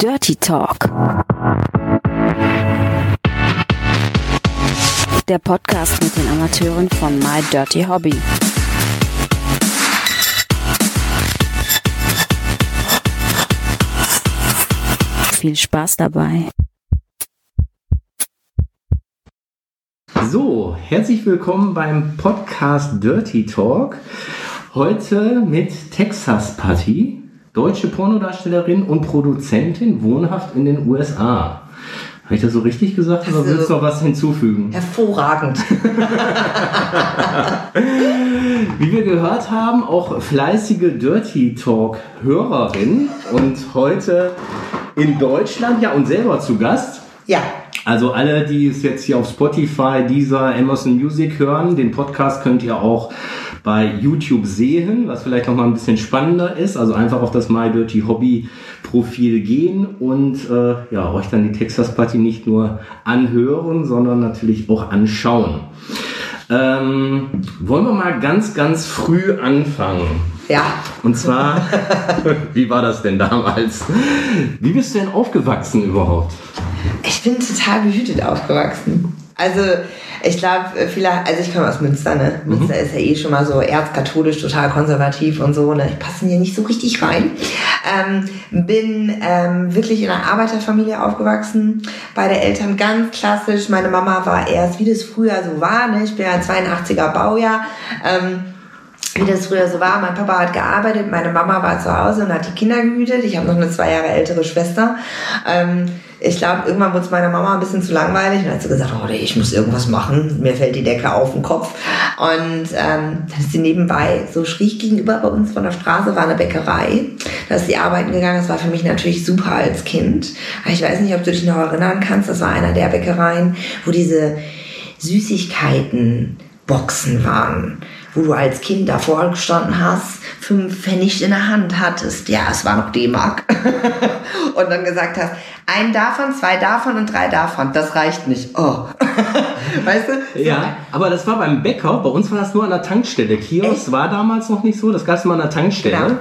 Dirty Talk. Der Podcast mit den Amateuren von My Dirty Hobby. Viel Spaß dabei. So, herzlich willkommen beim Podcast Dirty Talk. Heute mit Texas Patty, deutsche Pornodarstellerin und Produzentin, wohnhaft in den USA. Habe ich das so richtig gesagt oder willst du noch was hinzufügen? Hervorragend. Wie wir gehört haben, auch fleißige Dirty Talk Hörerin und heute in Deutschland, ja und selber zu Gast. Ja, Also alle, die es jetzt hier auf Spotify, dieser Amazon Music hören, den Podcast könnt ihr auch bei YouTube sehen, was vielleicht noch mal ein bisschen spannender ist. Also einfach auf das My Dirty Hobby Profil gehen und äh, ja euch dann die Texas Party nicht nur anhören, sondern natürlich auch anschauen. Ähm, wollen wir mal ganz, ganz früh anfangen. ja. Und zwar, wie war das denn damals? Wie bist du denn aufgewachsen überhaupt? Ich bin total behütet aufgewachsen. Also, ich glaube, viele, also ich komme aus Münster, ne? Münster ist ja eh schon mal so erzkatholisch, total konservativ und so, ne? Ich passe hier nicht so richtig rein. Ähm, bin ähm, wirklich in einer Arbeiterfamilie aufgewachsen. Beide Eltern ganz klassisch. Meine Mama war erst, wie das früher so war, ne? Ich bin ja ein 82er Baujahr. Ähm, wie das früher so war. Mein Papa hat gearbeitet, meine Mama war zu Hause und hat die Kinder gehütet. Ich habe noch eine zwei Jahre ältere Schwester. Ähm, ich glaube, irgendwann wurde es meiner Mama ein bisschen zu langweilig und hat sie gesagt, oh, ich muss irgendwas machen. Mir fällt die Decke auf den Kopf. Und ähm, dann ist sie nebenbei, so schräg gegenüber bei uns von der Straße, war eine Bäckerei. Da ist sie arbeiten gegangen. Das war für mich natürlich super als Kind. Ich weiß nicht, ob du dich noch erinnern kannst. Das war einer der Bäckereien, wo diese Süßigkeiten Boxen waren, wo du als Kind davor gestanden hast, fünf Pfennig in der Hand hattest. Ja, es war noch D-Mark. und dann gesagt hast, ein davon, zwei davon und drei davon. Das reicht nicht. Oh. weißt du? Ja, aber das war beim Bäcker. Bei uns war das nur an der Tankstelle. Kiosk Echt? war damals noch nicht so. Das gab es mal an der Tankstelle. Genau.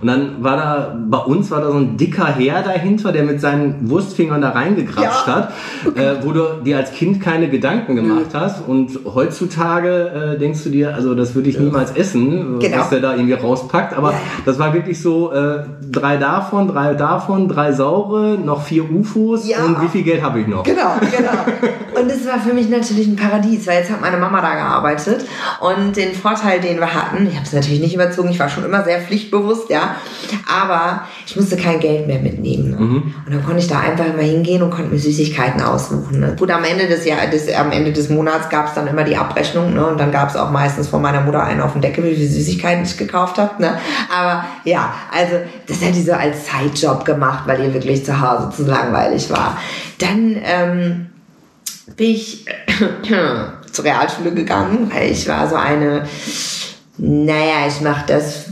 Und dann war da, bei uns war da so ein dicker Herr dahinter, der mit seinen Wurstfingern da reingegrapscht Ja. hat, äh, wo du dir als Kind keine Gedanken gemacht hast. Und heutzutage äh, denkst du dir, also das würde ich niemals essen, Genau. was der da irgendwie rauspackt. Aber Ja. das war wirklich so, äh, drei davon, drei davon, drei saure, noch vier UFOs. Ja. Und wie viel Geld habe ich noch? Genau, genau. Und es war für mich natürlich ein Paradies, weil jetzt hat meine Mama da gearbeitet und den Vorteil, den wir hatten, ich habe es natürlich nicht überzogen, ich war schon immer sehr pflichtbewusst, ja, aber ich musste kein Geld mehr mitnehmen. Ne? Und dann konnte ich da einfach immer hingehen und konnte mir Süßigkeiten aussuchen. Ne? Gut, am Ende des Jahr, des, am Ende des Monats gab es dann immer die Abrechnung, ne? Und dann gab es auch meistens von meiner Mutter einen auf den Deckel, wie viele Süßigkeiten ich gekauft habe. Ne? Aber ja, also das hätte ich so als Zeitjob gemacht, weil ihr wirklich zu Hause zu langweilig war. Dann ähm, bin ich zur Realschule gegangen, weil ich war so eine, naja, ich mache das,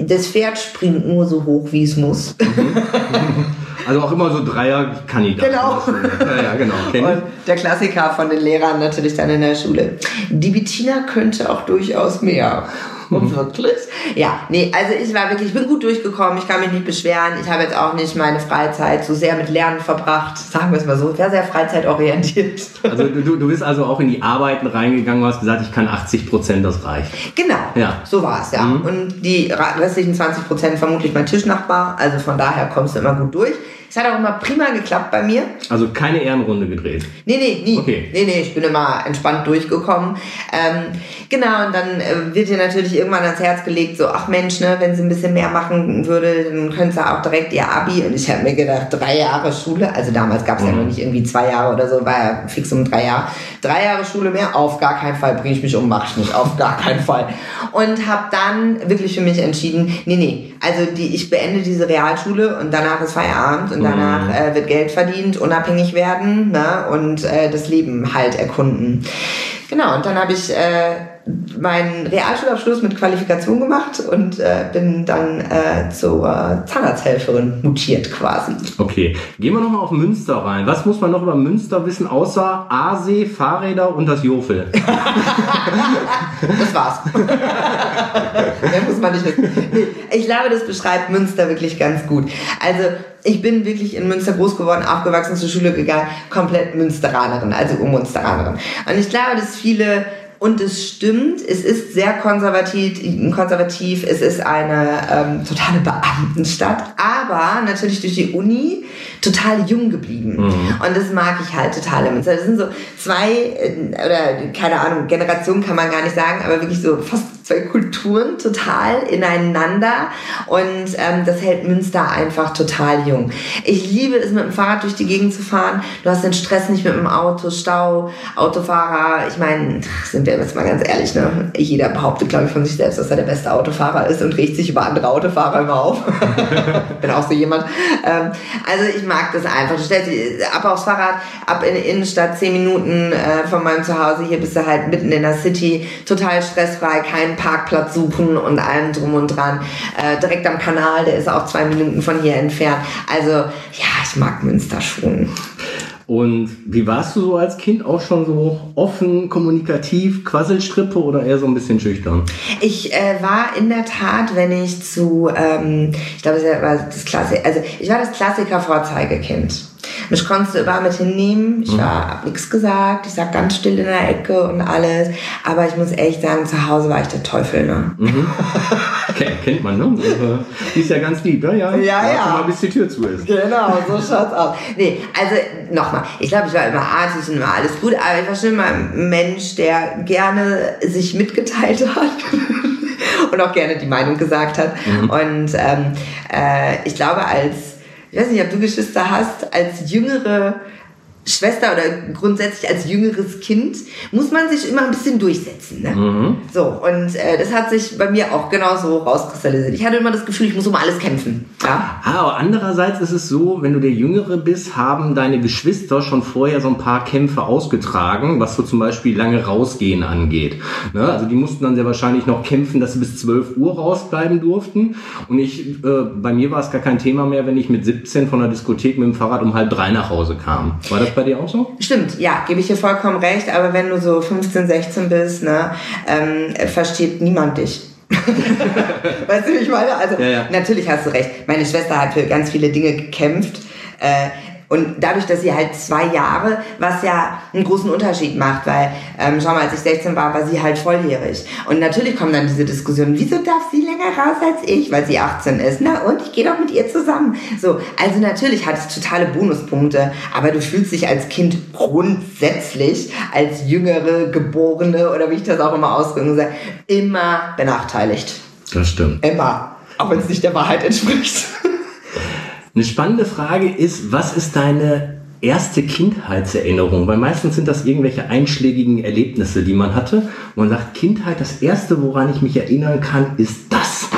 das Pferd springt nur so hoch, wie es muss. Also auch immer so Dreierkandidaten. Genau. Ja, ja, genau. Und der Klassiker von den Lehrern natürlich dann in der Schule. Die Bettina könnte auch durchaus mehr. Und wirklich? Ja, nee, also ich war wirklich, ich bin gut durchgekommen, ich kann mich nicht beschweren. Ich habe jetzt auch nicht meine Freizeit so sehr mit Lernen verbracht, sagen wir es mal so. Ich war sehr freizeitorientiert. Also du, du bist also auch in die Arbeiten reingegangen und hast gesagt, ich kann 80 Prozent, das reicht. Genau, Ja. so war es, ja. Und die restlichen 20 Prozent vermutlich mein Tischnachbar. Also von daher kommst du immer gut durch. Es hat auch immer prima geklappt bei mir. Also keine Ehrenrunde gedreht. Nee, nee, nie. Okay. Nee, nee, ich bin immer entspannt durchgekommen. Ähm, genau, und dann äh, wird dir natürlich irgendwann ans Herz gelegt, so, ach Mensch, ne, wenn sie ein bisschen mehr machen würde, dann könnte sie auch direkt ihr Abi. Und ich habe mir gedacht, drei Jahre Schule, also damals gab es ja noch nicht irgendwie zwei Jahre oder so, war ja fix um drei Jahre. Drei Jahre Schule mehr, auf gar keinen Fall bringe ich mich um, mach ich nicht, auf gar keinen Fall. Und habe dann wirklich für mich entschieden, nee, nee, also die, ich beende diese Realschule und danach ist Feierabend und danach äh, wird Geld verdient, unabhängig werden ne, und äh, das Leben halt erkunden. Genau, und dann habe ich äh, meinen Realschulabschluss mit Qualifikation gemacht und äh, bin dann äh, zur Zahnarzthelferin mutiert quasi. Okay, gehen wir nochmal auf Münster rein. Was muss man noch über Münster wissen, außer Aasee, Fahrräder und das Jofel? das war's. Mehr muss man nicht wissen. Ich glaube, das beschreibt Münster wirklich ganz gut. Also ich bin wirklich in Münster groß geworden, aufgewachsen, zur Schule gegangen, komplett Münsteranerin, also Münsteranerin. Und ich glaube, dass viele und es stimmt, es ist sehr konservativ, konservativ es ist eine ähm, totale Beamtenstadt, aber natürlich durch die Uni total jung geblieben. Mhm. Und das mag ich halt total im Das sind so zwei, äh, oder keine Ahnung, Generationen kann man gar nicht sagen, aber wirklich so fast zwei Kulturen total ineinander und ähm, das hält Münster einfach total jung. Ich liebe es, mit dem Fahrrad durch die Gegend zu fahren. Du hast den Stress nicht mit dem Auto, Stau, Autofahrer. Ich meine, sind wir jetzt mal ganz ehrlich, ne? Jeder behauptet, glaube ich, von sich selbst, dass er der beste Autofahrer ist und riecht sich über andere Autofahrer immer auf. Bin auch so jemand. Ähm, also ich mag das einfach. Du stellst dich ab aufs Fahrrad, ab in die Innenstadt, zehn Minuten äh, von meinem Zuhause. Hier bist du halt mitten in der City, total stressfrei, kein Parkplatz suchen und allem drum und dran. Äh, direkt am Kanal, der ist auch zwei Minuten von hier entfernt. Also ja, ich mag Münster schon. Und wie warst du so als Kind? Auch schon so offen, kommunikativ, Quasselstrippe oder eher so ein bisschen schüchtern? Ich äh, war in der Tat, wenn ich zu, ähm, ich glaube, es war das Klasse, also ich war das Klassiker-Vorzeigekind. Mich konntest du überall mit hinnehmen. Ich mhm. war, hab nichts gesagt. Ich sag ganz still in der Ecke und alles. Aber ich muss echt sagen, zu Hause war ich der Teufel, ne? Mhm. Kennt man, ne? Die ist ja ganz lieb, ne? Ja, ja. ja. Mal, bis die Tür zu ist. Genau, so schaut's aus. Nee, also nochmal. Ich glaube, ich war immer artig und immer alles gut. Aber ich war schon immer ein Mensch, der gerne sich mitgeteilt hat. und auch gerne die Meinung gesagt hat. Mhm. Und ähm, äh, ich glaube, als ich weiß nicht, ob du Geschwister hast, als jüngere Schwester oder grundsätzlich als jüngeres Kind muss man sich immer ein bisschen durchsetzen. Ne? Mhm. So, und äh, das hat sich bei mir auch genauso rauskristallisiert. Ich hatte immer das Gefühl, ich muss um alles kämpfen. Ja? Ah, aber andererseits ist es so, wenn du der Jüngere bist, haben deine Geschwister schon vorher so ein paar Kämpfe ausgetragen, was so zum Beispiel lange rausgehen angeht. Ne? Also die mussten dann sehr wahrscheinlich noch kämpfen, dass sie bis 12 Uhr rausbleiben durften. Und ich, äh, bei mir war es gar kein Thema mehr, wenn ich mit 17 von der Diskothek mit dem Fahrrad um halb drei nach Hause kam. War das bei dir auch so? Stimmt, ja, gebe ich dir vollkommen recht. Aber wenn du so 15, 16 bist, ne, ähm, versteht niemand dich. weißt du, wie ich meine? Also, ja, ja. natürlich hast du recht. Meine Schwester hat für ganz viele Dinge gekämpft. Äh, und dadurch, dass sie halt zwei Jahre, was ja einen großen Unterschied macht, weil, ähm, schau mal, als ich 16 war, war sie halt volljährig. Und natürlich kommen dann diese Diskussionen, wieso darf sie länger raus als ich, weil sie 18 ist? Na und, ich gehe doch mit ihr zusammen. So, also natürlich hat es totale Bonuspunkte, aber du fühlst dich als Kind grundsätzlich, als jüngere Geborene oder wie ich das auch immer ausdrücken soll, immer benachteiligt. Das stimmt. Immer. Auch wenn es nicht der Wahrheit entspricht. Eine spannende Frage ist, was ist deine erste Kindheitserinnerung? Weil meistens sind das irgendwelche einschlägigen Erlebnisse, die man hatte. Und man sagt, Kindheit, das erste, woran ich mich erinnern kann, ist das.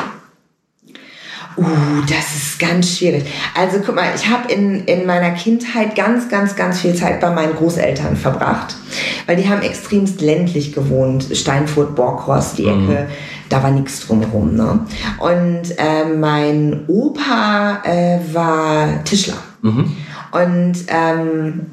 Uh, das ist ganz schwierig. Also guck mal, ich habe in, in meiner Kindheit ganz, ganz, ganz viel Zeit bei meinen Großeltern verbracht, weil die haben extremst ländlich gewohnt. Steinfurt, Borkhorst, die Ecke. Mhm da war nichts drumherum. Ne? Und äh, mein Opa äh, war Tischler. Mhm. Und ähm,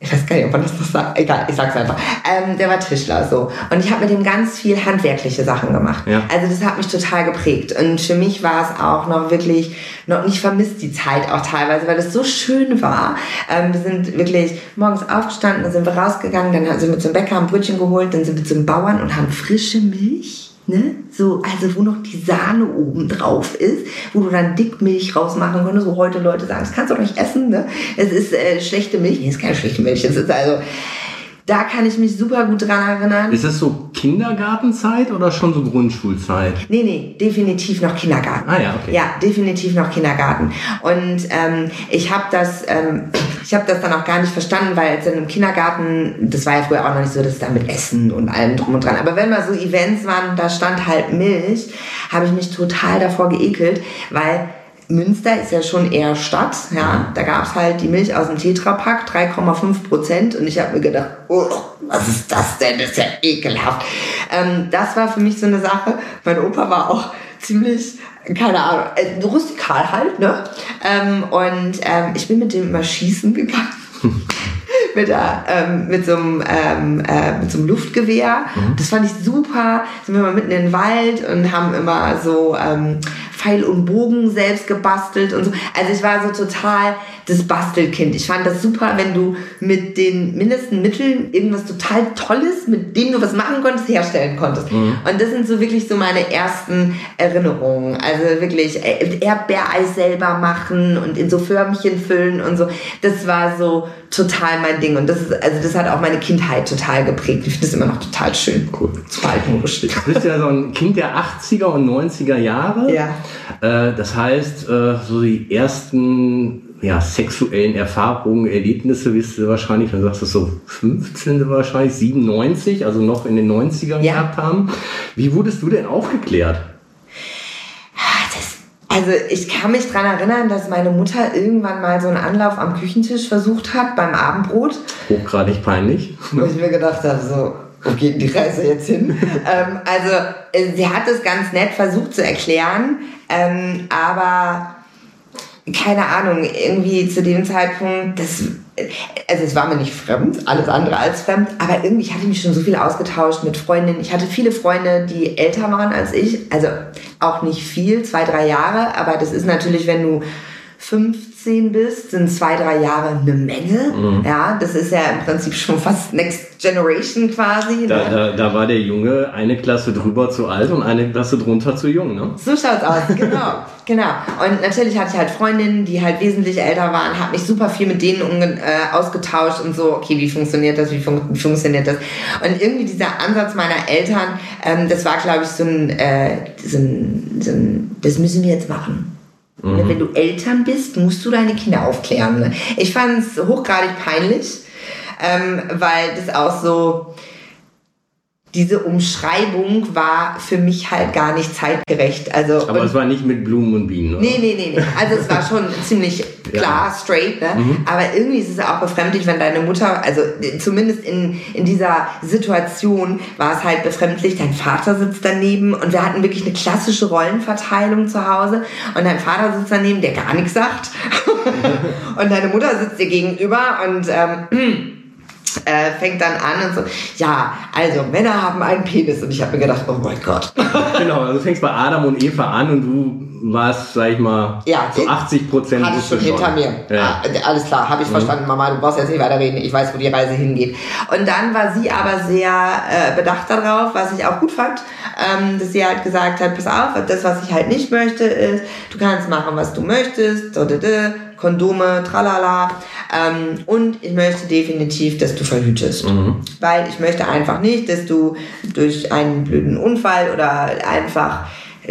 ich weiß gar nicht, ob man das noch sagt. Egal, ich sag's einfach. Ähm, der war Tischler so. Und ich habe mit ihm ganz viel handwerkliche Sachen gemacht. Ja. Also das hat mich total geprägt. Und für mich war es auch noch wirklich, noch nicht vermisst die Zeit auch teilweise, weil es so schön war. Ähm, wir sind wirklich morgens aufgestanden, dann sind wir rausgegangen, dann sind wir zum Bäcker, haben Brötchen geholt, dann sind wir zum Bauern und haben frische Milch Ne? So, also wo noch die Sahne oben drauf ist, wo du dann Dickmilch rausmachen konntest, so heute Leute sagen, das kannst du doch nicht essen, ne? Es ist äh, schlechte Milch. Nee, es ist keine schlechte Milch. Es ist also, da kann ich mich super gut dran erinnern. Ist das so Kindergartenzeit oder schon so Grundschulzeit? Nee, nee, definitiv noch Kindergarten. Ah ja, okay. Ja, definitiv noch Kindergarten. Und ähm, ich habe das, ähm, ich habe das dann auch gar nicht verstanden, weil in einem Kindergarten, das war ja früher auch noch nicht so, dass da mit Essen und allem drum und dran. Aber wenn mal so Events waren, da stand halt Milch, habe ich mich total davor geekelt, weil Münster ist ja schon eher Stadt, ja. Da gab es halt die Milch aus dem Tetrapack, 3,5 Prozent. Und ich habe mir gedacht, oh, was ist das denn? Das ist ja ekelhaft. Ähm, das war für mich so eine Sache. Mein Opa war auch ziemlich, keine Ahnung, äh, rustikal halt, ne? Ähm, und ähm, ich bin mit dem immer schießen gegangen. mit, der, ähm, mit, so einem, ähm, äh, mit so einem Luftgewehr. Mhm. Das fand ich super. Sind wir mal mitten in den Wald und haben immer so ähm, Pfeil und Bogen selbst gebastelt und so. Also ich war so total das Bastelkind. Ich fand das super, wenn du mit den mindesten Mitteln irgendwas total Tolles, mit dem du was machen konntest, herstellen konntest. Mhm. Und das sind so wirklich so meine ersten Erinnerungen. Also wirklich äh, Erdbeereis selber machen und in so Förmchen füllen und so. Das war so total mein Ding. Und das ist, also das hat auch meine Kindheit total geprägt. Ich finde das immer noch total schön. Cool. Total. Du bist ja so ein Kind der 80er und 90er Jahre. Ja. Äh, das heißt, äh, so die ersten ja, sexuellen Erfahrungen, Erlebnisse, wisst ihr wahrscheinlich, wenn du sagst, das so 15 wahrscheinlich, 97, also noch in den 90ern ja. gehabt haben. Wie wurdest du denn aufgeklärt? Also ich kann mich daran erinnern, dass meine Mutter irgendwann mal so einen Anlauf am Küchentisch versucht hat beim Abendbrot. Hochgradig peinlich. Wo ich mir gedacht habe, so, wo geht die Reise jetzt hin? ähm, also äh, sie hat es ganz nett versucht zu erklären, ähm, aber keine Ahnung, irgendwie zu dem Zeitpunkt, das, also es war mir nicht fremd, alles andere als fremd, aber irgendwie ich hatte mich schon so viel ausgetauscht mit Freundinnen. Ich hatte viele Freunde, die älter waren als ich, also auch nicht viel, zwei, drei Jahre, aber das ist natürlich, wenn du 15 bist, sind zwei, drei Jahre eine Menge. Mhm. Ja, das ist ja im Prinzip schon fast Next Generation quasi. Da, ne? da, da, war der Junge eine Klasse drüber zu alt und eine Klasse drunter zu jung, ne? So schaut's aus, genau. genau. Und natürlich hatte ich halt Freundinnen, die halt wesentlich älter waren, habe mich super viel mit denen äh, ausgetauscht und so, okay, wie funktioniert das, wie, fun wie, funktioniert das? Und irgendwie dieser Ansatz meiner Eltern, ähm, das war, glaube ich, so ein, äh, so ein, so ein, das müssen wir jetzt machen. Mhm. Wenn du Eltern bist, musst du deine Kinder aufklären. Ich fand es hochgradig peinlich, ähm, weil das auch so, diese Umschreibung war für mich halt gar nicht zeitgerecht. Also, Aber es war nicht mit Blumen und Bienen, oder? Nee, nee, nee, nee. Also es war schon ziemlich klar, ja. straight, ne? Mhm. Aber irgendwie ist es auch befremdlich, wenn deine Mutter, also zumindest in, in dieser Situation war es halt befremdlich, dein Vater sitzt daneben und wir hatten wirklich eine klassische Rollenverteilung zu Hause und dein Vater sitzt daneben, der gar nichts sagt und deine Mutter sitzt dir gegenüber und ähm, äh, fängt dann an und so, ja, also Männer haben einen Penis und ich habe mir gedacht, oh mein Gott. genau, also du fängst bei Adam und Eva an und du warst, sag ich mal, ja, so 80 Prozent. Hatte ich schon hinter mir. Ja. Ah, alles klar, habe ich mhm. verstanden, Mama, du brauchst jetzt nicht weiter reden, ich weiß, wo die Reise hingeht. Und dann war sie aber sehr äh, bedacht darauf, was ich auch gut fand, ähm, dass sie halt gesagt hat, pass auf, das, was ich halt nicht möchte, ist, du kannst machen, was du möchtest, Kondome, tralala. Ähm, und ich möchte definitiv, dass du verhütest. Mhm. Weil ich möchte einfach nicht, dass du durch einen blöden Unfall oder einfach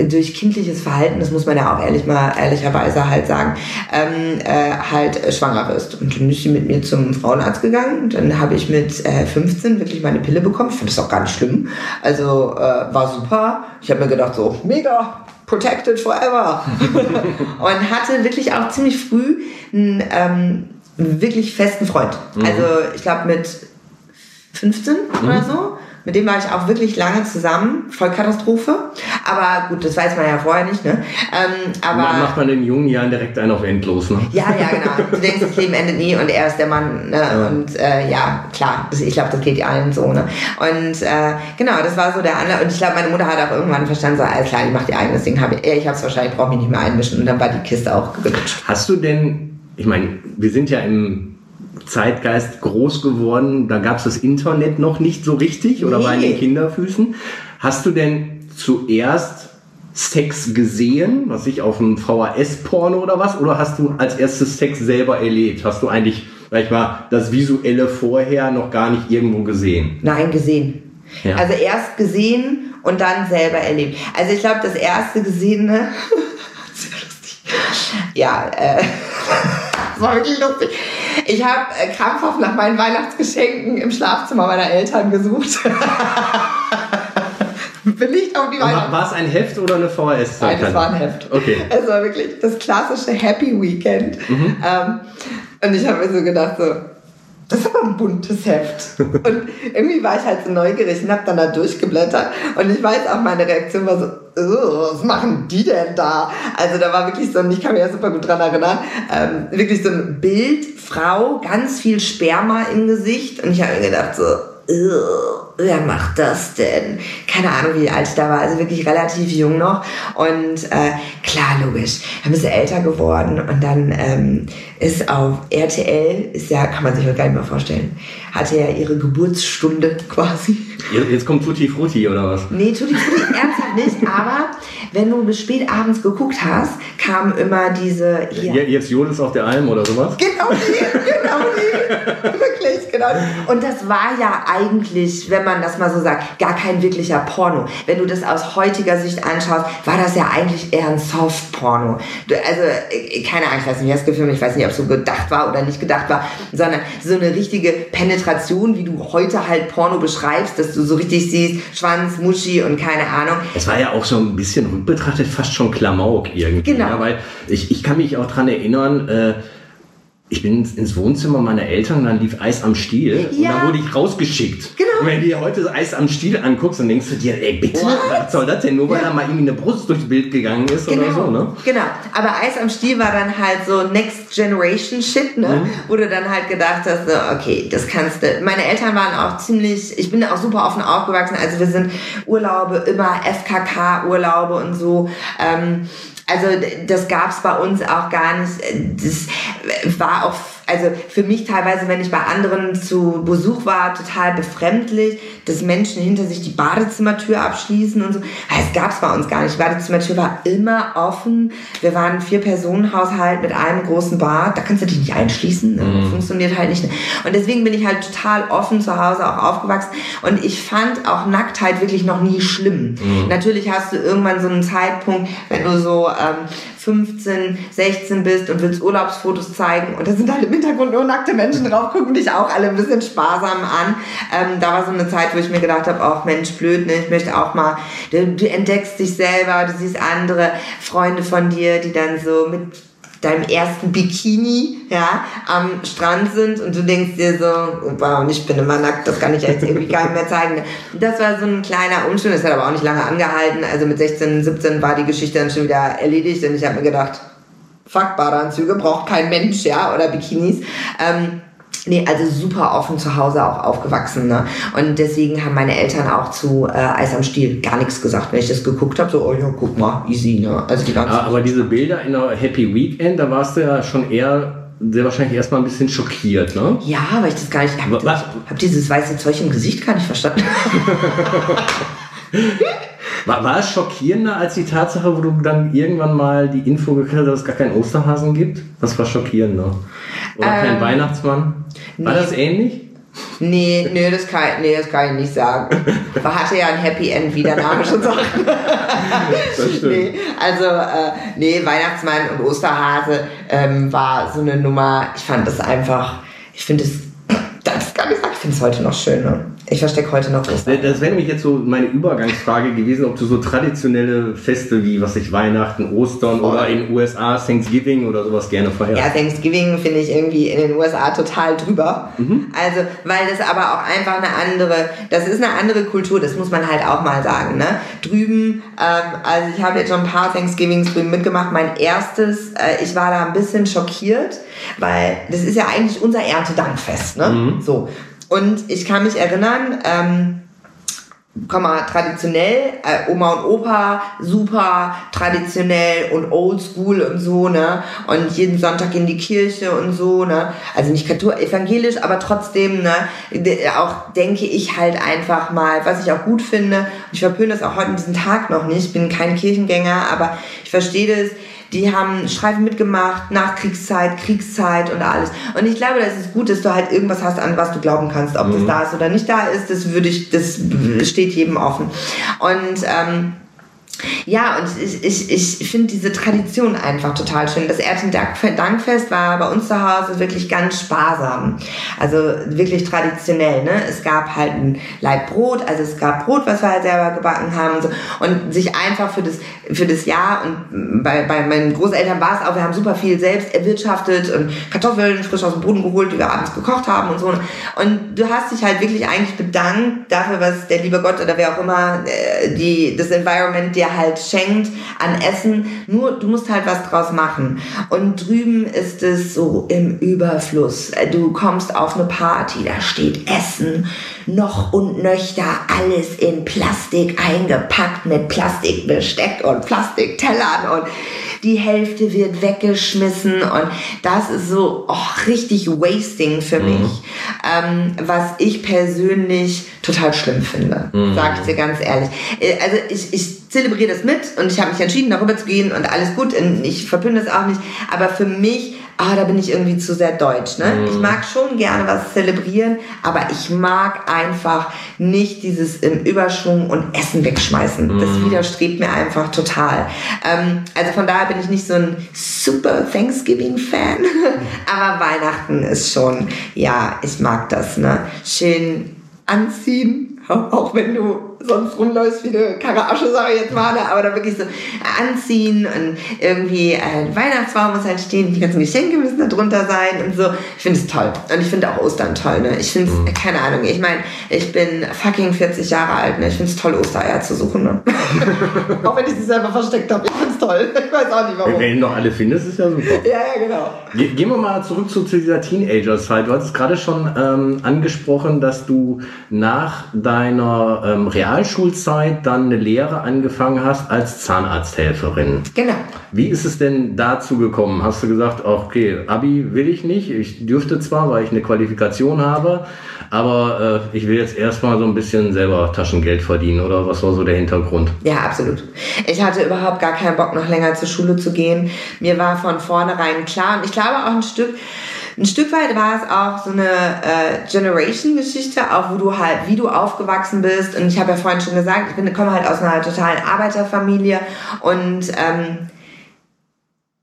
durch kindliches Verhalten, das muss man ja auch ehrlich mal ehrlicherweise halt sagen, ähm, äh, halt schwanger wirst. Und dann ist sie mit mir zum Frauenarzt gegangen und dann habe ich mit äh, 15 wirklich meine Pille bekommen. Ich fand das auch gar nicht schlimm. Also äh, war super. Ich habe mir gedacht so, mega, protected forever. und hatte wirklich auch ziemlich früh einen ähm, wirklich festen Freund. Mhm. Also ich glaube mit 15 mhm. oder so. Mit dem war ich auch wirklich lange zusammen. Vollkatastrophe. Aber gut, das weiß man ja vorher nicht. Ne? Ähm, aber man macht man in jungen Jahren direkt einen auf endlos. Ne? Ja, ja, genau. Du denkst, das Leben endet nie und er ist der Mann. Ne? Ja. Und äh, ja, klar. Ich glaube, das geht allen so. Ne? Und äh, genau, das war so der andere. Und ich glaube, meine Mutter hat auch irgendwann verstanden, so, alles klar, ich mache ihr eigenes Ding. Hab ich ich habe es wahrscheinlich, brauche mich nicht mehr einmischen. Und dann war die Kiste auch gelutscht. Hast du denn, ich meine, wir sind ja im Zeitgeist groß geworden. Da gab es das Internet noch nicht so richtig oder nee. war in den Kinderfüßen. Hast du denn zuerst Sex gesehen, was ich auf einem VHS-Porno oder was? Oder hast du als erstes Sex selber erlebt? Hast du eigentlich, sag ich mal, das Visuelle vorher noch gar nicht irgendwo gesehen? Nein, gesehen. Ja. Also erst gesehen und dann selber erlebt. Also ich glaube, das erste Gesehene, sehr lustig. Ja, äh, das war wirklich lustig. Ich habe äh, krampfhaft nach meinen Weihnachtsgeschenken im Schlafzimmer meiner Eltern gesucht. Licht auf die Weihnachten. war es ein Heft oder eine VHS? Nein, das war ein Heft. Okay. Es war wirklich das klassische Happy Weekend. Ähm, und ich habe mir so gedacht, so, das ist aber ein buntes Heft. Und irgendwie war ich halt so neugierig und habe dann da durchgeblättert. Und ich weiß auch, meine Reaktion war so, "Ugh, was machen die denn da? Also da war wirklich so, und ich kann mich ja super gut dran erinnern, ähm, wirklich so ein Bild, Frau, ganz viel Sperma im Gesicht. Und ich habe mir gedacht so, "Ugh, wer macht das denn? Keine Ahnung, wie alt ich da war, also wirklich relativ jung noch. Und äh, klar, logisch, bist du älter geworden und dann ähm, ist auf RTL, ist ja, kann man sich heute gar nicht mehr vorstellen, hatte ja ihre Geburtsstunde quasi. Jetzt kommt Tutti Frutti oder was? Nee, Tutti Frutti ernsthaft nicht, aber wenn du bis spät abends geguckt hast, kam immer diese hier. Je- Jetzt jodelst auf der Alm oder sowas? Genau die, genau die. Wirklich, genau die. Und das war ja eigentlich, wenn man das mal so sagt, gar kein wirklicher Porno. Wenn du das aus heutiger Sicht anschaust, war das ja eigentlich eher ein Soft-Porno. Also, äh, keine Ahnung, ich weiß nicht, wie das gefilmt, ich weiß nicht, ob es so gedacht war oder nicht gedacht war, sondern so eine richtige Penetration, wie du heute halt Porno beschreibst, dass du so richtig siehst, Schwanz, Muschi und keine Ahnung. Es war ja auch so ein bisschen rückbetrachtet, fast schon Klamauk irgendwie. Genau. Ja, weil ich, ich kann mich auch dran erinnern, äh, ich bin ins- Wohnzimmer meiner Eltern, dann lief Eis am Stiel und Ja. dann wurde ich rausgeschickt. Genau. Und wenn du dir heute das Eis am Stiel anguckst, dann denkst du dir, ey bitte, What? was soll das denn? Nur weil da mal irgendwie eine Brust durchs Bild gegangen ist oder so, ne? Genau. Aber Eis am Stiel war dann halt so Next Generation Shit, ne? Mhm. Wo du dann halt gedacht hast, so, okay, das kannst du. Meine Eltern waren auch ziemlich, ich bin auch super offen aufgewachsen. Also wir sind Urlaube, immer FKK-Urlaube und so. Ähm, also das gab's bei uns auch gar nicht. Das war auch, also für mich teilweise, wenn ich bei anderen zu Besuch war, total befremdlich, dass Menschen hinter sich die Badezimmertür abschließen und so. Das gab's bei uns gar nicht. Die Badezimmertür war immer offen. Wir waren ein Vier-Personen-Haushalt mit einem großen Bad. Da kannst du dich nicht einschließen. Ne? Funktioniert halt nicht. Und deswegen bin ich halt total offen zu Hause auch aufgewachsen. Und ich fand auch Nacktheit wirklich noch nie schlimm. Natürlich hast du irgendwann so einen Zeitpunkt, wenn du so ähm, 15, 16 bist und willst Urlaubsfotos zeigen und da sind halt im Hintergrund nur nackte Menschen drauf, gucken dich auch alle ein bisschen sparsam an. Ähm, da war so eine Zeit, wo ich mir gedacht habe, auch Mensch, blöd, ne? ich möchte auch mal, du, du entdeckst dich selber, du siehst andere Freunde von dir, die dann so mit deinem ersten Bikini ja, am Strand sind und du denkst dir so, wow, und ich bin immer nackt, das kann ich jetzt irgendwie keinem mehr zeigen. Das war so ein kleiner Umstand, das hat aber auch nicht lange angehalten. Also mit 16, 17 war die Geschichte dann schon wieder erledigt und ich habe mir gedacht, fuck, Badeanzüge braucht kein Mensch, ja, oder Bikinis. Ähm, Nee, also super offen zu Hause auch aufgewachsen. Ne? Und deswegen haben meine Eltern auch zu äh, Eis am Stiel gar nichts gesagt. Wenn ich das geguckt habe, so, oh ja, guck mal, easy. Ne? Also die ganze Ah, Aber diese Bilder in der Happy Weekend, da warst du ja schon eher sehr wahrscheinlich erstmal ein bisschen schockiert, ne? Ja, weil ich das gar nicht. Ich Was? hab, hab dieses weiße Zeug im Gesicht gar nicht verstanden. War, war es schockierender als die Tatsache, wo du dann irgendwann mal die Info gekriegt hast, dass es gar keinen Osterhasen gibt? Was war schockierender? Oder kein Ähm, Weihnachtsmann? War nee. das ähnlich? nee, nee das, kann, nee, das kann ich nicht sagen. Man hatte ja ein Happy End, wie der Name schon sagt. Das nee, also, äh, nee, Weihnachtsmann und Osterhase ähm, war so eine Nummer. Ich fand das einfach, ich finde es, das kann ich sagen, ich finde es heute noch schön. Ne? Ich verstecke heute noch Ostern. Das wäre nämlich jetzt so meine Übergangsfrage gewesen, ob du so traditionelle Feste wie, was ich, Weihnachten, Ostern Voll. oder in USA Thanksgiving oder sowas gerne feierst. Ja, Thanksgiving finde ich irgendwie in den USA total drüber. Also, weil das aber auch einfach eine andere, das ist eine andere Kultur, das muss man halt auch mal sagen. Ne? Drüben, ähm, also ich habe jetzt schon ein paar Thanksgivings drüben mitgemacht. Mein erstes, äh, ich war da ein bisschen schockiert, weil das ist ja eigentlich unser Erntedankfest. Ne? So. Und ich kann mich erinnern, ähm, komm mal, traditionell, äh, Oma und Opa, super traditionell und oldschool und so, ne? Und jeden Sonntag in die Kirche und so, ne? Also nicht katholisch, evangelisch, aber trotzdem, ne? Auch denke ich halt einfach mal, was ich auch gut finde, ich verpöne das auch heute in diesem Tag noch nicht, bin kein Kirchengänger, aber ich verstehe das, die haben Streifen mitgemacht, Nachkriegszeit, Kriegszeit und alles. Und ich glaube, das ist gut, dass du halt irgendwas hast, an was du glauben kannst. Ob das da ist oder nicht da ist, das würde ich, das steht jedem offen. Und ähm, Ja, und ich, ich, ich finde diese Tradition einfach total schön. Das Erntedankfest war bei uns zu Hause wirklich ganz sparsam. Also wirklich traditionell. Ne? Es gab halt ein Leib Brot, also es gab Brot, was wir halt selber gebacken haben und, so. und sich einfach für das, für das Jahr und bei, bei meinen Großeltern war es auch, wir haben super viel selbst erwirtschaftet und Kartoffeln frisch aus dem Boden geholt, die wir abends gekocht haben und so. Und du hast dich halt wirklich eigentlich bedankt dafür, was der liebe Gott oder wer auch immer äh, die, das Environment dir halt schenkt an Essen. Nur du musst halt was draus machen. Und drüben ist es so im Überfluss. Du kommst auf eine Party, da steht Essen noch und nöchter, alles in Plastik eingepackt mit Plastikbesteck und Plastiktellern und die Hälfte wird weggeschmissen und das ist so oh, richtig wasting für mhm. mich, ähm, was ich persönlich total schlimm finde, mhm. sage ich dir ganz ehrlich. Äh, also ich, ich zelebriere das mit und ich habe mich entschieden, darüber zu gehen und alles gut und ich verpünde es auch nicht, aber für mich ah, da bin ich irgendwie zu sehr deutsch. Ne? Mm. Ich mag schon gerne was zelebrieren, aber ich mag einfach nicht dieses im Überschwung und Essen wegschmeißen. Mm. Das widerstrebt mir einfach total. Ähm, also von daher bin ich nicht so ein super Thanksgiving-Fan, aber Weihnachten ist schon, ja, ich mag das. Ne? Schön anziehen, auch wenn du sonst rumläufst wie eine Karaasche, sage ich jetzt mal, ne? aber da wirklich so anziehen und irgendwie ein Weihnachtsbaum muss halt stehen, die ganzen Geschenke müssen da drunter sein und so. Ich finde es toll. Und ich finde auch Ostern toll. Ne? Ich finde es, mhm. keine Ahnung, ich meine, ich bin fucking 40 Jahre alt. Ne? Ich finde es toll, Ostereier zu suchen. Ne? auch wenn ich sie selber versteckt habe. Ich finde es toll. Ich weiß auch nicht warum. Wenn du noch alle findest, ist ja super. ja, ja, genau. Ge gehen wir mal zurück zu, zu dieser Teenager-Zeit. Du hattest gerade schon ähm, angesprochen, dass du nach deiner ähm, Real Realschulzeit dann eine Lehre angefangen hast als Zahnarzthelferin. Genau. Wie ist es denn dazu gekommen? Hast du gesagt, okay, Abi will ich nicht, ich dürfte zwar, weil ich eine Qualifikation habe, aber äh, ich will jetzt erstmal so ein bisschen selber Taschengeld verdienen oder was war so der Hintergrund? Ja, absolut. Ich hatte überhaupt gar keinen Bock, noch länger zur Schule zu gehen. Mir war von vornherein klar und ich glaube auch ein Stück, ein Stück weit war es auch so eine äh, Generation-Geschichte, auch wo du halt, wie du aufgewachsen bist. Und ich habe ja vorhin schon gesagt, ich bin, komme halt aus einer totalen Arbeiterfamilie und ähm,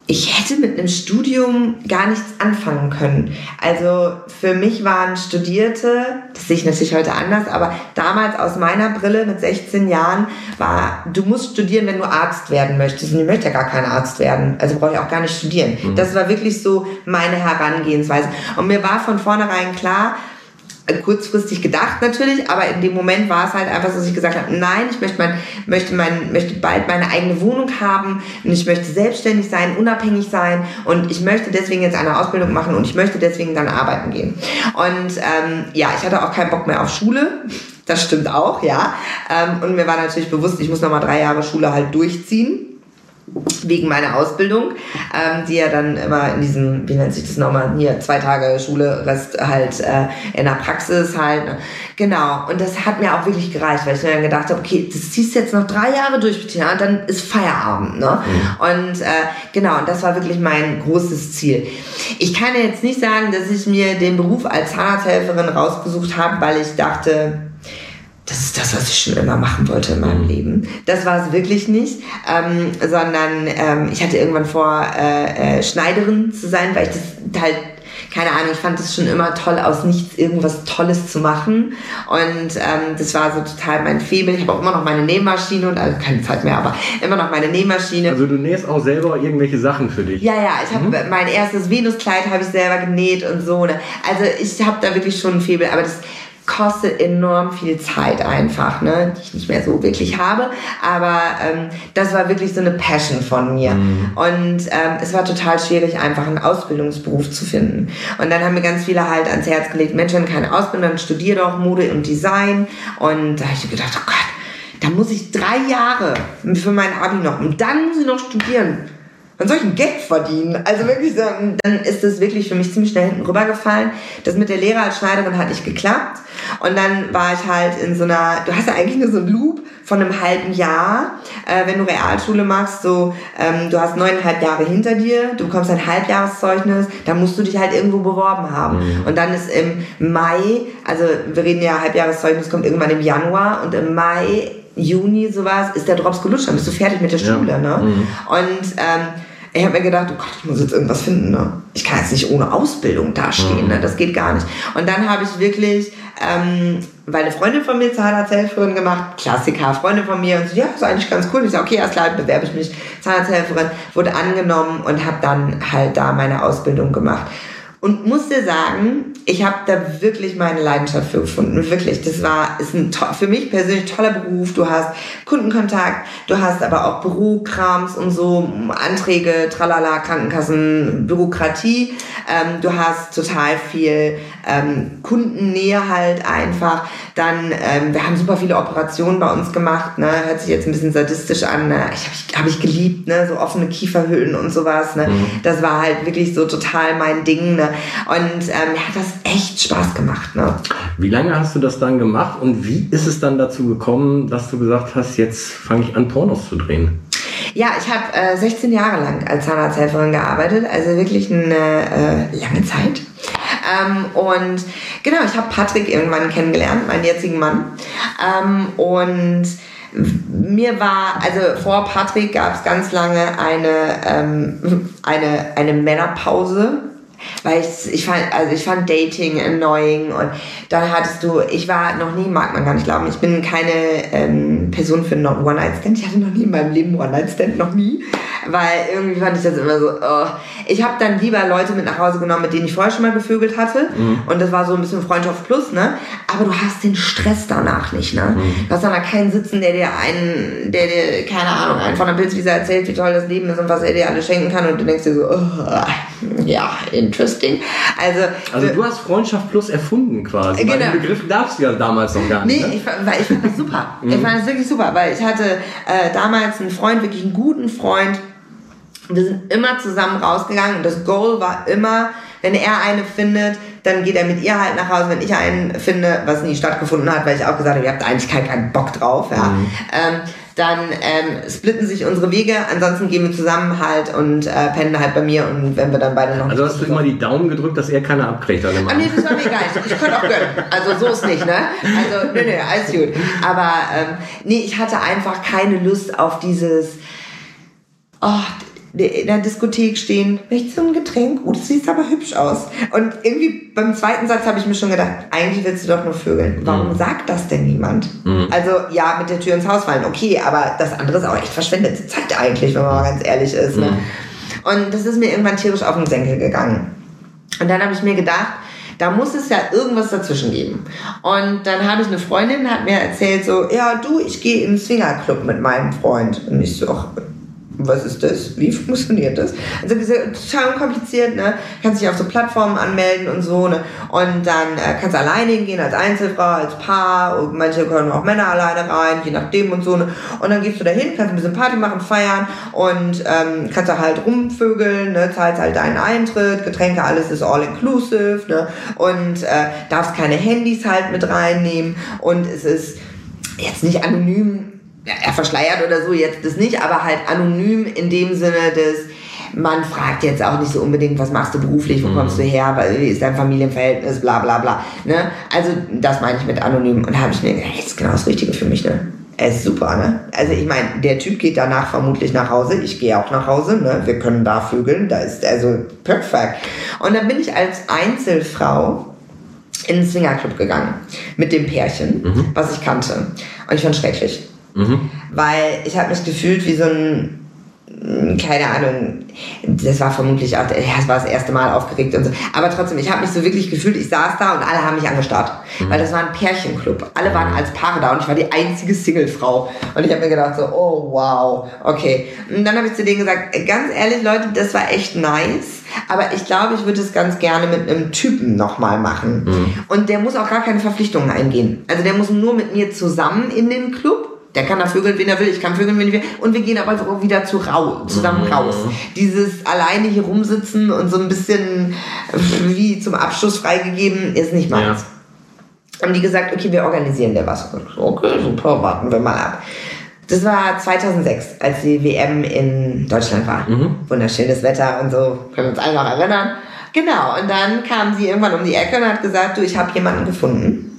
ich hätte mit einem Studium gar nichts anfangen können. Also für mich waren Studierte, das sehe ich natürlich heute anders, aber damals aus meiner Brille mit 16 Jahren war, du musst studieren, wenn du Arzt werden möchtest. Und ich möchte ja gar kein Arzt werden. Also brauche ich auch gar nicht studieren. Mhm. Das war wirklich so meine Herangehensweise. Und mir war von vornherein klar, kurzfristig gedacht natürlich, aber in dem Moment war es halt einfach so, dass ich gesagt habe, nein, ich möchte, mein, möchte, mein, möchte bald meine eigene Wohnung haben und ich möchte selbstständig sein, unabhängig sein und ich möchte deswegen jetzt eine Ausbildung machen und ich möchte deswegen dann arbeiten gehen. Und ähm, ja, ich hatte auch keinen Bock mehr auf Schule. Das stimmt auch, ja. Ähm, und mir war natürlich bewusst, ich muss nochmal drei Jahre Schule halt durchziehen wegen meiner Ausbildung, ähm, die ja dann immer in diesem, wie nennt sich das nochmal, hier zwei Tage Schule, Rest halt äh, in der Praxis halt. Ne? Genau, und das hat mir auch wirklich gereicht, weil ich mir dann gedacht habe, okay, das ziehst du jetzt noch drei Jahre durch, Bettina, und dann ist Feierabend. Ne? Mhm. Und äh, genau, und das war wirklich mein großes Ziel. Ich kann jetzt nicht sagen, dass ich mir den Beruf als Zahnarzthelferin rausgesucht habe, weil ich dachte, das ist das, was ich schon immer machen wollte in meinem mhm. Leben. Das war es wirklich nicht, ähm, sondern ähm, ich hatte irgendwann vor, äh, äh, Schneiderin zu sein, weil ich das halt keine Ahnung, ich fand es schon immer toll, aus nichts irgendwas Tolles zu machen. Und ähm, das war so total mein Febel. Ich habe auch immer noch meine Nähmaschine und also keine Zeit mehr, aber immer noch meine Nähmaschine. Also du nähst auch selber irgendwelche Sachen für dich? Ja, ja. Ich habe mhm. mein erstes Venuskleid habe ich selber genäht und so. Ne? Also ich habe da wirklich schon ein Febel, aber das kostet enorm viel Zeit einfach, ne, die ich nicht mehr so wirklich habe. Aber ähm, das war wirklich so eine Passion von mir. Mhm. Und ähm, es war total schwierig, einfach einen Ausbildungsberuf zu finden. Und dann haben mir ganz viele halt ans Herz gelegt, Mensch, wenn keine Ausbildung, dann studier doch Mode und Design. Und da habe ich gedacht, oh Gott, da muss ich drei Jahre für mein Abi noch und dann muss ich noch studieren wann soll ich ein Geld verdienen? Also wirklich so, dann ist es wirklich für mich ziemlich schnell hinten rübergefallen. Das mit der Lehre als Schneiderin hat nicht geklappt. Und dann war ich halt in so einer, du hast ja eigentlich nur so einen Loop von einem halben Jahr, äh, wenn du Realschule machst, so, ähm, du hast neuneinhalb Jahre hinter dir, du bekommst ein Halbjahreszeugnis, da musst du dich halt irgendwo beworben haben. Mhm. Und dann ist im Mai, also wir reden ja, Halbjahreszeugnis kommt irgendwann im Januar und im Mai Juni sowas, ist der Drops gelutscht, dann bist du fertig mit der Ja. Schule. Ne? Mhm. Und ähm, ich habe mir gedacht, oh Gott, ich muss jetzt irgendwas finden. Ne? Ich kann jetzt nicht ohne Ausbildung dastehen, ne? das geht gar nicht. Und dann habe ich wirklich, ähm, weil eine Freundin von mir Zahnarzthelferin gemacht, Klassiker, Freundin von mir, und so, ja, ist eigentlich ganz cool. Ich sage, okay, alles klar, bewerbe ich mich, Zahnarzthelferin, wurde angenommen und habe dann halt da meine Ausbildung gemacht. Und muss dir sagen, ich habe da wirklich meine Leidenschaft für gefunden. Wirklich. Das war, ist ein für mich persönlich toller Beruf. Du hast Kundenkontakt, du hast aber auch Bürokrams und so, Anträge, tralala, Krankenkassen, Bürokratie. Ähm, du hast total viel ähm, Kundennähe halt einfach. Dann, ähm, wir haben super viele Operationen bei uns gemacht. Ne? Hört sich jetzt ein bisschen sadistisch an. Ne? Ich habe ich, hab ich geliebt, ne? so offene Kieferhöhlen und sowas. Ne? Das war halt wirklich so total mein Ding. Ne? Und ähm, mir hat das echt Spaß gemacht. Ne? Wie lange hast du das dann gemacht und wie ist es dann dazu gekommen, dass du gesagt hast, jetzt fange ich an, Pornos zu drehen? Ja, ich habe äh, 16 Jahre lang als Zahnarzthelferin gearbeitet, also wirklich eine äh, lange Zeit. Ähm, und genau, ich habe Patrick irgendwann kennengelernt, meinen jetzigen Mann. Ähm, und mir war, also vor Patrick gab es ganz lange eine, ähm, eine, eine Männerpause. Weil ich, ich fand, also ich fand Dating annoying und dann hattest du, ich war noch nie, mag man gar nicht glauben, ich bin keine ähm, Person für einen One-Night-Stand. Ich hatte noch nie in meinem Leben One-Night-Stand, noch nie. Weil irgendwie fand ich das immer so, oh. Ich habe dann lieber Leute mit nach Hause genommen, mit denen ich vorher schon mal gevögelt hatte. Und das war so ein bisschen Freundschaft plus, ne? Aber du hast den Stress danach nicht, ne? Du hast dann da keinen sitzen, der dir einen, der dir, keine Ahnung, einen von der Pilzwiese erzählt, wie toll das Leben ist und was er dir alles schenken kann und du denkst dir so, oh, ja, interesting. Also, Also du hast Freundschaft Plus erfunden quasi. Weil Genau. den Begriff gab es ja damals noch gar nicht. Nee, ne? ich, weil ich fand das super. Ich fand das wirklich super, weil ich hatte äh, damals einen Freund, wirklich einen guten Freund. Wir sind immer zusammen rausgegangen und das Goal war immer, wenn er eine findet, dann geht er mit ihr halt nach Hause. Wenn ich einen finde, was nie stattgefunden hat, weil ich auch gesagt habe, ihr habt eigentlich keinen, Bock drauf, ja. Ähm, dann ähm, splitten sich unsere Wege, ansonsten gehen wir zusammen halt und äh, pennen halt bei mir und wenn wir dann beide noch Also hast du immer die Daumen gedrückt, dass er keine abkriegt. Immer. Ah, nee, das war mir egal. Ich, ich könnte auch gönnen. Also so ist nicht, ne? Also, nee, nee, alles gut. Aber, ähm, nee, ich hatte einfach keine Lust auf dieses, oh, in der Diskothek stehen, möchtest du ein Getränk? Oh, du siehst aber hübsch aus. Und irgendwie beim zweiten Satz habe ich mir schon gedacht, eigentlich willst du doch nur vögeln. Warum sagt das denn niemand? Also, ja, mit der Tür ins Haus fallen, okay, aber das andere ist auch echt verschwendete Zeit eigentlich, wenn man mal ganz ehrlich ist. Ne? Und das ist mir irgendwann tierisch auf den Senkel gegangen. Und dann habe ich mir gedacht, da muss es ja irgendwas dazwischen geben. Und dann habe ich eine Freundin, hat mir erzählt so, ja du, ich gehe in den Swingerclub mit meinem Freund. Und ich so, ach, was ist das? Wie funktioniert das? Also total unkompliziert, ne? Kannst dich auf so Plattformen anmelden und so, ne? Und dann äh, kannst du alleine hingehen, als Einzelfrau, als Paar, und manche können auch Männer alleine rein, je nachdem und so, ne? Und dann gehst du dahin, kannst ein bisschen Party machen, feiern und ähm, kannst da halt rumvögeln, ne? Zahlst halt deinen Eintritt, Getränke, alles ist all inclusive, ne? Und äh, darfst keine Handys halt mit reinnehmen und es ist jetzt nicht anonym ja, er verschleiert oder so, jetzt das nicht, aber halt anonym in dem Sinne des, man fragt jetzt auch nicht so unbedingt, was machst du beruflich, wo kommst du her, wie ist dein Familienverhältnis, bla bla bla. Ne? Also das meine ich mit anonym. Und da habe ich mir gedacht, das ist genau das Richtige für mich, ne? Er ist super, ne? Also ich meine, der Typ geht danach vermutlich nach Hause, ich gehe auch nach Hause, ne? Wir können da vögeln, da ist also perfekt. Und dann bin ich als Einzelfrau in den Swingerclub gegangen mit dem Pärchen, was ich kannte. Und ich fand schrecklich. Weil ich habe mich gefühlt wie so ein, mh, keine Ahnung, das war vermutlich auch, das war das erste Mal aufgeregt und so. Aber trotzdem, ich habe mich so wirklich gefühlt, ich saß da und alle haben mich angestarrt. Weil das war ein Pärchenclub. Alle waren als Paare da und ich war die einzige Singlefrau. Und ich habe mir gedacht so, oh wow, okay. Und dann habe ich zu denen gesagt, ganz ehrlich Leute, das war echt nice. Aber ich glaube, ich würde es ganz gerne mit einem Typen nochmal machen. Und der muss auch gar keine Verpflichtungen eingehen. Also der muss nur mit mir zusammen in den Club. Der kann da vögeln, wen er will, ich kann vögeln, wen ich will. Und wir gehen aber auch wieder zu rau, zusammen raus. Dieses alleine hier rumsitzen und so ein bisschen wie zum Abschluss freigegeben, ist nicht meins. Haben die gesagt, okay, wir organisieren dir was. Okay, super, warten wir mal ab. Das war 2006, als die WM in Deutschland war. Wunderschönes Wetter und so, können uns alle noch erinnern. Genau, und dann kam sie irgendwann um die Ecke und hat gesagt, du, ich habe jemanden gefunden.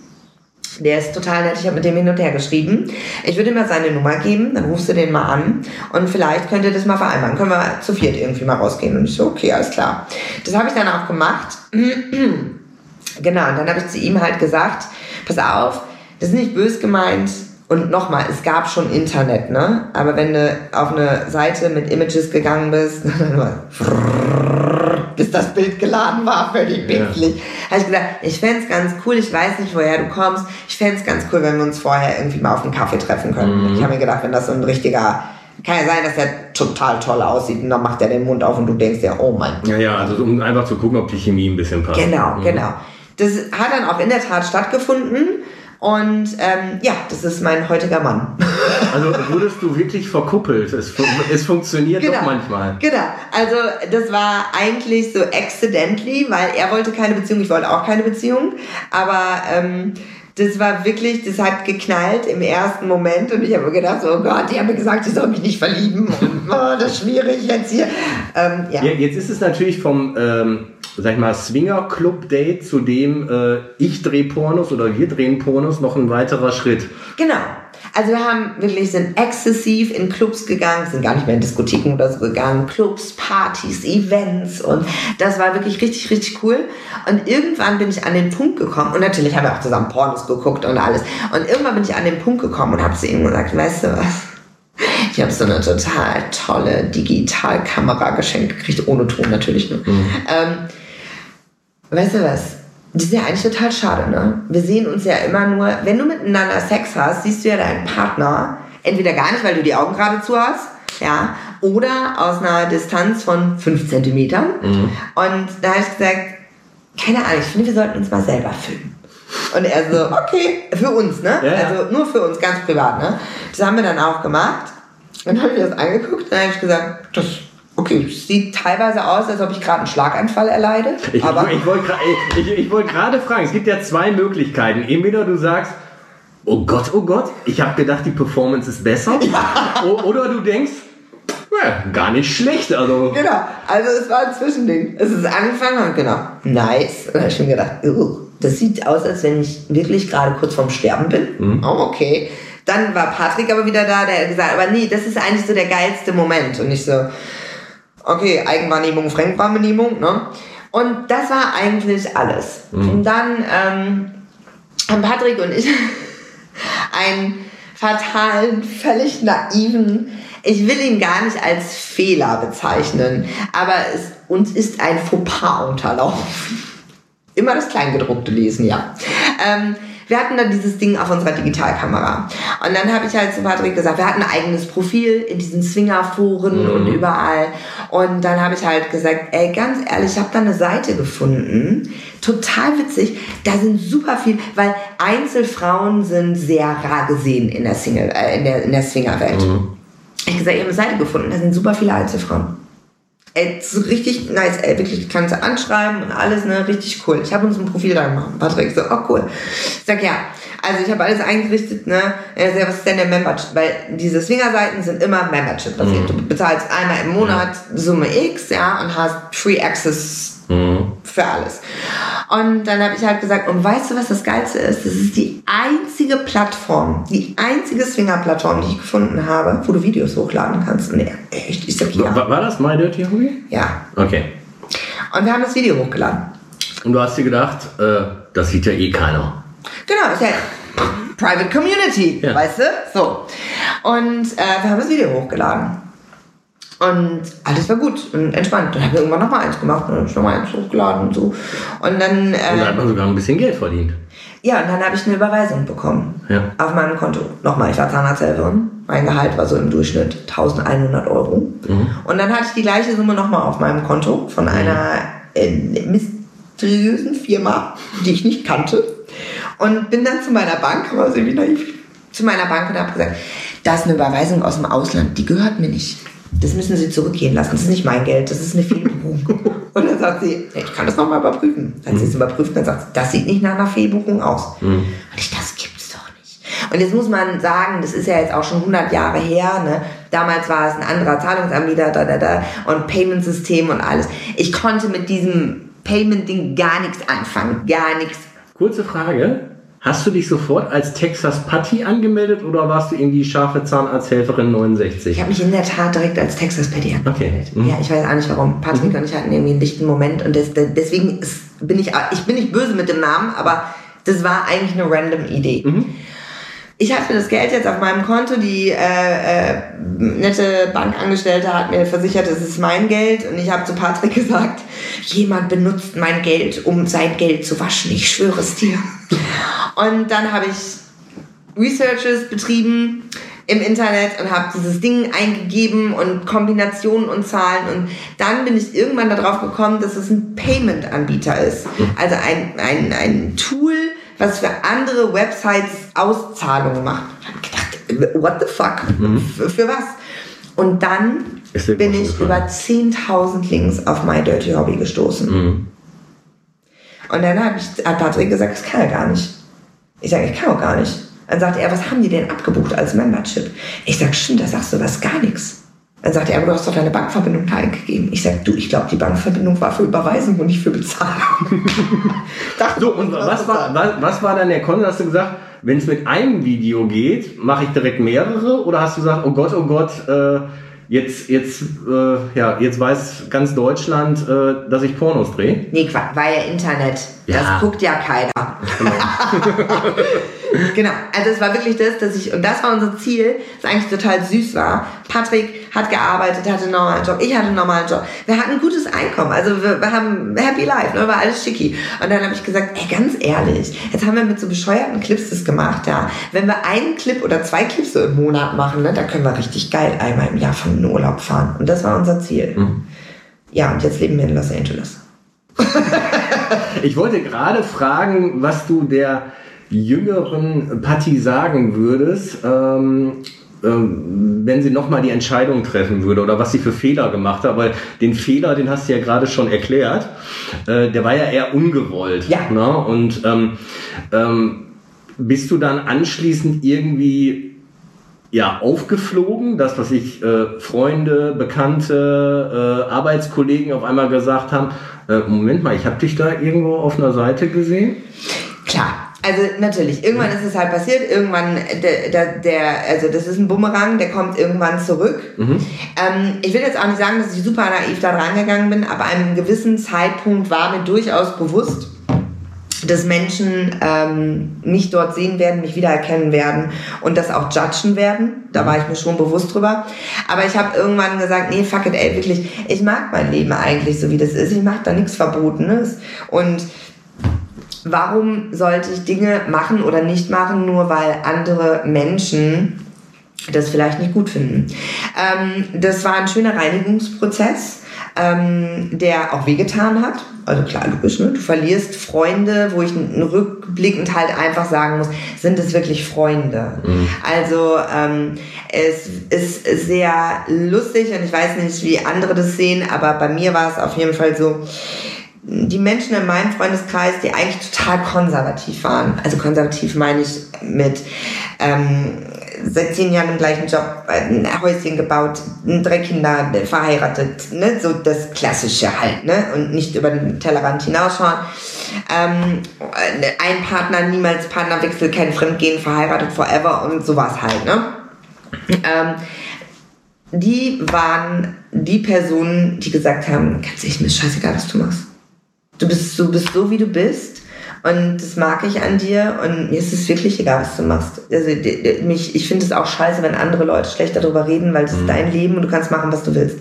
Der ist total nett. Ich habe mit dem hin und her geschrieben. Ich würde ihm mal seine Nummer geben, dann rufst du den mal an und vielleicht könnt ihr das mal vereinbaren. Können wir zu viert irgendwie mal rausgehen. Und ich so, okay, alles klar. Das habe ich dann auch gemacht. genau, und dann habe ich zu ihm halt gesagt, pass auf, das ist nicht bös gemeint. Und nochmal, es gab schon Internet, ne? Aber wenn du auf eine Seite mit Images gegangen bist, bis das Bild geladen war, völlig bildlich, ja. habe ich gesagt, ich fände es ganz cool, ich weiß nicht, woher du kommst, ich fände es ganz cool, wenn wir uns vorher irgendwie mal auf einen Kaffee treffen können. Mhm. Ich habe mir gedacht, wenn das so ein richtiger kann ja sein, dass der total toll aussieht und dann macht er den Mund auf und du denkst ja, oh mein Gott. Ja, ja, also um einfach zu gucken, ob die Chemie ein bisschen passt. Genau, mhm. genau. Das hat dann auch in der Tat stattgefunden. Und ähm, ja, das ist mein heutiger Mann. Also wurdest du wirklich verkuppelt? Es, es funktioniert genau, doch manchmal. Genau. Also das war eigentlich so accidentally, weil er wollte keine Beziehung, ich wollte auch keine Beziehung. Aber ähm, das war wirklich, das hat geknallt im ersten Moment und ich habe gedacht, oh Gott, die haben mir gesagt, ich soll mich nicht verlieben und oh, das ist schwierig jetzt hier. Ähm, ja. ja. Jetzt ist es natürlich vom ähm, sag ich mal, Swinger-Club-Date, zu dem äh, ich drehe Pornos oder wir drehen Pornos, noch ein weiterer Schritt. Genau. Also wir haben wirklich, sind exzessiv in Clubs gegangen, sind gar nicht mehr in Diskotheken oder so gegangen, Clubs, Partys, Events und das war wirklich richtig, richtig cool. Und irgendwann bin ich an den Punkt gekommen und natürlich haben wir auch zusammen Pornos geguckt und alles. Und irgendwann bin ich an den Punkt gekommen und habe zu ihm gesagt, weißt du was? Ich habe so eine total tolle Digitalkamera geschenkt gekriegt, ohne Ton natürlich. Ne? Mhm. Ähm, weißt du was? Das ist ja eigentlich total schade, ne? Wir sehen uns ja immer nur, wenn du miteinander Sex hast, siehst du ja deinen Partner entweder gar nicht, weil du die Augen gerade zu hast, ja, oder aus einer Distanz von 5 Zentimetern. Mhm. Und da habe ich gesagt, keine Ahnung, ich finde, wir sollten uns mal selber filmen. Und er so, okay, für uns, ne? Ja, ja. Also nur für uns, ganz privat, ne? Das haben wir dann auch gemacht. Dann habe ich das angeguckt und dann habe ich gesagt, das Okay, sieht teilweise aus, als ob ich gerade einen Schlaganfall erleide. Ich, aber ich, ich wollte wollt gerade fragen, es gibt ja zwei Möglichkeiten. Entweder du sagst, oh Gott, oh Gott, ich habe gedacht, die Performance ist besser. Ja. Oder du denkst, ja, gar nicht schlecht. Also. Genau, also es war ein Zwischending. Es ist angefangen und genau, nice. Und da habe ich mir gedacht, das sieht aus, als wenn ich wirklich gerade kurz vorm Sterben bin. Mhm. Oh, okay. Dann war Patrick aber wieder da, der hat gesagt, aber nee, das ist eigentlich so der geilste Moment. Und ich so, okay, Eigenwahrnehmung, Fremdwahrnehmung, ne? Und das war eigentlich alles. Mhm. Und dann ähm, haben Patrick und ich einen fatalen, völlig naiven, ich will ihn gar nicht als Fehler bezeichnen, aber es, uns ist ein Fauxpas unterlaufen. Immer das Kleingedruckte lesen, ja. Ähm, wir hatten dann dieses Ding auf unserer Digitalkamera. Und dann habe ich halt zu Patrick gesagt, wir hatten ein eigenes Profil in diesen Swingerforen mhm. und überall. Und dann habe ich halt gesagt, ey, ganz ehrlich, ich habe da eine Seite gefunden. Total witzig. Da sind super viel, weil Einzelfrauen sind sehr rar gesehen in der Single, äh, in der, in der Swingerwelt. Mhm. Ich habe gesagt, ich habe eine Seite gefunden, da sind super viele Einzelfrauen. Ey, so richtig nice, ey, wirklich, kannst du anschreiben und alles, ne, richtig cool. Ich habe uns ein Profil da gemacht. Patrick so, oh cool. Ich sag, ja, also ich habe alles eingerichtet, ne, sagt, was ist denn der Membership? Weil diese Swinger-Seiten sind immer Membership-basiert. Mhm. Du bezahlst einmal im Monat Summe X, ja, und hast Free Access Mhm. Für alles. Und dann habe ich halt gesagt, und weißt du, was das Geilste ist? Das ist die einzige Plattform, die einzige Swinger-Plattform, die ich gefunden habe, wo du Videos hochladen kannst. Nee, echt, ich sag ja. War, war das My Dirty Hobby? Ja. Okay. Und wir haben das Video hochgeladen. Und du hast dir gedacht, äh, das sieht ja eh keiner. Genau, ist ja Private Community, ja. weißt du? So. Und äh, wir haben das Video hochgeladen. Und alles war gut und entspannt. Dann haben wir irgendwann nochmal eins gemacht und dann nochmal eins hochgeladen und so. Und dann. Äh, und da hat man sogar ein bisschen Geld verdient. Ja, und dann habe ich eine Überweisung bekommen. Ja. Auf meinem Konto. Nochmal, ich war Zahnarzthelferin. Mein Gehalt war so im Durchschnitt 1100 Euro. Mhm. Und dann hatte ich die gleiche Summe nochmal auf meinem Konto von einer äh, mysteriösen Firma, die ich nicht kannte. Und bin dann zu meiner Bank, war irgendwie naiv, zu meiner Bank und habe gesagt, das ist eine Überweisung aus dem Ausland, die gehört mir nicht das müssen Sie zurückgehen lassen. Das ist nicht mein Geld, das ist eine Fehlbuchung. und dann sagt sie, ich kann das nochmal überprüfen. Dann mhm. sie es überprüft, dann sagt sie, das sieht nicht nach einer Fehlbuchung aus. Mhm. Und ich, das gibt's doch nicht. Und jetzt muss man sagen, das ist ja jetzt auch schon 100 Jahre her. Ne? Damals war es ein anderer Zahlungsanbieter da, da, da, und Payment-System und alles. Ich konnte mit diesem Payment-Ding gar nichts anfangen, gar nichts. Kurze Frage, Hast du dich sofort als Texas Patty angemeldet oder warst du irgendwie scharfe Zahnarzthelferin 69? Ich habe mich in der Tat direkt als Texas Patty angemeldet. Okay. Mhm. Ja, ich weiß auch nicht warum. Patrick und ich hatten irgendwie einen dichten Moment und das, deswegen ist, bin ich, ich bin nicht böse mit dem Namen, aber das war eigentlich eine random Idee. Mhm. Ich hatte das Geld jetzt auf meinem Konto, die äh, äh, nette Bankangestellte hat mir versichert, es ist mein Geld. Und ich habe zu Patrick gesagt, jemand benutzt mein Geld, um sein Geld zu waschen, ich schwöre es dir. Und dann habe ich Researches betrieben im Internet und habe dieses Ding eingegeben und Kombinationen und Zahlen. Und dann bin ich irgendwann darauf gekommen, dass es ein Payment-Anbieter ist. Also ein, ein, ein Tool, was für andere Websites Auszahlungen macht. Ich habe gedacht, what the fuck? Für, für was? Und dann bin ich über 10.000 Links auf My Dirty Hobby gestoßen. Mhm. Und dann hat, ich, hat Patrick gesagt, das kann er gar nicht. Ich sage, ich kann auch gar nicht. Dann sagt er, was haben die denn abgebucht als Membership? Ich sage, stimmt, da sagst du was gar nichts. Dann sagt er, aber du hast doch deine Bankverbindung da eingegeben. Ich sage, du, ich glaube, die Bankverbindung war für Überweisung und nicht für Bezahlung. So, und was war, was, was war dann der Konsens? Hast du gesagt, wenn es mit einem Video geht, mache ich direkt mehrere? Oder hast du gesagt, oh Gott, oh Gott, äh, jetzt, jetzt, äh, ja, jetzt weiß ganz Deutschland, äh, dass ich Pornos drehe? Nee, war ja Internet. Ja. Das guckt ja keiner. genau, also es war wirklich das, dass ich, und das war unser Ziel, das eigentlich total süß war. Patrick hat gearbeitet, hatte einen normalen Job, ich hatte einen normalen Job. Wir hatten ein gutes Einkommen, also wir, wir haben Happy Life, ne, war alles schicki. Und dann habe ich gesagt, ey, ganz ehrlich, jetzt haben wir mit so bescheuerten Clips das gemacht, ja. Wenn wir einen Clip oder zwei Clips so im Monat machen, ne, da können wir richtig geil einmal im Jahr von den Urlaub fahren. Und das war unser Ziel. Ja, und jetzt leben wir in Los Angeles. Ich wollte gerade fragen, was du der jüngeren Patti sagen würdest, ähm, ähm, wenn sie nochmal die Entscheidung treffen würde oder was sie für Fehler gemacht hat, weil den Fehler, den hast du ja gerade schon erklärt, äh, der war ja eher ungewollt. Ja. Ne? Und ähm, ähm, bist du dann anschließend irgendwie ja, aufgeflogen, das, was ich äh, Freunde, Bekannte, äh, Arbeitskollegen auf einmal gesagt haben, äh, Moment mal, ich habe dich da irgendwo auf einer Seite gesehen. Klar, also natürlich, irgendwann ist es halt passiert, irgendwann, der, der, der also das ist ein Bumerang, der kommt irgendwann zurück. Ähm, ich will jetzt auch nicht sagen, dass ich super naiv da rangegangen bin, aber an einem gewissen Zeitpunkt war mir durchaus bewusst, dass Menschen ähm, mich dort sehen werden, mich wiedererkennen werden und das auch judgen werden. Da war ich mir schon bewusst drüber. Aber ich habe irgendwann gesagt, nee, fuck it, ey, wirklich, ich mag mein Leben eigentlich so, wie das ist. Ich mache da nichts Verbotenes. Und warum sollte ich Dinge machen oder nicht machen, nur weil andere Menschen das vielleicht nicht gut finden. Ähm, das war ein schöner Reinigungsprozess, ähm, der auch wehgetan hat. Also klar, logisch, ne? du verlierst Freunde, wo ich rückblickend halt einfach sagen muss, sind es wirklich Freunde? Also ähm, es ist sehr lustig und ich weiß nicht, wie andere das sehen, aber bei mir war es auf jeden Fall so, die Menschen in meinem Freundeskreis, die eigentlich total konservativ waren. Also konservativ meine ich mit ähm, seit zehn Jahren im gleichen Job, ein Häuschen gebaut, drei Kinder, verheiratet, ne? so das Klassische halt, ne? und nicht über den Tellerrand hinausschauen. Ähm, ein Partner, niemals Partnerwechsel, kein Fremdgehen, verheiratet forever und sowas halt. Ne? Ähm, die waren die Personen, die gesagt haben, ganz ehrlich, mir scheißegal, was du machst. Du bist, du bist so, wie du bist. Und das mag ich an dir. Und mir ist es wirklich egal, was du machst. Also, mich, ich finde es auch scheiße, wenn andere Leute schlecht darüber reden, weil es ist dein Leben und du kannst machen, was du willst.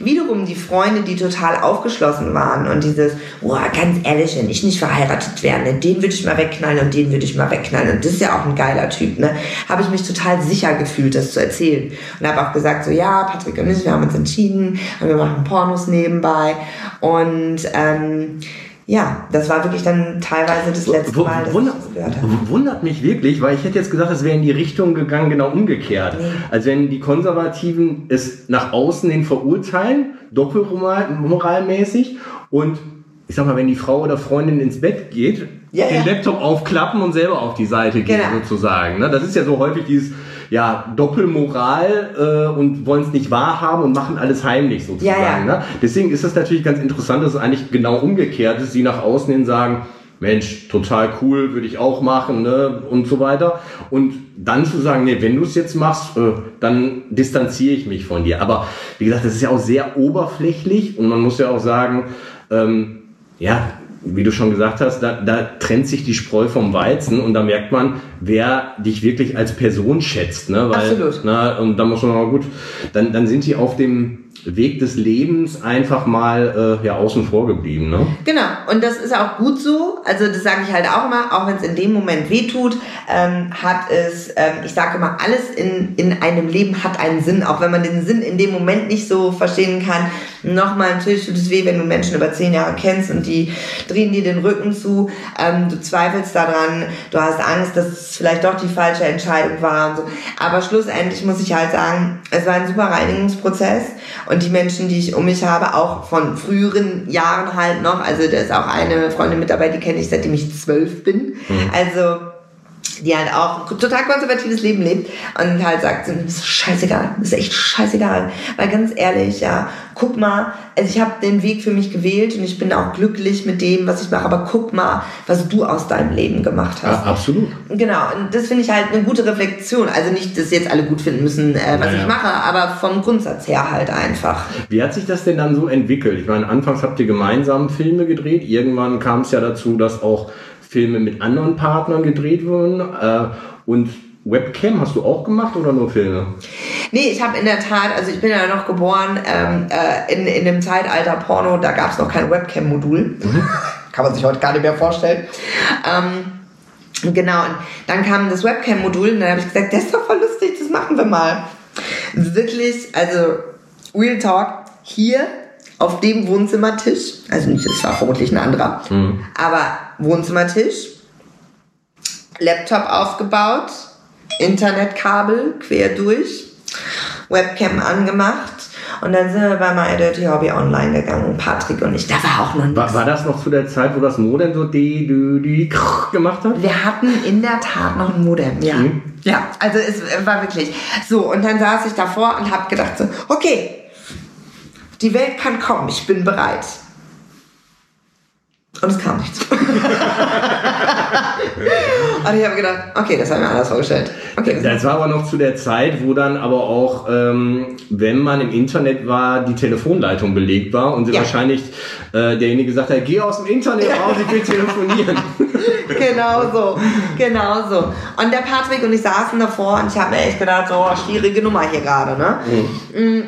Wiederum die Freunde, die total aufgeschlossen waren und dieses, boah, ganz ehrlich, wenn ich nicht verheiratet wäre, ne, den würde ich mal wegknallen und den würde ich mal wegknallen. Und das ist ja auch ein geiler Typ, ne? Habe ich mich total sicher gefühlt, das zu erzählen. Und habe auch gesagt, so, ja, Patrick und ich, wir haben uns entschieden und wir machen Pornos nebenbei. Und, ähm, ja, das war wirklich dann teilweise das letzte Wu- Mal, dass Wunder, ich das gehört habe. wundert mich wirklich, weil ich hätte jetzt gesagt, es wäre in die Richtung gegangen, genau umgekehrt. Nee. Also wenn die Konservativen es nach außen hin verurteilen, doppelmoralmäßig und ich sag mal, wenn die Frau oder Freundin ins Bett geht, Ja, den ja. Laptop aufklappen und selber auf die Seite gehen Genau. sozusagen. Ne? Das ist ja so häufig dieses ja, Doppelmoral äh, und wollen es nicht wahrhaben und machen alles heimlich sozusagen. Ja, ja. Ne? Deswegen ist es natürlich ganz interessant, dass es eigentlich genau umgekehrt ist, sie nach außen hin sagen, Mensch, total cool, würde ich auch machen, ne? Und so weiter. Und dann zu sagen, nee, wenn du es jetzt machst, äh, dann distanziere ich mich von dir. Aber wie gesagt, das ist ja auch sehr oberflächlich und man muss ja auch sagen, ähm, ja, wie du schon gesagt hast, da, da trennt sich die Spreu vom Weizen und da merkt man, wer dich wirklich als Person schätzt. Ne? Weil, Absolut. Na, und da muss man mal gut, dann, dann sind die auf dem Weg des Lebens einfach mal äh, ja, außen vor geblieben. Ne? Genau, und das ist auch gut so. Also das sage ich halt auch immer, auch wenn es in dem Moment wehtut, ähm, hat es, ähm, ich sage immer, alles in, in einem Leben hat einen Sinn, auch wenn man den Sinn in dem Moment nicht so verstehen kann. Nochmal, natürlich tut es weh, wenn du Menschen über zehn Jahre kennst und die drehen dir den Rücken zu, ähm, du zweifelst daran, du hast Angst, dass es vielleicht doch die falsche Entscheidung war und so. Aber schlussendlich muss ich halt sagen, es war ein super Reinigungsprozess und die Menschen, die ich um mich habe, auch von früheren Jahren halt noch, also da ist auch eine Freundin mit dabei, die kenne ich seitdem ich zwölf bin. Also die halt auch ein total konservatives Leben lebt und halt sagt, ist scheißegal, ist echt scheißegal. Weil ganz ehrlich, ja, guck mal, also ich habe den Weg für mich gewählt und ich bin auch glücklich mit dem, was ich mache, aber guck mal, was du aus deinem Leben gemacht hast. Ja, absolut. Genau, und das finde ich halt eine gute Reflexion. Also nicht, dass jetzt alle gut finden müssen, äh, was Ja, ja. ich mache, aber vom Grundsatz her halt einfach. Wie hat sich das denn dann so entwickelt? Ich meine, anfangs habt ihr gemeinsam Filme gedreht. Irgendwann kam es ja dazu, dass auch Filme mit anderen Partnern gedreht wurden. Äh, und Webcam hast du auch gemacht oder nur Filme? Nee, ich habe in der Tat, also ich bin ja noch geboren ähm, äh, in, in dem Zeitalter Porno, da gab es noch kein Webcam-Modul. Kann man sich heute gar nicht mehr vorstellen. Ähm, genau, und dann kam das Webcam-Modul und dann habe ich gesagt, das ist doch voll lustig, das machen wir mal. Wirklich, also Real Talk, hier auf dem Wohnzimmertisch, also nicht, das war vermutlich ein anderer, aber Wohnzimmertisch, Laptop aufgebaut, Internetkabel quer durch, Webcam angemacht und dann sind wir bei My Dirty Hobby online gegangen, Patrick und ich. Da war auch noch nichts. War, war das noch zu der Zeit, wo das Modem so die, die, die gemacht hat? Wir hatten in der Tat noch ein Modem, ja. Mhm. Ja, also es war wirklich so. Und dann saß ich davor und habe gedacht so, okay, die Welt kann kommen, ich bin bereit. Und es kam nichts. und ich habe gedacht, okay, das haben wir anders vorgestellt. Okay, das Das war aber noch zu der Zeit, wo dann aber auch, ähm, wenn man im Internet war, die Telefonleitung belegt war und sie Ja. wahrscheinlich äh, derjenige gesagt hat, geh aus dem Internet raus, ich will telefonieren. genau so, genau so. Und der Patrick und ich saßen davor und ich habe mir echt gedacht, so, schwierige Nummer hier gerade, ne? Mm,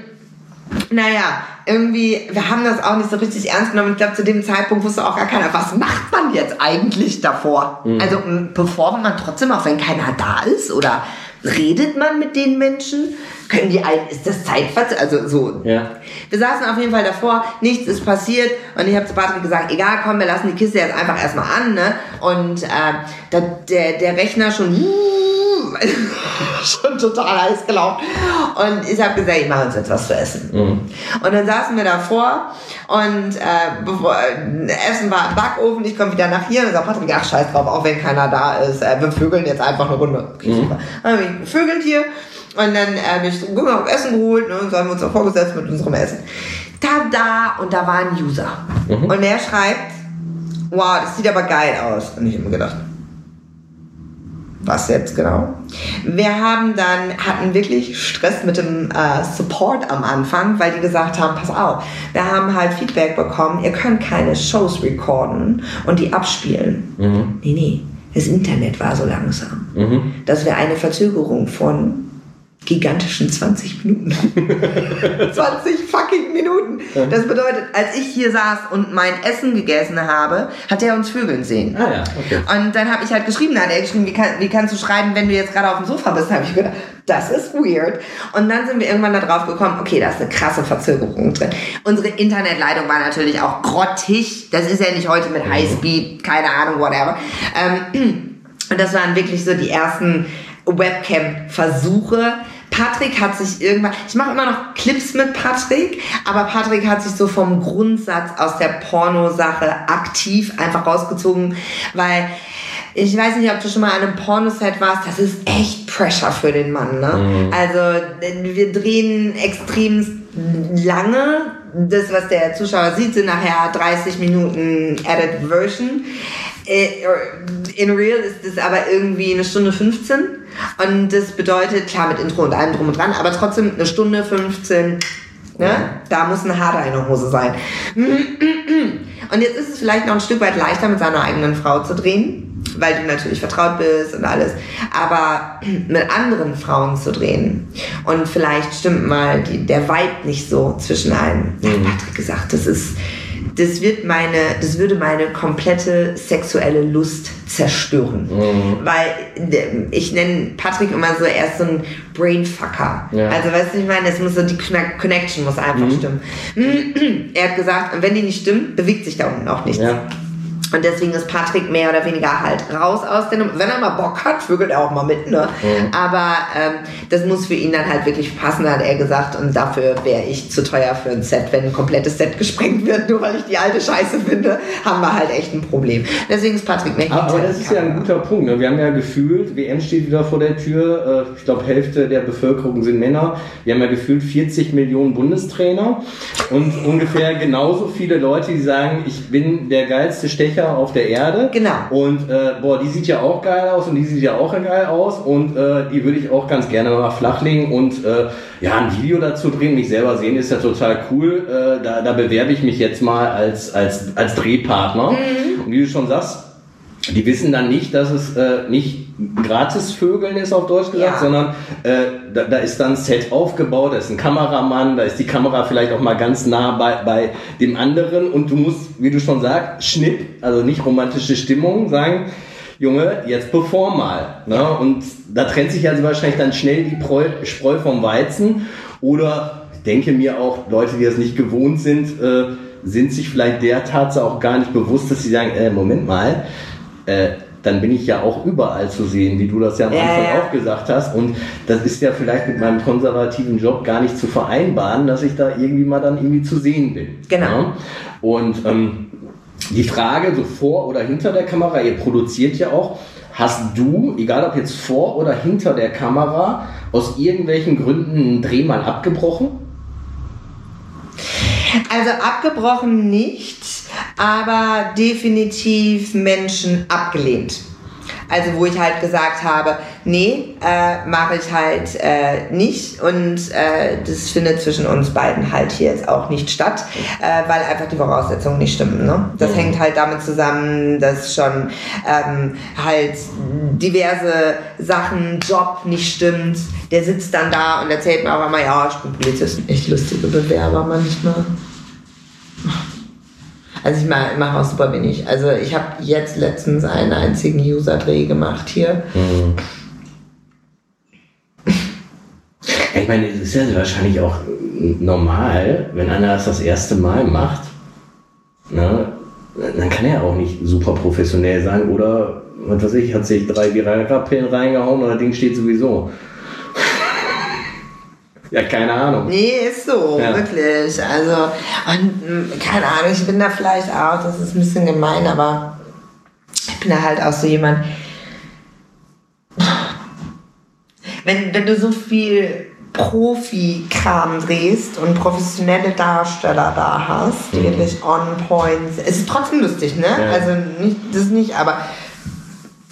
Naja, irgendwie, wir haben das auch nicht so richtig ernst genommen. Ich glaube, zu dem Zeitpunkt wusste auch gar keiner, was macht man jetzt eigentlich davor? Also, m, performt man trotzdem, auch wenn keiner da ist? Oder redet man mit den Menschen? Können die einen, ist das Zeitverzögerung? Also, so, Ja. wir saßen auf jeden Fall davor, nichts ist passiert und ich habe zu Patrick gesagt, egal, komm, wir lassen die Kiste jetzt einfach erstmal an, ne? Und äh, da, der, der Rechner schon schon total heiß gelaufen. Und ich habe gesagt, ich mache uns jetzt was zu essen. Und dann saßen wir davor und äh, bevor, äh, Essen war im Backofen, ich komme wieder nach hier und sag Patrick, ach scheiß drauf, auch wenn keiner da ist, äh, wir vögeln jetzt einfach eine Runde. Okay, super. Dann haben wir gevögelt hier und dann äh, bin ich hab Essen geholt ne, und so haben wir uns auch vorgesetzt mit unserem Essen. Tada! Und da war ein User. Und der schreibt, wow, das sieht aber geil aus. Und ich habe mir gedacht, was jetzt genau? Wir haben dann, hatten wirklich Stress mit dem äh, Support am Anfang, weil die gesagt haben, pass auf, wir haben halt Feedback bekommen, ihr könnt keine Shows recorden und die abspielen. Nee, nee, das Internet war so langsam, dass wir eine Verzögerung von gigantischen 20 Minuten hatten. 20 fucking Minuten. Das bedeutet, als ich hier saß und mein Essen gegessen habe, hat er uns Vögeln sehen. Ah ja, okay. Und dann habe ich halt geschrieben, dann hat er geschrieben, wie, kann, wie kannst du schreiben, wenn du jetzt gerade auf dem Sofa bist? Dann habe ich gedacht, das ist weird. Und dann sind wir irgendwann da drauf gekommen, okay, da ist eine krasse Verzögerung drin. Unsere Internetleitung war natürlich auch grottig. Das ist ja nicht heute mit Highspeed, keine Ahnung, whatever. Ähm, und das waren wirklich so die ersten Webcam-Versuche. Patrick hat sich irgendwann, ich mache immer noch Clips mit Patrick, aber Patrick hat sich so vom Grundsatz aus der Pornosache aktiv einfach rausgezogen, weil ich weiß nicht, ob du schon mal an einem Pornoset warst, das ist echt Pressure für den Mann. Ne? Also wir drehen extrem lange. Das, was der Zuschauer sieht, sind nachher 30 Minuten Edit Version. Äh, In real ist es aber irgendwie eine Stunde 15 und das bedeutet, klar mit Intro und allem drum und dran, aber trotzdem eine Stunde 15, ne? da muss ein Hader in der Hose sein. Und jetzt ist es vielleicht noch ein Stück weit leichter mit seiner eigenen Frau zu drehen, weil du natürlich vertraut bist und alles, aber mit anderen Frauen zu drehen und vielleicht stimmt mal die, der Vibe nicht so zwischen allen. Hat Patrick gesagt, das ist das wird meine, das würde meine komplette sexuelle Lust zerstören. Weil äh, ich nenne Patrick immer so, er ist so ein Brainfucker. Ja. Also weißt du, ich meine, es muss so die Conne- Connection muss einfach stimmen. er hat gesagt, wenn die nicht stimmt, bewegt sich da unten auch nichts. Ja. Und deswegen ist Patrick mehr oder weniger halt raus aus den. Wenn er mal Bock hat, vögelt er auch mal mit, ne? Aber ähm, das muss für ihn dann halt wirklich passen, hat er gesagt. Und dafür wäre ich zu teuer für ein Set. Wenn ein komplettes Set gesprengt wird, nur weil ich die alte Scheiße finde, haben wir halt echt ein Problem. Deswegen ist Patrick mehr Aber, das ist ja ein guter Punkt. Ne? Wir haben ja gefühlt, WM steht wieder vor der Tür. Äh, Ich glaube, Hälfte der Bevölkerung sind Männer. Wir haben ja gefühlt 40 Millionen Bundestrainer und ungefähr genauso viele Leute, die sagen, ich bin der geilste Stecher auf der Erde. Genau. Und äh, boah, die sieht ja auch geil aus und die sieht ja auch geil aus und äh, die würde ich auch ganz gerne mal flachlegen und äh, ja, ein Video dazu drehen, mich selber sehen, ist ja total cool. Äh, da, da bewerbe ich mich jetzt mal als, als, als Drehpartner. Und wie du schon sagst, die wissen dann nicht, dass es äh, nicht gratis Vögeln ist auf Deutsch gesagt, Ja. sondern äh, da, da ist dann ein Set aufgebaut, da ist ein Kameramann, da ist die Kamera vielleicht auch mal ganz nah bei, bei dem anderen und du musst, wie du schon sagst, Schnitt, also nicht romantische Stimmung, sagen, Junge, jetzt perform mal. Ne? Und da trennt sich also wahrscheinlich dann schnell die Preu, Spreu vom Weizen oder ich denke mir auch, Leute, die das nicht gewohnt sind, äh, sind sich vielleicht der Tatsache auch gar nicht bewusst, dass sie sagen, äh, Moment mal, äh, dann bin ich ja auch überall zu sehen, wie du das ja am Ja, Anfang ja. auch gesagt hast. Und das ist ja vielleicht mit meinem konservativen Job gar nicht zu vereinbaren, dass ich da irgendwie mal dann irgendwie zu sehen bin. Genau. Ja? Und ähm, die Frage, so vor oder hinter der Kamera, ihr produziert ja auch, hast du, egal ob jetzt vor oder hinter der Kamera, aus irgendwelchen Gründen einen Dreh mal abgebrochen? Also abgebrochen nicht, aber definitiv Menschen abgelehnt. Also wo ich halt gesagt habe, nee, äh, mache ich halt äh, nicht und äh, das findet zwischen uns beiden halt hier jetzt auch nicht statt, äh, weil einfach die Voraussetzungen nicht stimmen. Ne? Das Mhm. hängt halt damit zusammen, dass schon ähm, halt diverse Sachen, Job nicht stimmt. Der sitzt dann da und erzählt mir auch immer, ja, ich bin Polizist. Echt lustige Bewerber manchmal. Also ich mache mach auch super wenig. Also ich habe jetzt letztens einen einzigen User-Dreh gemacht hier. Ja, ich meine, es ist ja wahrscheinlich auch normal, wenn einer das das erste Mal macht, ne, dann kann er auch nicht super professionell sein oder, was weiß ich, hat sich drei Viagra-Pillen reingehauen das Ding steht sowieso. Ja, keine Ahnung. Nee, ist so, Ja. wirklich. Also, und mh, keine Ahnung, ich bin da vielleicht auch, das ist ein bisschen gemein, aber ich bin da halt auch so jemand. Wenn, wenn du so viel Profi-Kram drehst und professionelle Darsteller da hast, die wirklich on point, es ist trotzdem lustig, ne? Ja. Also nicht, das nicht, aber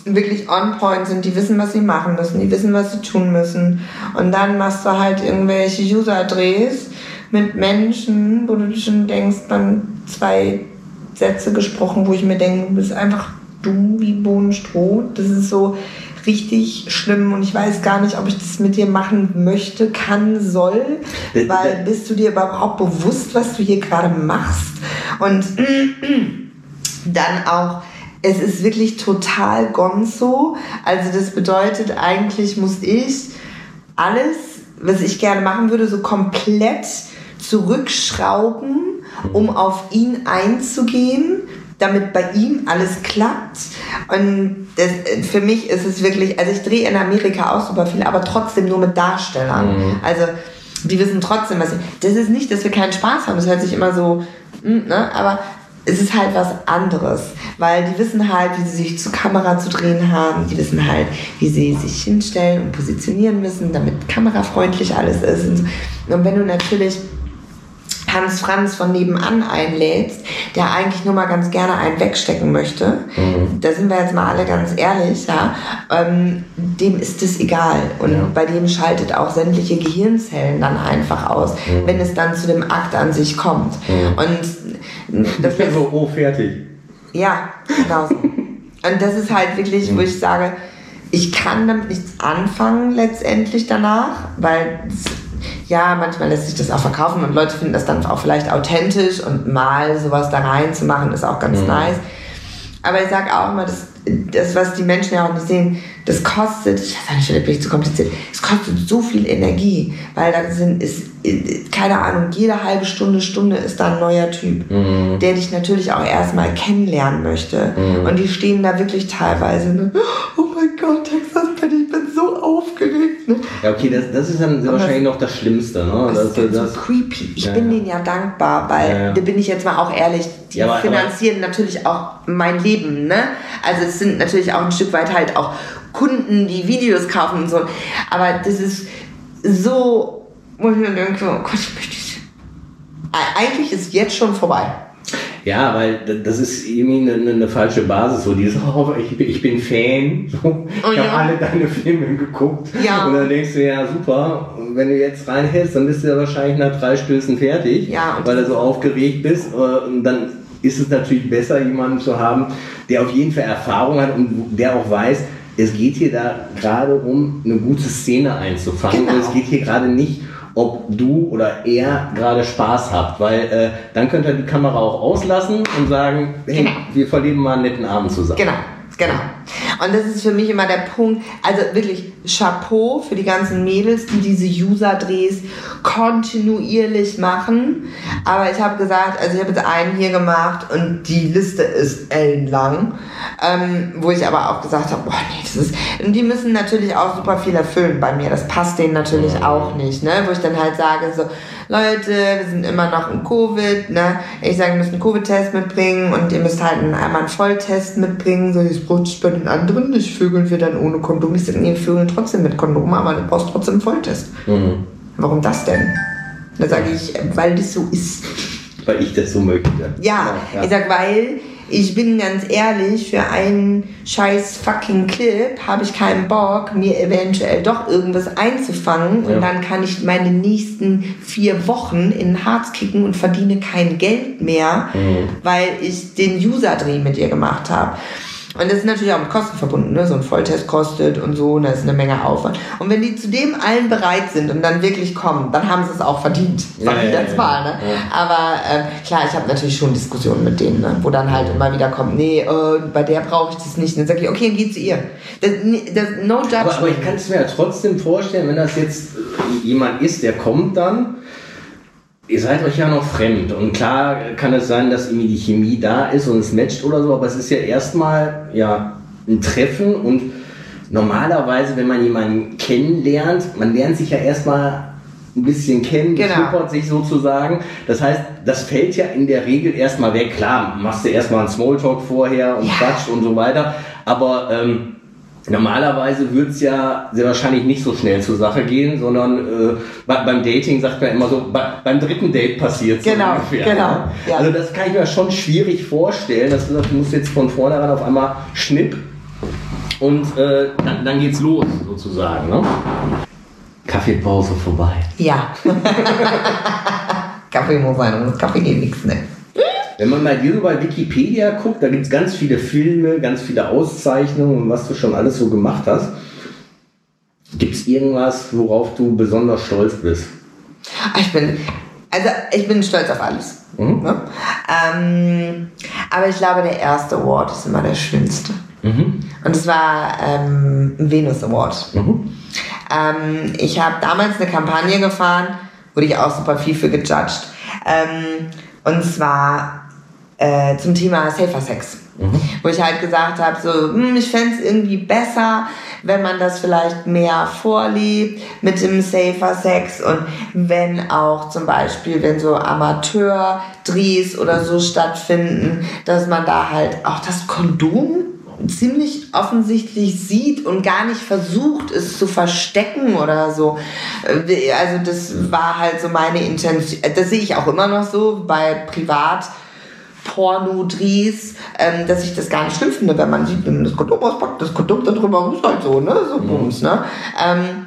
wirklich on point sind, die wissen, was sie machen müssen, die wissen, was sie tun müssen. Und dann machst du halt irgendwelche User-Drehs mit Menschen, wo du schon denkst, dann zwei Sätze gesprochen, wo ich mir denke, du bist einfach dumm wie Bohnenstroh. Das ist so richtig schlimm und ich weiß gar nicht, ob ich das mit dir machen möchte, kann, soll, Äh, weil äh, bist du dir überhaupt bewusst, was du hier gerade machst? Und dann auch, es ist wirklich total gonzo. Also das bedeutet, eigentlich muss ich alles, was ich gerne machen würde, so komplett zurückschrauben, um auf ihn einzugehen, damit bei ihm alles klappt. Und das, für mich ist es wirklich, also ich drehe in Amerika auch super viel, aber trotzdem nur mit Darstellern. Also die wissen trotzdem, was ich, das ist nicht, dass wir keinen Spaß haben. Das hört sich immer so, mm, ne, aber es ist halt was anderes, weil die wissen halt, wie sie sich zur Kamera zu drehen haben, die wissen halt, wie sie sich hinstellen und positionieren müssen, damit kamerafreundlich alles ist. Und, so. und wenn du natürlich Hans Franz von nebenan einlädst, der eigentlich nur mal ganz gerne einen wegstecken möchte, Mhm. da sind wir jetzt mal alle ganz ehrlich, ja, ähm, dem ist es egal. Und Ja. bei dem schaltet auch sämtliche Gehirnzellen dann einfach aus, Mhm. wenn es dann zu dem Akt an sich kommt. Und das bin so, oh, fertig. ja, genau so. Und das ist halt wirklich, wo ich sage, ich kann damit nichts anfangen letztendlich danach, weil ja, manchmal lässt sich das auch verkaufen und Leute finden das dann auch vielleicht authentisch und mal sowas da reinzumachen ist auch ganz nice. Aber ich sage auch immer, das, das, was die Menschen ja auch nicht sehen, das kostet, ich weiß nicht, bin ich zu kompliziert, es kostet so viel Energie, weil da sind, ist, keine Ahnung, jede halbe Stunde, Stunde ist da ein neuer Typ, der dich natürlich auch erstmal kennenlernen möchte. Und die stehen da wirklich teilweise, ne? oh mein Gott, Texas ich bin so aufgeregt. Ne? Ja, okay, das, das ist dann wahrscheinlich noch das Schlimmste, ne? Das Das, ist das, so creepy. Ich Ja, bin ja. denen ja dankbar, weil, Ja, da bin ich jetzt mal auch ehrlich, die Ja, aber- aber- finanzieren natürlich auch mein Leben, ne? Also es sind natürlich auch ein Stück weit halt auch Kunden, die Videos kaufen und so. Aber das ist so, wo ich mir denke, oh Gott, ich möchte Eigentlich ist jetzt schon vorbei. Ja, weil das ist irgendwie eine, eine falsche Basis. So dieses, oh, ich, bin- ich bin Fan, so, ich Oh, ja. habe alle deine Filme geguckt. Ja. Und dann denkst du, ja super, und wenn du jetzt reinhältst, dann bist du ja wahrscheinlich nach drei Stößen fertig, Ja, weil du so aufgeregt bist. äh, Und dann ist es natürlich besser, jemanden zu haben, der auf jeden Fall Erfahrung hat und der auch weiß, es geht hier da gerade um eine gute Szene einzufangen. Genau. Und es geht hier gerade nicht ob du oder er gerade Spaß habt, weil äh, dann könnt ihr die Kamera auch auslassen und sagen, hey, Genau. wir verleben mal einen netten Abend zusammen. Genau, genau. Und das ist für mich immer der Punkt, also wirklich Chapeau für die ganzen Mädels, die diese User-Drehs kontinuierlich machen. Aber ich habe gesagt, also ich habe jetzt einen hier gemacht und die Liste ist ellenlang, ähm, wo ich aber auch gesagt habe, boah nee, das ist, und die müssen natürlich auch super viel erfüllen bei mir, das passt denen natürlich auch nicht, ne? wo ich dann halt sage so, Leute, wir sind immer noch im Covid, ne? Ich sage, ihr müsst einen Covid-Test mitbringen und ihr müsst halt einen, einmal einen Volltest mitbringen. So, das braucht den anderen nicht. Vögeln wir dann ohne Kondom. Ich sage, nee, vögeln trotzdem mit Kondom, aber du brauchst trotzdem einen Volltest. Mhm. Warum das denn? Da sage ich, weil das so ist. Weil ich das so möchte. Ja, ja. ich sag, weil ich bin ganz ehrlich, für einen scheiß fucking Clip habe ich keinen Bock, mir eventuell doch irgendwas einzufangen Ja. und dann kann ich meine nächsten vier Wochen in den Harz kicken und verdiene kein Geld mehr, Mhm. weil ich den User-Dreh mit ihr gemacht habe. Und das ist natürlich auch mit Kosten verbunden, ne? So ein Volltest kostet und so, und da ist eine Menge Aufwand. Und wenn die zu dem allen bereit sind und dann wirklich kommen, dann haben sie es auch verdient. Sag Ja, ich jetzt ja. mal, ne? Ja. Aber äh, klar, ich habe natürlich schon Diskussionen mit denen, ne? wo dann halt immer wieder kommt, nee, äh, bei der brauche ich das nicht. Und dann sage ich, okay, dann geh zu ihr. Das, das, no judgment. Aber, aber ich kann es mir ja trotzdem vorstellen, wenn das jetzt äh, jemand ist, der kommt dann, ihr seid euch ja noch fremd. Und klar kann es sein, dass irgendwie die Chemie da ist und es matcht oder so, aber es ist ja erstmal ja, ein Treffen und normalerweise, wenn man jemanden kennenlernt, man lernt sich ja erstmal ein bisschen kennen, Genau. beschnuppert sich sozusagen. Das heißt, das fällt ja in der Regel erstmal weg. Klar, machst du erstmal einen Smalltalk vorher und Ja. quatscht und so weiter, aber ähm, Normalerweise wird es ja sehr wahrscheinlich nicht so schnell zur Sache gehen, sondern äh, bei, beim Dating sagt man immer so, bei, beim dritten Date passiert so Genau, ungefähr. genau, ja. Also das kann ich mir schon schwierig vorstellen, dass du sagst, du musst jetzt von vornherein auf einmal schnipp und äh, dann, dann geht's los sozusagen. Ne? Kaffeepause vorbei. ja. Kaffee muss sein, ohne Kaffee geht nichts, ne? Wenn man mal hier so bei Wikipedia guckt, da gibt es ganz viele Filme, ganz viele Auszeichnungen und was du schon alles so gemacht hast. Gibt es irgendwas, worauf du besonders stolz bist? Ich bin, also ich bin stolz auf alles. Mhm. Ne? Ähm, aber ich glaube, der erste Award ist immer der schönste. Mhm. Und es war ähm, ein Venus Award. Mhm. Ähm, ich habe damals eine Kampagne gefahren, wurde ich auch super viel für gejudged. Ähm, und zwar äh, zum Thema Safer Sex. Wo ich halt gesagt habe, so, hm, ich fände es irgendwie besser, wenn man das vielleicht mehr vorlebt mit dem Safer Sex und wenn auch zum Beispiel, wenn so Amateur-Drehs oder so stattfinden, dass man da halt auch das Kondom ziemlich offensichtlich sieht und gar nicht versucht, es zu verstecken oder so. Äh, Also das war halt so meine Intention. Das sehe ich auch immer noch so bei Privat. Porno-Drehs, ähm, dass ich das gar nicht schlimm finde, wenn man sieht, wenn man das Kondom auspackt, das Kondom da drüber ist halt so, ne? So Bums, ne? Ähm,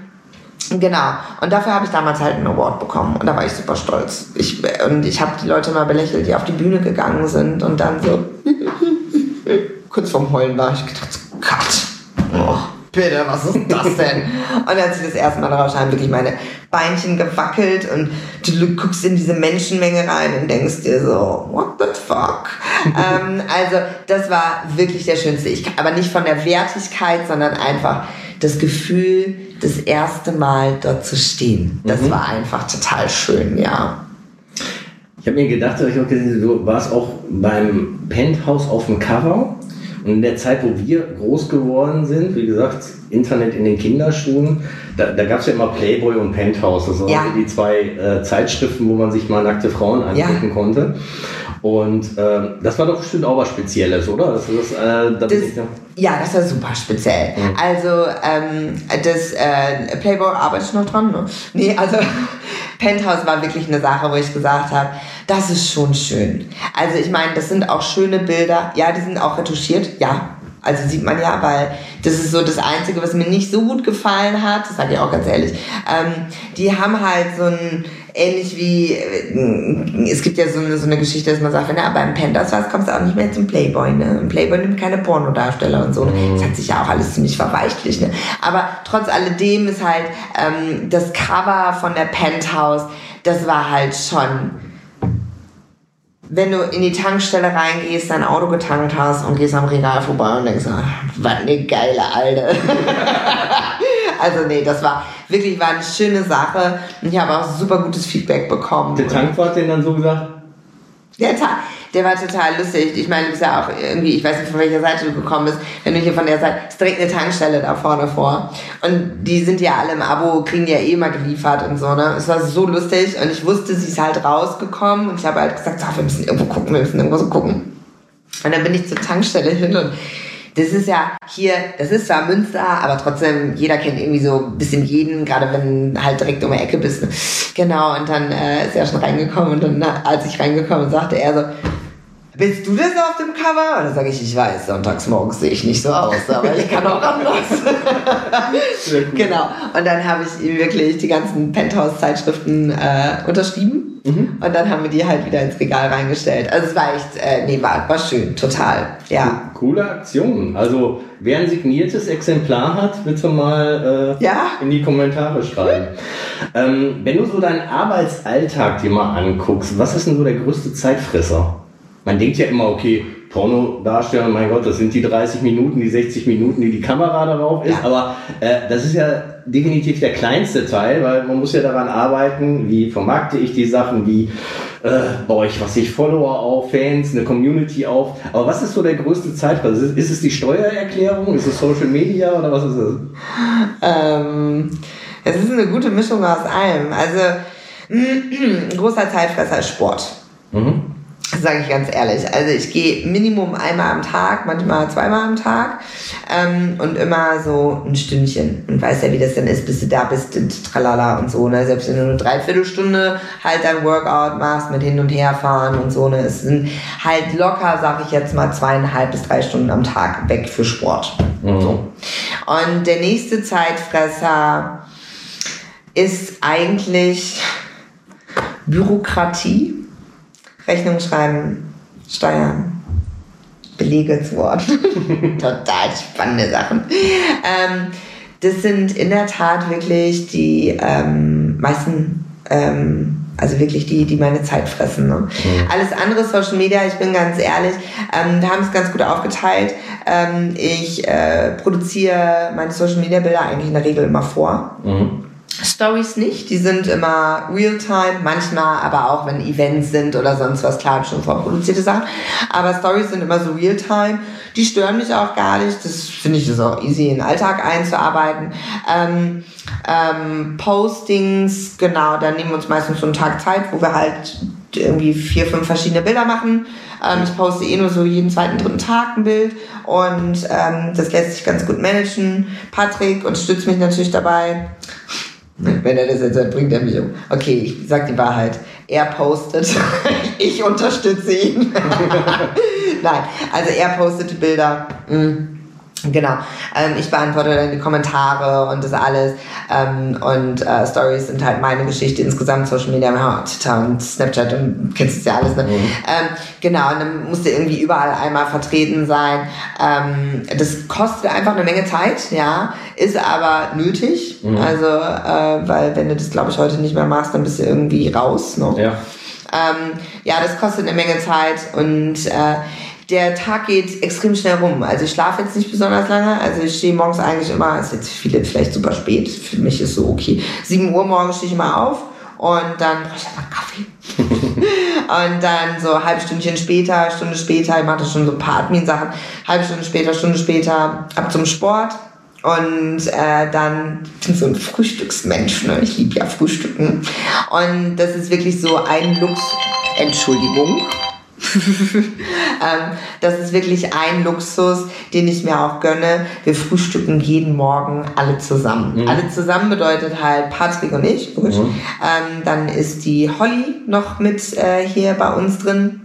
genau. Und dafür habe ich damals halt einen Award bekommen und da war ich super stolz. Ich, und ich habe die Leute mal belächelt, die auf die Bühne gegangen sind und dann so kurz vorm Heulen war ich gedacht, Gott, bitte, was ist das denn? und als ich das erste Mal drauf haben wirklich meine Beinchen gewackelt und du guckst in diese Menschenmenge rein und denkst dir so, what the fuck? ähm, also das war wirklich der schönste. Ich, aber nicht von der Wertigkeit, sondern einfach das Gefühl, das erste Mal dort zu stehen. Das Mhm. war einfach total schön, ja. Ich habe mir gedacht, ich auch gesehen, du warst auch beim Penthouse auf dem Cover. Und in der Zeit, wo wir groß geworden sind, wie gesagt, Internet in den Kinderschuhen, da, da gab es ja immer Playboy und Penthouse. Das waren Ja. die zwei äh, Zeitschriften, wo man sich mal nackte Frauen angucken Ja. konnte. Und ähm, das war doch bestimmt auch was Spezielles, oder? Das, das, äh, da bin Das, ich ja- das war super speziell. Mhm. Also, ähm, das äh, Playboy arbeite ich noch dran, ne? Nee, also Penthouse war wirklich eine Sache, wo ich gesagt habe, das ist schon schön. Also ich meine, das sind auch schöne Bilder. Ja, die sind auch retuschiert, ja. Also sieht man ja, weil das ist so das Einzige, was mir nicht so gut gefallen hat, das sage ich auch ganz ehrlich. Ähm, die haben halt so ein, ähnlich wie, äh, es gibt ja so eine, so eine Geschichte, dass man sagt, wenn du aber im Penthouse warst, kommst du auch nicht mehr zum Playboy. Ne? Ein Playboy nimmt keine Pornodarsteller und so. Das hat sich ja auch alles ziemlich verweichlicht. Ne? Aber trotz alledem ist halt ähm, das Cover von der Penthouse, das war halt schon wenn du in die Tankstelle reingehst, dein Auto getankt hast und gehst am Regal vorbei und denkst, ah, was eine geile Alte. also nee, das war wirklich war eine schöne Sache und ich habe auch super gutes Feedback bekommen. Der Tankwart hat den dann so gesagt, Der, Ta- der war total lustig. Ich meine, du bist ja auch irgendwie, ich weiß nicht, von welcher Seite du gekommen bist. Wenn du hier von der Seite, ist direkt eine Tankstelle da vorne vor. Und die sind ja alle im Abo, kriegen ja eh mal geliefert und so, ne? Es war so lustig und ich wusste, sie ist halt rausgekommen und ich habe halt gesagt, so, wir müssen irgendwo gucken, wir müssen irgendwo so gucken. Und dann bin ich zur Tankstelle hin und das ist ja hier, das ist zwar Münster, aber trotzdem, jeder kennt irgendwie so ein bisschen jeden, gerade wenn halt direkt um die Ecke bist. Genau, und dann äh, ist er schon reingekommen und dann, als ich reingekommen sagte er so, bist du das auf dem Cover? Und dann sage ich, ich weiß, sonntags morgens sehe ich nicht so aus, aber ich kann auch anders. genau. Und dann habe ich ihm wirklich die ganzen Penthouse-Zeitschriften äh, unterschrieben. Und dann haben wir die halt wieder ins Regal reingestellt. Also es war echt, äh, nee, war, war schön, total. Ja. coole Aktion. Also, wer ein signiertes Exemplar hat, bitte mal äh, Ja. in die Kommentare schreiben. ähm, wenn du so deinen Arbeitsalltag dir mal anguckst, was ist denn so der größte Zeitfresser? Man denkt ja immer, okay, Pornodarsteller, mein Gott, das sind die 30 Minuten, die 60 Minuten, die die Kamera darauf ist. Ja. Aber äh, das ist ja definitiv der kleinste Teil, weil man muss ja daran arbeiten, wie vermarkte ich die Sachen, wie äh, baue ich, was ich Follower auf, Fans, eine Community auf. Aber was ist so der größte Zeitfresser? Ist, ist es die Steuererklärung? Ist es Social Media oder was ist es? Ähm, es ist eine gute Mischung aus allem. Also, ein großer Zeitfresser ist Sport. Mhm. Sage ich ganz ehrlich. Also ich gehe Minimum einmal am Tag, manchmal zweimal am Tag ähm, und immer so ein Stündchen. Und weißt ja, wie das dann ist, bis du da bist und tralala und so. Ne? Selbst wenn du eine Dreiviertelstunde halt dein Workout machst mit hin und her fahren und so. Ne? Es sind halt locker, sag ich jetzt mal, zweieinhalb bis drei Stunden am Tag weg für Sport. So. Und der nächste Zeitfresser ist eigentlich Bürokratie. Rechnung schreiben, Steuern, Belege zu Wort. Total spannende Sachen. Ähm, das sind in der Tat wirklich die ähm, meisten, ähm, also wirklich die, die meine Zeit fressen. Ne? Alles andere Social Media, ich bin ganz ehrlich, ähm, wir haben es ganz gut aufgeteilt. Ähm, ich äh, produziere meine Social Media Bilder eigentlich in der Regel immer vor. Mhm. Stories nicht, die sind immer real-time, manchmal aber auch, wenn Events sind oder sonst was, klar, schon vorproduzierte Sachen. Aber Stories sind immer so real-time, die stören mich auch gar nicht. Das finde ich das auch easy in den Alltag einzuarbeiten. Ähm, ähm, Postings, genau, da nehmen wir uns meistens so einen Tag Zeit, wo wir halt irgendwie vier, fünf verschiedene Bilder machen. Ähm, ich poste eh nur so jeden zweiten, dritten Tag ein Bild und ähm, das lässt sich ganz gut managen. Patrick unterstützt mich natürlich dabei. Wenn er das jetzt hört, bringt er mich um. Okay, ich sag die Wahrheit. Er postet, ich unterstütze ihn. Nein, also er postet Bilder. Mm. Genau. Ähm, ich beantworte dann die Kommentare und das alles. Ähm, und äh, Stories sind halt meine Geschichte insgesamt. Social Media, Twitter und Snapchat und kennst es ja alles. Ne? Mhm. Ähm, genau, und dann musst du irgendwie überall einmal vertreten sein. Ähm, das kostet einfach eine Menge Zeit, ja, ist aber nötig. Mhm. Also, äh, weil wenn du das, glaube ich, heute nicht mehr machst, dann bist du irgendwie raus. Ne? Ja. Ähm, ja, das kostet eine Menge Zeit und äh, der Tag geht extrem schnell rum. Also ich schlafe jetzt nicht besonders lange. Also ich stehe morgens eigentlich immer, ist jetzt viele vielleicht super spät, für mich ist so okay. 7 Uhr morgens stehe ich immer auf und dann brauche ich einfach Kaffee. und dann so ein halbes Stündchen später, Stunde später, ich mache das schon so ein paar Admin-Sachen, halbe Stunde später, Stunde später ab zum Sport. Und äh, dann bin ich so ein Frühstücksmensch. Ne? Ich liebe ja Frühstücken. Und das ist wirklich so ein Lux. Entschuldigung. ähm, das ist wirklich ein Luxus, den ich mir auch gönne. Wir frühstücken jeden Morgen alle zusammen. Mhm. Alle zusammen bedeutet halt Patrick und ich. Mhm. Ähm, dann ist die Holly noch mit äh, hier bei uns drin.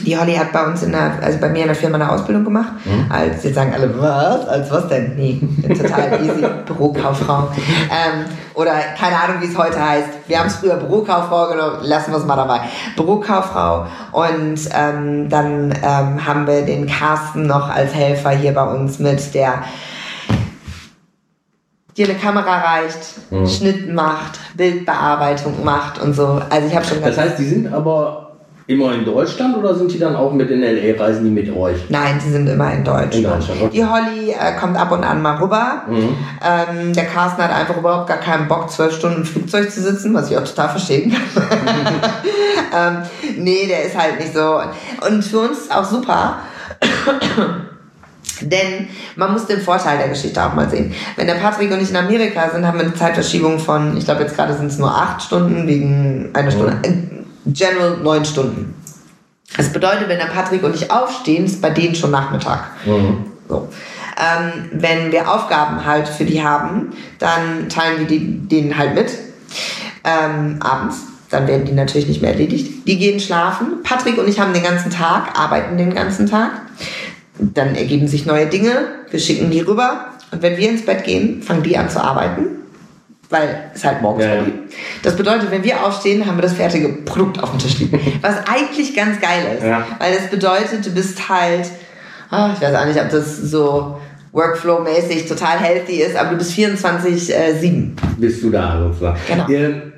Die Holly hat bei uns in der, also bei mir in der Firma eine Ausbildung gemacht. Mhm. Als jetzt sagen alle, was? Als was denn? Nee, total easy. Bürokauffrau. Ähm, oder keine Ahnung, wie es heute heißt. Wir haben es früher Bürokauffrau genommen, lassen wir es mal dabei. Bürokauffrau. Und ähm, dann ähm, haben wir den Carsten noch als Helfer hier bei uns mit, der dir eine Kamera reicht, mhm. Schnitt macht, Bildbearbeitung macht und so. Also ich habe schon. Das heißt, die sind aber immer in Deutschland oder sind die dann auch mit in LA, reisen die mit euch? Nein, die sind immer in Deutschland. In Deutschland. Die Holly äh, kommt ab und an mal rüber. Mhm. Ähm, der Carsten hat einfach überhaupt gar keinen Bock, zwölf Stunden im Flugzeug zu sitzen, was ich auch total verstehen kann. ähm, nee, der ist halt nicht so. Und für uns ist auch super. Denn man muss den Vorteil der Geschichte auch mal sehen. Wenn der Patrick und ich in Amerika sind, haben wir eine Zeitverschiebung von, ich glaube jetzt gerade sind es nur acht Stunden wegen einer Stunde. Mhm. General neun Stunden. Das bedeutet, wenn der Patrick und ich aufstehen, ist bei denen schon Nachmittag. Mhm. So. Ähm, wenn wir Aufgaben halt für die haben, dann teilen wir die, denen halt mit. Ähm, abends. Dann werden die natürlich nicht mehr erledigt. Die gehen schlafen. Patrick und ich haben den ganzen Tag, arbeiten den ganzen Tag. Dann ergeben sich neue Dinge. Wir schicken die rüber. Und wenn wir ins Bett gehen, fangen die an zu arbeiten weil es halt morgens ja, ja. Das bedeutet, wenn wir aufstehen, haben wir das fertige Produkt auf dem Tisch liegen. Was eigentlich ganz geil ist. Ja. Weil das bedeutet, du bist halt, oh, ich weiß auch nicht, ob das so Workflow-mäßig total healthy ist, aber du bist 24-7. Äh, bist du da sozusagen. Genau.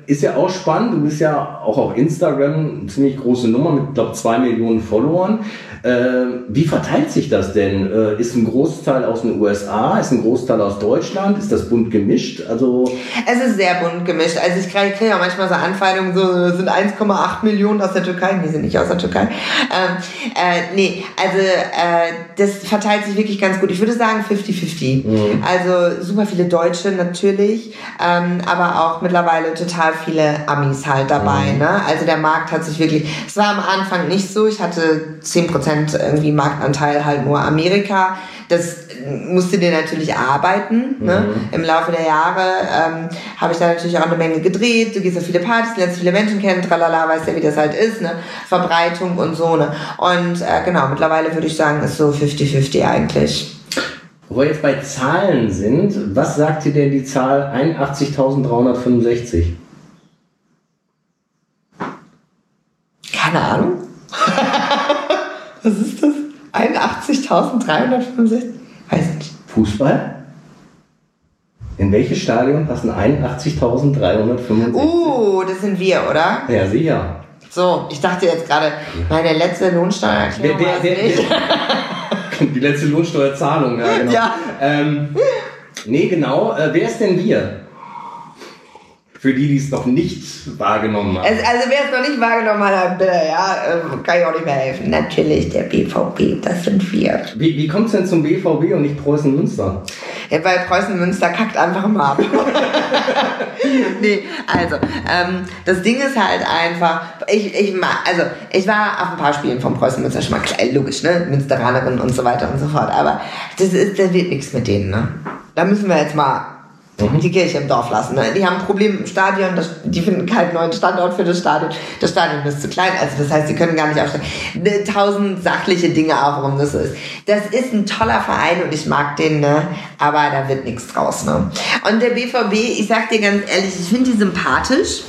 Ist ja auch spannend, du bist ja auch auf Instagram eine ziemlich große Nummer mit, glaube zwei Millionen Followern. Äh, wie verteilt sich das denn? Äh, ist ein Großteil aus den USA? Ist ein Großteil aus Deutschland? Ist das bunt gemischt? Also es ist sehr bunt gemischt. Also ich kriege krieg ja manchmal so Anfeindungen, so sind 1,8 Millionen aus der Türkei. Die sind nicht aus der Türkei. Ähm, äh, nee, also äh, das verteilt sich wirklich ganz gut. Ich würde sagen 50-50. Mhm. Also super viele Deutsche natürlich, ähm, aber auch mittlerweile total viele Amis halt dabei. Mhm. Ne? Also der Markt hat sich wirklich, es war am Anfang nicht so. Ich hatte 10% irgendwie Marktanteil halt nur Amerika. Das musste dir natürlich arbeiten. Ne? Mhm. Im Laufe der Jahre ähm, habe ich da natürlich auch eine Menge gedreht. Du gehst auf viele Partys, lernst viele Menschen kennen, tralala, weißt ja, wie das halt ist. Ne? Verbreitung und so. Ne? Und äh, genau, mittlerweile würde ich sagen, ist so 50-50 eigentlich. Wo wir jetzt bei Zahlen sind, was sagt dir denn die Zahl 81.365? Keine Ahnung. Was ist das? 81.365? Weiß nicht. Fußball? In welches Stadion passen 81.365? Uh, das sind wir, oder? Ja, sicher. So, ich dachte jetzt gerade, meine letzte Lohnsteuererklärung der, der, nicht. Die letzte Lohnsteuerzahlung, ja, genau. Ja. Ähm, nee, genau. Äh, wer ist denn wir? Für die, die es noch nicht wahrgenommen haben. Also, also wer es noch nicht wahrgenommen hat, bitte, ja, äh, kann ich auch nicht mehr helfen. Natürlich, der BVB, das sind wir. Wie, wie kommt es denn zum BVB und nicht Preußen Münster? Ja, weil Preußen Münster kackt einfach immer ab. nee, also, ähm, das Ding ist halt einfach, ich, ich, also, ich war auf ein paar Spielen von Preußen Münster schon mal klar, logisch, ne? Münsteranerin und so weiter und so fort, aber das ist, das wird nichts mit denen, ne? Da müssen wir jetzt mal die Kirche im Dorf lassen. Ne? Die haben ein Problem im Stadion, das, die finden keinen neuen Standort für das Stadion. Das Stadion ist zu klein, also das heißt, sie können gar nicht aufstellen. Ne, Tausend sachliche Dinge auch, warum das so ist. Das ist ein toller Verein und ich mag den, ne? aber da wird nichts draus. Ne? Und der BVB, ich sag dir ganz ehrlich, ich finde die sympathisch.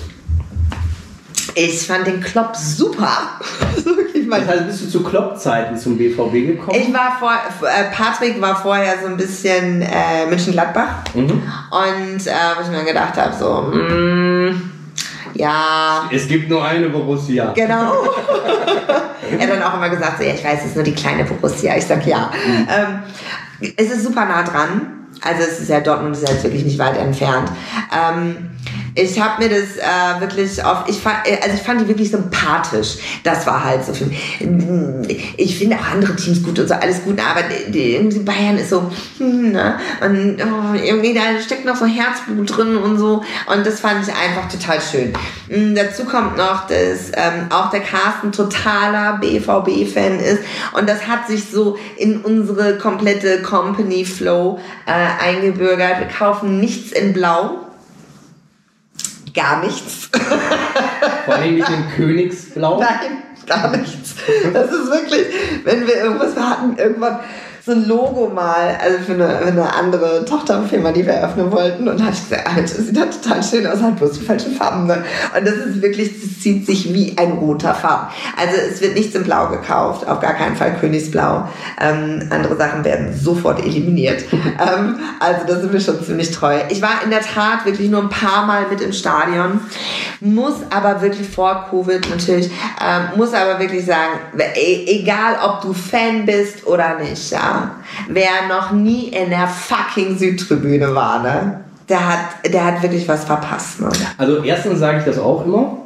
Ich fand den Klopp super. Wirklich, mein Das heißt, bist du zu Klopp-Zeiten zum BVB gekommen? ich war vor, äh, Patrick war vorher so ein bisschen äh, München-Gladbach. Mhm. Und äh, wo ich mir gedacht habe, so, mm, ja, es gibt nur eine Borussia. genau. er hat dann auch immer gesagt, so, ja, ich weiß, es ist nur die kleine Borussia. Ich sag ja. Ähm, es ist super nah dran. Also es ist ja Dortmund ist ja jetzt wirklich nicht weit entfernt. Ähm, ich habe mir das äh, wirklich auf, ich fand, äh, also ich fand die wirklich sympathisch. Das war halt so für mich. Ich finde auch andere Teams gut und so, alles gut, aber die, irgendwie Bayern ist so, hm, ne? und oh, irgendwie da steckt noch so Herzblut drin und so. Und das fand ich einfach total schön. Mm, dazu kommt noch, dass ähm, auch der Carsten totaler BVB-Fan ist und das hat sich so in unsere komplette Company Flow äh, eingebürgert. Wir kaufen nichts in Blau. Gar nichts. Vor allem nicht in Königsblau. Nein, gar nichts. Das ist wirklich, wenn wir irgendwas, wir hatten irgendwann so ein Logo mal, also für eine, für eine andere Tochterfirma, die wir eröffnen wollten. Und da habe ich gesagt, Alter, das sieht halt total schön aus, hat bloß die falschen Farben. Ne? Und das ist wirklich, das zieht sich wie ein roter Farben. Also es wird nichts in Blau gekauft, auf gar keinen Fall Königsblau. Ähm, andere Sachen werden sofort eliminiert. ähm, also da sind wir schon ziemlich treu. Ich war in der Tat wirklich nur ein paar Mal mit im Stadion, muss aber wirklich vor Covid natürlich, ähm, muss aber wirklich sagen, e egal ob du Fan bist oder nicht, ja, wer noch nie in der fucking Südtribüne war, ne? Der hat, der hat wirklich was verpasst, ne? Also erstens sage ich das auch immer.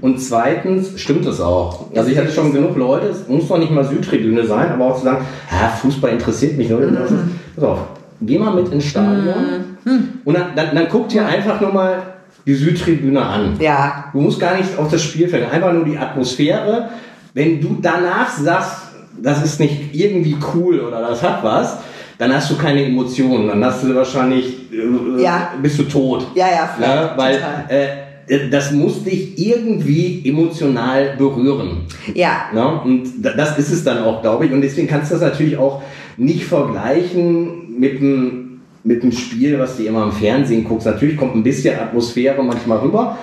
Und zweitens stimmt es auch. Also ich hatte schon genug Leute, es muss doch nicht mal Südtribüne sein, aber auch zu sagen, ja, Fußball interessiert mich nur. Mhm. Pass auf, geh mal mit ins Stadion und dann, dann, dann guck dir einfach nur mal die Südtribüne an. Ja, Du musst gar nicht auf das Spielfeld, einfach nur die Atmosphäre. Wenn du danach sagst, das ist nicht irgendwie cool oder das hat was, dann hast du keine Emotionen. Dann hast du wahrscheinlich, äh, Ja. bist du tot. ja, ja, Ja, weil äh, das muss dich irgendwie emotional berühren. Ja, Ja, und da- das ist es dann auch, glaube ich. Und deswegen kannst du das natürlich auch nicht vergleichen mit einem, mit einem Spiel, was du immer im Fernsehen guckst. Natürlich kommt ein bisschen Atmosphäre manchmal rüber.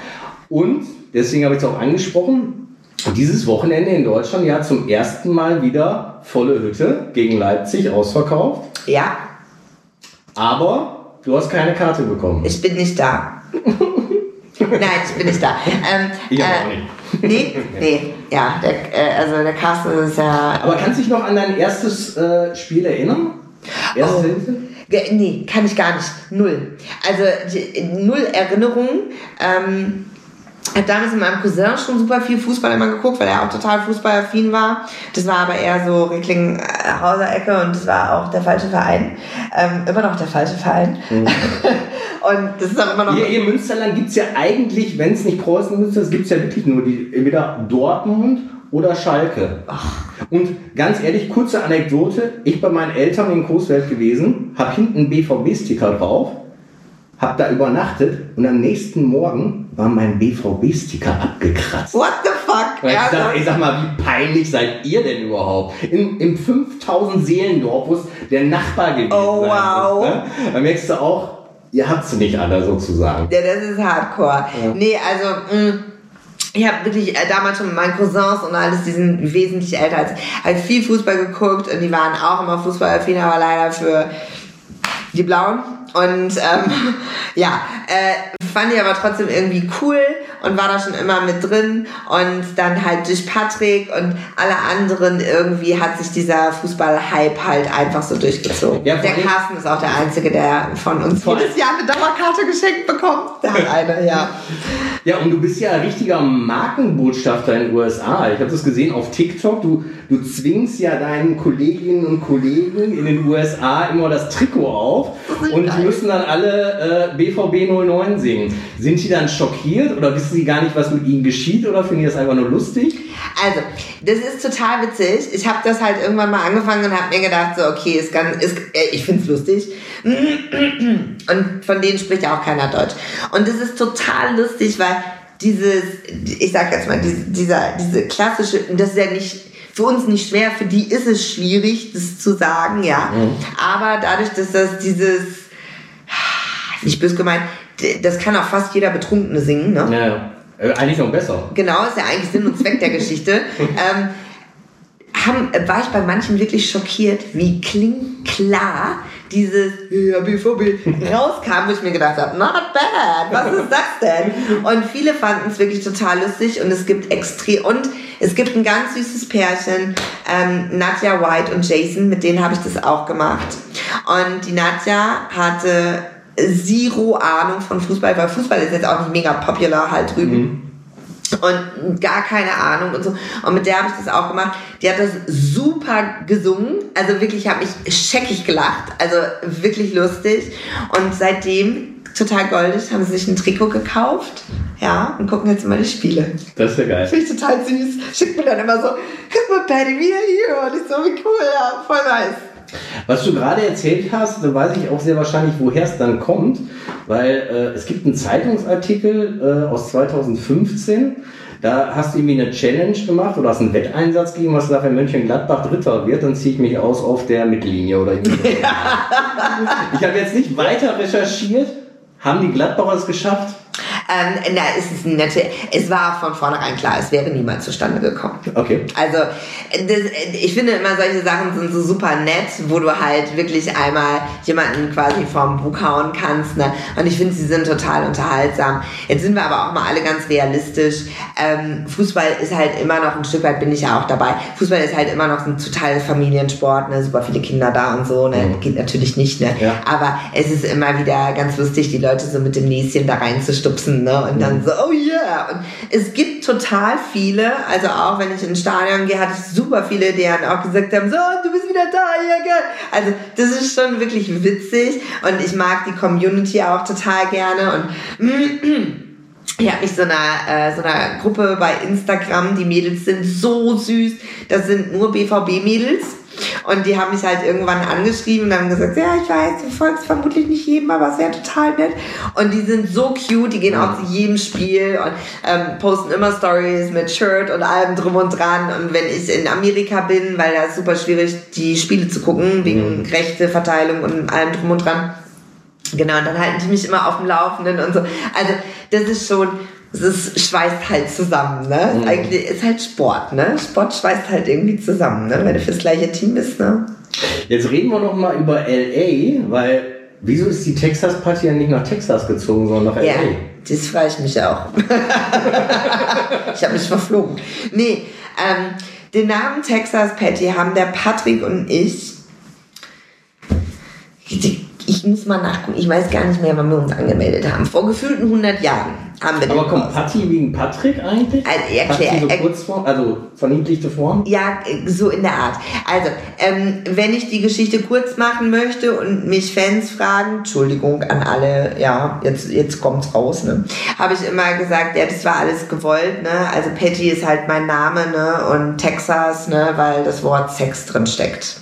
Und deswegen habe ich es auch angesprochen. Dieses Wochenende in Deutschland ja zum ersten Mal wieder volle Hütte gegen Leipzig ausverkauft. ja, Aber du hast keine Karte bekommen. ich bin nicht da. Nein, ich bin nicht da. Ähm, Ich äh, auch nicht. Nee, nee, ja, der, äh, also der Carsten ist ja. Aber kannst du dich noch an dein erstes äh, Spiel erinnern? Erstes Oh. Hilfe? Nee, kann ich gar nicht. Null. Also die, null Erinnerungen. Ähm, habe damals mit meinem Cousin schon super viel Fußball immer geguckt, weil er auch total fußballaffin war. Das war aber eher so Recklinghauser Ecke und das war auch der falsche Verein. Ähm, immer noch der falsche Verein. und das ist auch immer noch. Hier im Münsterland gibt es ja eigentlich, wenn es nicht Preußen Münster ist, gibt es ja wirklich nur die, entweder Dortmund oder Schalke. Und ganz ehrlich, kurze Anekdote. Ich bei meinen Eltern in Coesfeld gewesen, habe hinten einen BVB-Sticker drauf, habe da übernachtet und am nächsten Morgen war mein BVB-Sticker abgekratzt. What the fuck? Ich, Ja, sag, ich sag mal, wie peinlich seid ihr denn überhaupt? In, Im 5000 Seelendorf, wo es der Nachbar gewesen Oh, sein wow. ne? Da merkst du auch, ihr habt sie nicht alle sozusagen. Ja, das ist Hardcore. Nee, also, mh, ich habe wirklich äh, damals schon mit meinen Cousins und alles, die sind wesentlich älter als ich, halt viel Fußball geguckt und die waren auch immer Fußballaffin, aber leider für die Blauen. Und ähm, ja, äh, fand ich aber trotzdem irgendwie cool. Und war da schon immer mit drin und dann halt durch Patrick und alle anderen irgendwie hat sich dieser Fußball-Hype halt einfach so durchgezogen. Ja, der Carsten ist auch der Einzige, der von uns jedes Jahr eine Dauerkarte geschenkt bekommt. Der hat eine, ja. Ja, und du bist ja ein richtiger Markenbotschafter in den USA. Ich habe das gesehen auf TikTok. Du, du zwingst ja deinen Kolleginnen und Kollegen in den USA immer das Trikot auf und die müssen dann alle äh, BVB 09 singen. Sind die dann schockiert oder wissen sie gar nicht, was mit ihnen geschieht oder finden die das einfach nur lustig? Also, das ist total witzig. Ich habe das halt irgendwann mal angefangen und habe mir gedacht, so, okay, ist ganz, ist, äh, ich find's lustig. Und von denen spricht ja auch keiner Deutsch. Und das ist total lustig, weil dieses, ich sag jetzt mal, diese, dieser, diese klassische, das ist ja nicht, für uns nicht schwer, für die ist es schwierig, das zu sagen, ja. Aber dadurch, dass das dieses, nicht böse gemeint, das kann auch fast jeder Betrunkene singen, ne? Ja, äh, eigentlich noch besser. Genau, ist ja eigentlich Sinn und Zweck der Geschichte. Ähm, haben, war ich bei manchen wirklich schockiert, wie klar dieses ja, BVB rauskam, wo ich mir gedacht habe, not bad, was ist das denn? Und viele fanden es wirklich total lustig und es gibt extrem und es gibt ein ganz süßes Pärchen, ähm, Nadja White und Jason, mit denen habe ich das auch gemacht. Und die Nadja hatte zero Ahnung von Fußball, weil Fußball ist jetzt auch nicht mega popular halt drüben und gar keine Ahnung und so. Und mit der habe ich das auch gemacht. Die hat das super gesungen. Also wirklich, ich habe mich scheckig gelacht. Also wirklich lustig. Und seitdem, total goldig, haben sie sich ein Trikot gekauft. Ja, und gucken jetzt immer die Spiele. Das ist ja geil. Finde ich total süß. Schickt mir dann immer so, guck mal, Patty, wieder hier. Und ich so, wie cool, ja, voll nice. Was du gerade erzählt hast, da weiß ich auch sehr wahrscheinlich, woher es dann kommt, weil äh, es gibt einen Zeitungsartikel äh, aus 2015, da hast du irgendwie eine Challenge gemacht oder hast einen Wetteinsatz gegeben, was wenn Mönchengladbach Dritter wird, dann ziehe ich mich aus auf der Mittellinie oder irgendwie. ich habe jetzt nicht weiter recherchiert. Haben die Gladbacher es geschafft? Ähm, es ist nette, es war von vornherein klar, es wäre niemals zustande gekommen. Okay. Also, das, ich finde immer, solche Sachen sind so super nett, wo du halt wirklich einmal jemanden quasi vom Bug hauen kannst. Ne? Und ich finde, sie sind total unterhaltsam. Jetzt sind wir aber auch mal alle ganz realistisch. Ähm, Fußball ist halt immer noch, ein Stück weit bin ich ja auch dabei, Fußball ist halt immer noch ein total Familiensport, ne? super viele Kinder da und so. Ne? Geht natürlich nicht, ne? Ja. aber es ist immer wieder ganz lustig, die Leute so mit dem Näschen da reinzustupsen ne? und dann so, oh yeah. Und es gibt total viele, also auch wenn ich ins Stadion gehe, hatte ich super viele, die dann auch gesagt haben, so, du bist wieder da, ja, geil. Also das ist schon wirklich witzig und ich mag die Community auch total gerne und ich habe mich so einer, äh, so einer Gruppe bei Instagram, die Mädels sind so süß, das sind nur BVB-Mädels. Und die haben mich halt irgendwann angeschrieben und haben gesagt, ja, ich weiß, du folgst vermutlich nicht jedem, aber es wäre total nett. Und die sind so cute, die gehen auch zu jedem Spiel und ähm, posten immer Stories mit Shirt und allem drum und dran. Und wenn ich in Amerika bin, weil da ist super schwierig, die Spiele zu gucken, wegen Rechte, Verteilung und allem drum und dran, Genau, und dann halten die mich immer auf dem Laufenden und so. Also, das ist schon, es ist, schweißt halt zusammen, ne? Mhm. Eigentlich ist halt Sport, ne? Sport schweißt halt irgendwie zusammen, ne? Wenn du fürs gleiche Team bist, ne? Jetzt reden wir noch mal über LA, weil wieso ist die Texas Party ja nicht nach Texas gezogen, sondern nach LA? Ja, das frage ich mich auch. ich habe mich verflogen. Nee, ähm, den Namen Texas Patty haben der Patrick und ich. Ich muss mal nachgucken, ich weiß gar nicht mehr, wann wir uns angemeldet haben. Vor gefühlten 100 Jahren haben wir Aber kommt. Patty wegen Patrick eigentlich? Also, Patty so er- Kurzform, also verniedlichte Form? Ja, so in der Art. Also, ähm, wenn ich die Geschichte kurz machen möchte und mich Fans fragen, Entschuldigung an alle, ja, jetzt, jetzt kommt's raus, ne, habe ich immer gesagt, ja, das war alles gewollt, ne, also Patty ist halt mein Name, ne, und Texas, ne, weil das Wort Sex drin steckt.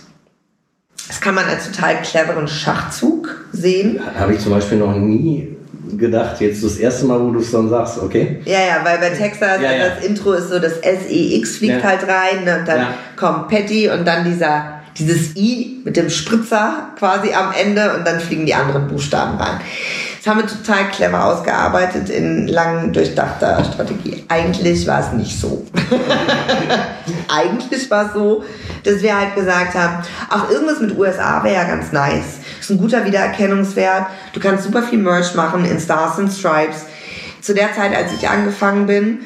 Das kann man als total cleveren Schachzug sehen. Habe ich zum Beispiel noch nie gedacht. Jetzt das erste Mal, wo du es dann sagst, okay? Ja, ja, weil bei Texas Ja, ja. das Intro ist so, das SEX fliegt halt rein und dann kommt Patty und dann dieser, dieses I mit dem Spritzer quasi am Ende und dann fliegen die anderen Buchstaben rein. Das haben wir total clever ausgearbeitet in lang durchdachter Strategie. Eigentlich war es nicht so. Eigentlich war es so, dass wir halt gesagt haben, auch irgendwas mit USA wäre ja ganz nice. Ist ein guter Wiedererkennungswert. Du kannst super viel Merch machen in Stars and Stripes. zu der Zeit, als ich angefangen bin,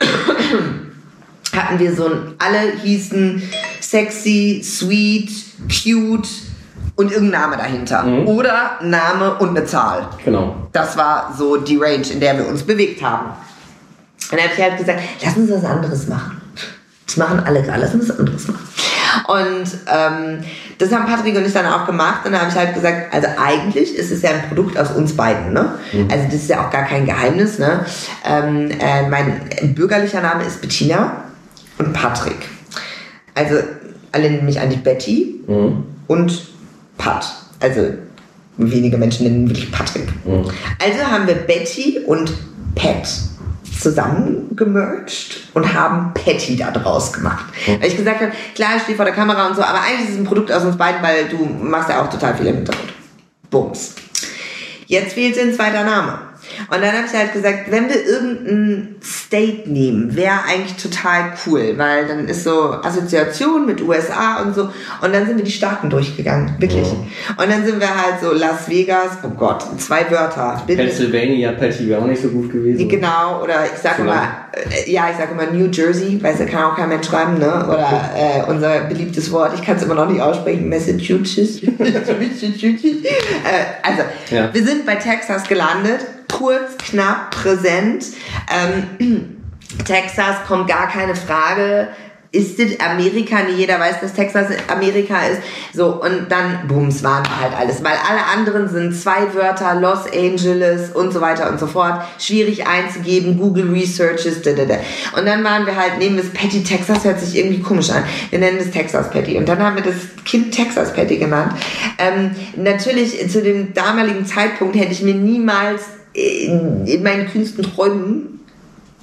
hatten wir so ein, alle hießen sexy, sweet, cute und irgendein Name dahinter. Oder Name und eine Zahl. Genau. Das war so die Range, in der wir uns bewegt haben. Und dann habe ich halt gesagt, lass uns was anderes machen. Das machen alle gerade, lass uns was anderes machen. Und ähm, das haben Patrick und ich dann auch gemacht. Und dann habe ich halt gesagt, also eigentlich ist es ja ein Produkt aus uns beiden. Ne? Also das ist ja auch gar kein Geheimnis. Ne? Ähm, äh, mein bürgerlicher Name ist Bettina und Patrick. Also alle nennen mich eigentlich Betty und Pat. Also wenige Menschen nennen wirklich Patrick. Also haben wir Betty und Pat zusammengemerged und haben Patty da draus gemacht. Weil ich gesagt habe, klar, ich stehe vor der Kamera und so, aber eigentlich ist es ein Produkt aus uns beiden, weil du machst ja auch total viel im Hintergrund. Bums. Jetzt fehlte ein zweiter Name. Und dann habe ich halt gesagt, wenn wir irgendein State nehmen, wäre eigentlich total cool, weil dann ist so Assoziation mit USA und so. Und dann sind wir die Staaten durchgegangen, wirklich. Und dann sind wir halt so Las Vegas, oh Gott, zwei Wörter. Pennsylvania Patty wäre auch nicht so gut gewesen. Genau, oder ich sage lang. äh, ja, ich sage immer New Jersey, weil da kann auch kein Mensch schreiben, ne? Oder äh, unser beliebtes Wort, ich kann es immer noch nicht aussprechen, Massachusetts. äh, also, Ja. wir sind bei Texas gelandet, kurz, knapp, präsent. Ähm, Texas kommt gar keine Frage. Ist das Amerika? Nee, jeder weiß, dass Texas Amerika ist. So, und dann, bums, waren halt alles. Weil alle anderen sind zwei Wörter, Los Angeles und so weiter und so fort. Schwierig einzugeben, Google Researches, da, da, da. Und dann waren wir halt, nehmen es Patty Texas, hört sich irgendwie komisch an. Wir nennen es Texas Patty. Und dann haben wir das Kind Texas Patty genannt. Ähm, natürlich, zu dem damaligen Zeitpunkt hätte ich mir niemals in, in meinen kühnsten Träumen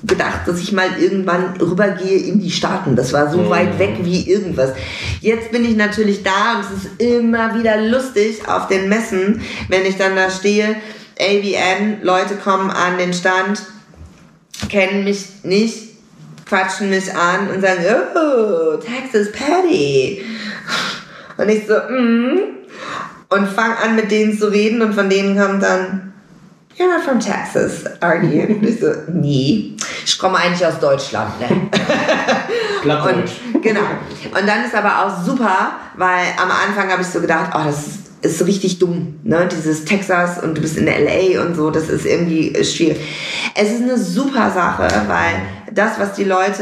gedacht, dass ich mal irgendwann rübergehe in die Staaten. Das war so weit weg wie irgendwas. Jetzt bin ich natürlich da und es ist immer wieder lustig auf den Messen, wenn ich dann da stehe. AVN, Leute kommen an den Stand, kennen mich nicht, quatschen mich an und sagen, oh, Texas Patty. Und ich so, mm. Und fang an mit denen zu reden und von denen kommt dann, You're not from Texas, are you? Und ich so, nee. Ich komme eigentlich aus Deutschland, ne? Plattdeutsch. Genau. Und dann ist aber auch super, weil am Anfang habe ich so gedacht, oh, das ist, ist richtig dumm, ne? Dieses Texas und du bist in LA und so, das ist irgendwie schwierig. Es ist eine super Sache, weil das, was die Leute,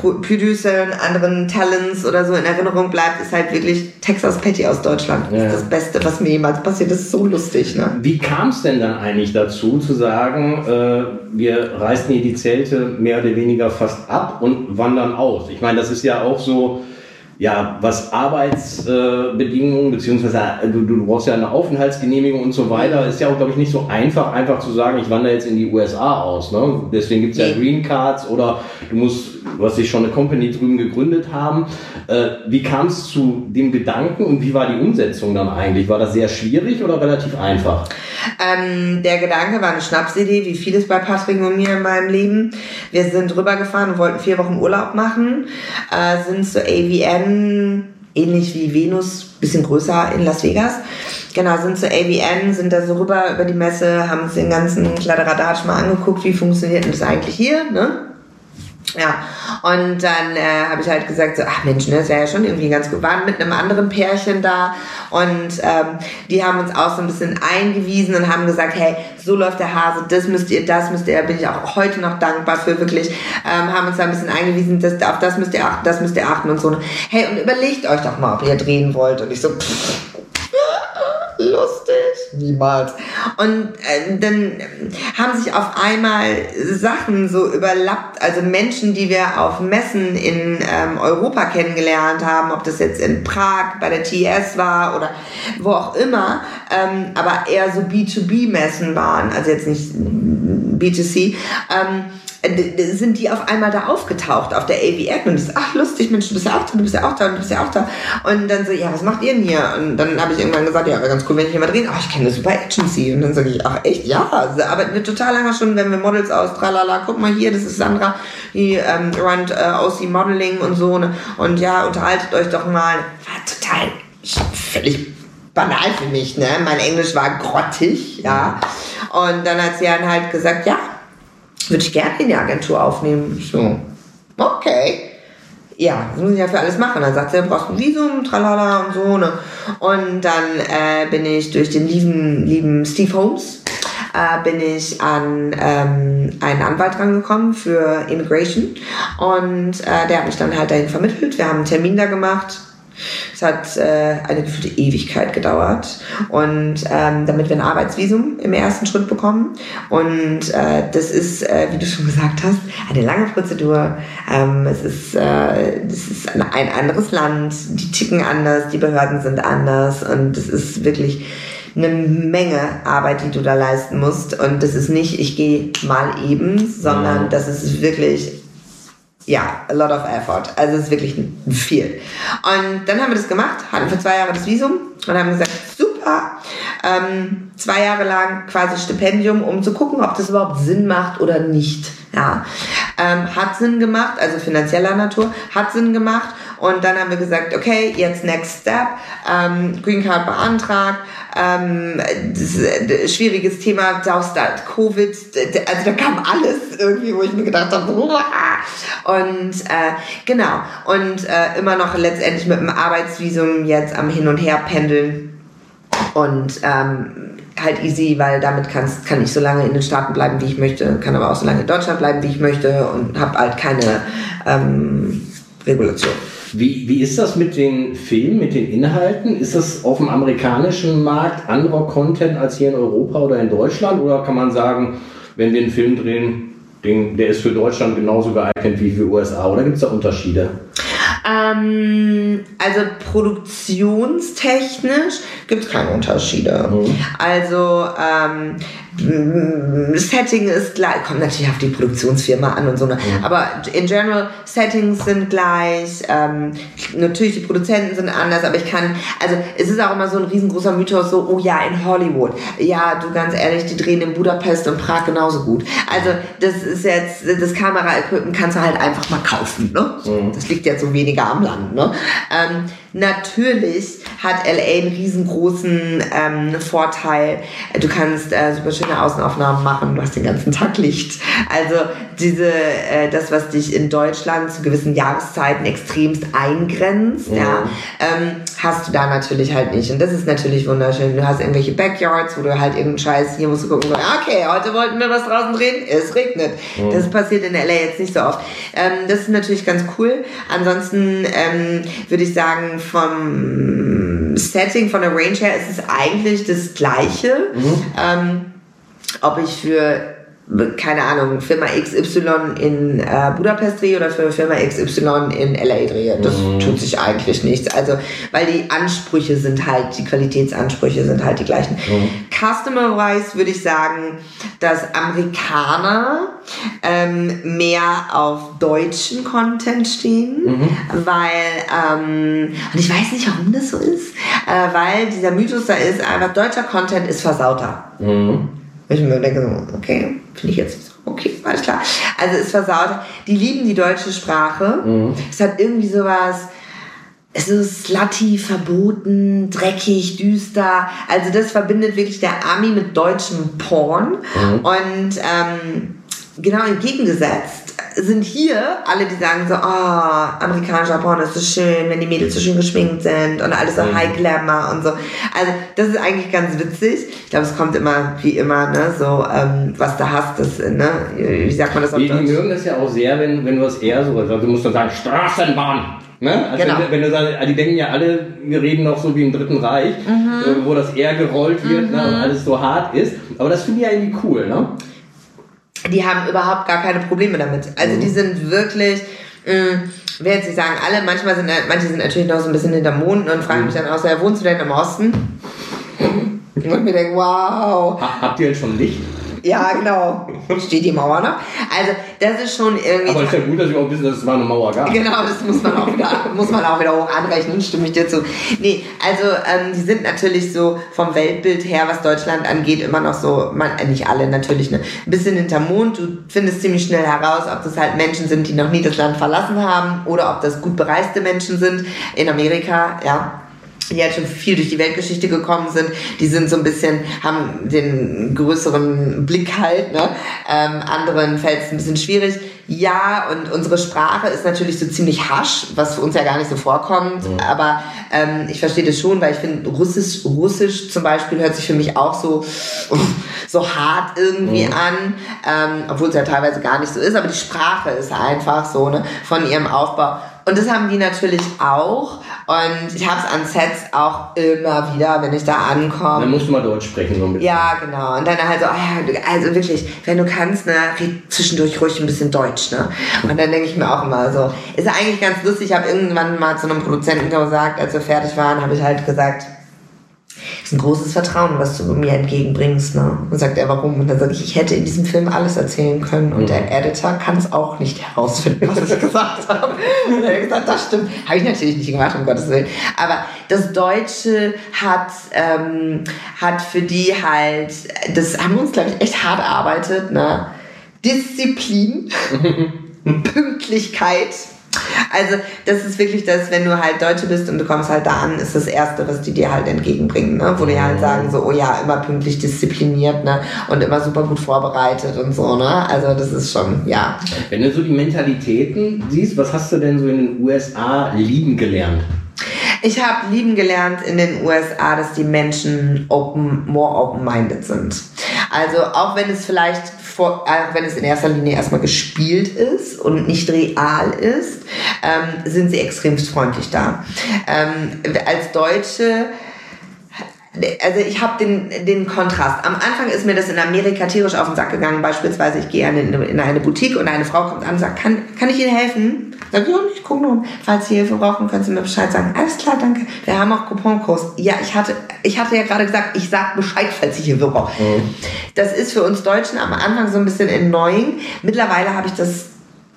Pro- Producern, anderen Talents oder so in Erinnerung bleibt, ist halt wirklich Texas Patty aus Deutschland. Das Ja. ist das Beste, was mir jemals passiert. Das ist so lustig, ne? Wie kam es denn dann eigentlich dazu, zu sagen, äh, wir reißen hier die Zelte mehr oder weniger fast ab und wandern aus? Ich meine, das ist ja auch so, ja, was Arbeitsbedingungen, äh, Bedingungen, beziehungsweise äh, du, du brauchst ja eine Aufenthaltsgenehmigung und so weiter, ist ja auch, glaube ich, nicht so einfach, einfach zu sagen, ich wandere jetzt in die USA aus. Ne? Deswegen gibt es ja. Green Cards oder du musst, du hast dich schon eine Company drüben gegründet haben. Äh, wie kam es zu dem Gedanken und wie war die Umsetzung dann eigentlich? War das sehr schwierig oder relativ einfach? Ähm, der Gedanke war eine Schnapsidee, wie vieles bei Patrick und mir in meinem Leben. Wir sind rübergefahren und wollten vier Wochen Urlaub machen, äh, sind zu AVN, ähnlich wie Venus, bisschen größer in Las Vegas. Genau, sind zu AVN, sind da so rüber über die Messe, haben uns den ganzen Kladderadatsch mal angeguckt, wie funktioniert denn das eigentlich hier, ne? Ja, und dann äh, habe ich halt gesagt, so, ach Mensch, ne, das wäre ja schon irgendwie ganz gut. Waren mit einem anderen Pärchen da und ähm, die haben uns auch so ein bisschen eingewiesen und haben gesagt, hey, so läuft der Hase, das müsst ihr, das müsst ihr, bin ich auch heute noch dankbar für wirklich, ähm, haben uns da ein bisschen eingewiesen, das, auf das müsst ihr achten, das müsst ihr achten und so. Hey, und überlegt euch doch mal, ob ihr drehen wollt. Und ich so, pff, lustig. Niemals. Und äh, dann haben sich auf einmal Sachen so überlappt, also Menschen, die wir auf Messen in ähm, Europa kennengelernt haben, ob das jetzt in Prag bei der TS war oder wo auch immer, ähm, aber eher so B2B-Messen waren, also jetzt nicht B2C. Ähm, sind die auf einmal da aufgetaucht auf der AVN und ich so, ach lustig, Mensch, du bist ja auch da, du bist ja auch da, du bist ja auch da. Und dann so, ja, was macht ihr denn hier? Und dann habe ich irgendwann gesagt, ja, wäre ganz cool, wenn ich hier mal drehen. Oh, ich kenne eine super Agency. Und dann sage ich, ach echt, ja, sie arbeiten wir total lange schon, wenn wir Models aus, tralala, guck mal hier, das ist Sandra, die ähm, runnt äh, OC Modeling und so. Ne? Und ja, unterhaltet euch doch mal. War total, völlig banal für mich, ne? Mein Englisch war grottig, ja. Und dann hat sie dann halt gesagt, ja, würde ich gerne in die Agentur aufnehmen. Ich so, okay. Ja, das muss ich ja für alles machen. Dann sagt sie, du brauchst ein Visum, tralala und so. Ne? Und dann äh, bin ich durch den lieben, lieben Steve Holmes äh, bin ich an ähm, einen Anwalt rangekommen für Immigration und äh, der hat mich dann halt dahin vermittelt. Wir haben einen Termin da gemacht. Es hat äh, eine gefühlte Ewigkeit gedauert und ähm, damit wir ein Arbeitsvisum im ersten Schritt bekommen und äh, das ist, äh, wie du schon gesagt hast, eine lange Prozedur. Ähm, es ist, äh, das ist ein, ein anderes Land, die ticken anders, die Behörden sind anders und es ist wirklich eine Menge Arbeit, die du da leisten musst. Und das ist nicht, ich gehe mal eben, sondern Mhm. das ist wirklich, ja, a lot of effort. Also es ist wirklich viel. Und dann haben wir das gemacht, hatten für zwei Jahre das Visum und haben gesagt, super, ähm, zwei Jahre lang quasi Stipendium, um zu gucken, ob das überhaupt Sinn macht oder nicht. Ja, ähm, hat Sinn gemacht, also finanzieller Natur, hat Sinn gemacht. Und dann haben wir gesagt, okay, jetzt next step, ähm, Green Card beantragt, ähm, äh, schwieriges Thema, Saustart, Covid, also da kam alles irgendwie, wo ich mir gedacht habe, und äh, genau, und äh, immer noch letztendlich mit dem Arbeitsvisum jetzt am Hin und Her pendeln und ähm, halt easy, weil damit kannst, kann ich so lange in den Staaten bleiben, wie ich möchte, kann aber auch so lange in Deutschland bleiben, wie ich möchte und habe halt keine ähm, Regulation. Wie, wie ist das mit den Filmen, mit den Inhalten? Ist das auf dem amerikanischen Markt anderer Content als hier in Europa oder in Deutschland? Oder kann man sagen, wenn wir einen Film drehen, den, der ist für Deutschland genauso geeignet wie für USA? Oder gibt es da Unterschiede? Ähm, also produktionstechnisch gibt es keine Unterschiede. Also ähm, Setting ist gleich, kommt natürlich auf die Produktionsfirma an und so, ne? aber in general Settings sind gleich, ähm, natürlich die Produzenten sind anders, aber ich kann, also es ist auch immer so ein riesengroßer Mythos, so, oh ja, in Hollywood, ja, du ganz ehrlich, die drehen in Budapest und Prag genauso gut. Also das ist jetzt, das Kameraequipment kannst du halt einfach mal kaufen, ne? Das liegt jetzt so weniger am Land, ne? Ähm, natürlich hat LA einen riesengroßen ähm, Vorteil. Du kannst äh, super schöne Außenaufnahmen machen, du hast den ganzen Tag Licht. Also diese, äh, das, was dich in Deutschland zu gewissen Jahreszeiten extremst eingrenzt, ja, ähm, hast du da natürlich halt nicht. Und das ist natürlich wunderschön. Du hast irgendwelche Backyards, wo du halt irgendeinen Scheiß, hier musst du gucken, ja, okay, heute wollten wir was draußen drehen, es regnet. Das passiert in LA jetzt nicht so oft. Ähm, das ist natürlich ganz cool. Ansonsten ähm, würde ich sagen, vom Setting, von der Range her ist es eigentlich das Gleiche. Ähm, ob ich für keine Ahnung, Firma XY in äh, Budapest drehe oder für Firma XY in LA drehe. Das tut sich eigentlich nichts. Also, weil die Ansprüche sind halt, die Qualitätsansprüche sind halt die gleichen. Customer-wise würde ich sagen, dass Amerikaner ähm, mehr auf deutschen Content stehen, weil, ähm, und ich weiß nicht, warum das so ist, äh, weil dieser Mythos da ist, einfach deutscher Content ist versauter. Ich mir denke so, okay, finde ich jetzt so, okay, alles klar. Also ist versaut. Die lieben die deutsche Sprache. Es hat irgendwie sowas, es ist slutty, verboten, dreckig, düster. Also das verbindet wirklich der Ami mit deutschem Porn. Und ähm, genau entgegengesetzt sind hier alle, die sagen so, oh, amerikanischer Porn ist so schön, wenn die Mädels so schön geschminkt sind und alles so High Glamour und so. Also das ist eigentlich ganz witzig. Ich glaube, es kommt immer, wie immer, ne, so, ähm, was du hast, das, ne, wie sagt man das auf Die, die Deutsch? mögen das ja auch sehr, wenn, wenn du das eher so, also du musst dann sagen, Straßenbahn. Ne? Also Genau. wenn, du- wenn du sagst, die denken ja alle, wir reden noch so wie im Dritten Reich, Mhm. äh, wo das eher gerollt wird ne, und alles so hart ist. Aber das finde ich ja irgendwie cool, ne? Die haben überhaupt gar keine Probleme damit. Also die sind wirklich, mh, ich will jetzt nicht sagen alle, manchmal sind manche sind natürlich noch so ein bisschen hinterm Mond und fragen mich dann auch so, ja, wohnst du denn im Osten? Und mir denke, wow, Ha, habt ihr denn schon Licht? Ja genau, steht die Mauer noch. Also das ist schon irgendwie... Aber ist ja gut, dass wir auch wissen, dass es mal eine Mauer gab. Genau, das muss man auch wieder, muss man auch wieder hoch anrechnen, stimme ich dir zu. Nee, also ähm, die sind natürlich so vom Weltbild her, was Deutschland angeht, immer noch so, man, äh, nicht alle natürlich, ne, ein bisschen hinterm Mond. Du findest ziemlich schnell heraus, ob das halt Menschen sind, die noch nie das Land verlassen haben oder ob das gut bereiste Menschen sind in Amerika, ja. Die halt schon viel durch die Weltgeschichte gekommen sind, die sind so ein bisschen, haben den größeren Blick halt, ne? Ähm, anderen fällt es ein bisschen schwierig. Ja, und unsere Sprache ist natürlich so ziemlich hasch, was für uns ja gar nicht so vorkommt, mhm. aber ähm, ich verstehe das schon, weil ich finde, Russisch, Russisch zum Beispiel hört sich für mich auch so, so hart irgendwie mhm. an, ähm, obwohl es ja teilweise gar nicht so ist, aber die Sprache ist einfach so, ne, von ihrem Aufbau. Und das haben die natürlich auch. Und ich habe es an Sets auch immer wieder, wenn ich da ankomme. Dann musst du mal Deutsch sprechen, so ein bisschen. Ja, genau. Und dann halt so, oh ja, also wirklich, wenn du kannst, ne, red zwischendurch ruhig ein bisschen Deutsch, ne? Und dann denke ich mir auch immer so, ist eigentlich ganz lustig. Ich habe irgendwann mal zu einem Produzenten gesagt, als wir fertig waren, habe ich halt gesagt, ist ein großes Vertrauen, was du mir entgegenbringst. Ne? Und sagt er, warum? Und dann sage ich, ich hätte in diesem Film alles erzählen können und mhm. der Editor kann es auch nicht herausfinden, was ich gesagt habe. Und er hat gesagt, das stimmt. Habe ich natürlich nicht gemacht, um Gottes Willen. Aber das Deutsche hat, ähm, hat für die halt, das haben wir uns, glaube ich, echt hart erarbeitet. Ne? Disziplin, Pünktlichkeit also das ist wirklich das, wenn du halt Deutsche bist und du kommst halt da an, ist das Erste, was die dir halt entgegenbringen, ne? wo die halt sagen so, oh ja, immer pünktlich diszipliniert ne? und immer super gut vorbereitet und so. Ne? Also das ist schon, ja. Wenn du so die Mentalitäten siehst, was hast du denn so in den USA lieben gelernt? Ich habe lieben gelernt in den USA, dass die Menschen open, more open-minded sind. Also auch wenn es vielleicht vor, auch wenn es in erster Linie erstmal gespielt ist und nicht real ist, ähm, sind sie extrem freundlich da. Ähm, als Deutsche also ich habe den, den Kontrast. Am Anfang ist mir das in Amerika tierisch auf den Sack gegangen. Beispielsweise, ich gehe in, in eine Boutique und eine Frau kommt an und sagt, kann, kann ich Ihnen helfen? Sag ich, ja, ich gucke nur. Falls Sie Hilfe brauchen, können Sie mir Bescheid sagen. Alles klar, danke. Wir haben auch Couponkurs. Ja, ich hatte, ich hatte ja gerade gesagt, ich sag Bescheid, falls ich Hilfe brauche. Mhm. Das ist für uns Deutschen am Anfang so ein bisschen annoying. Mittlerweile habe ich das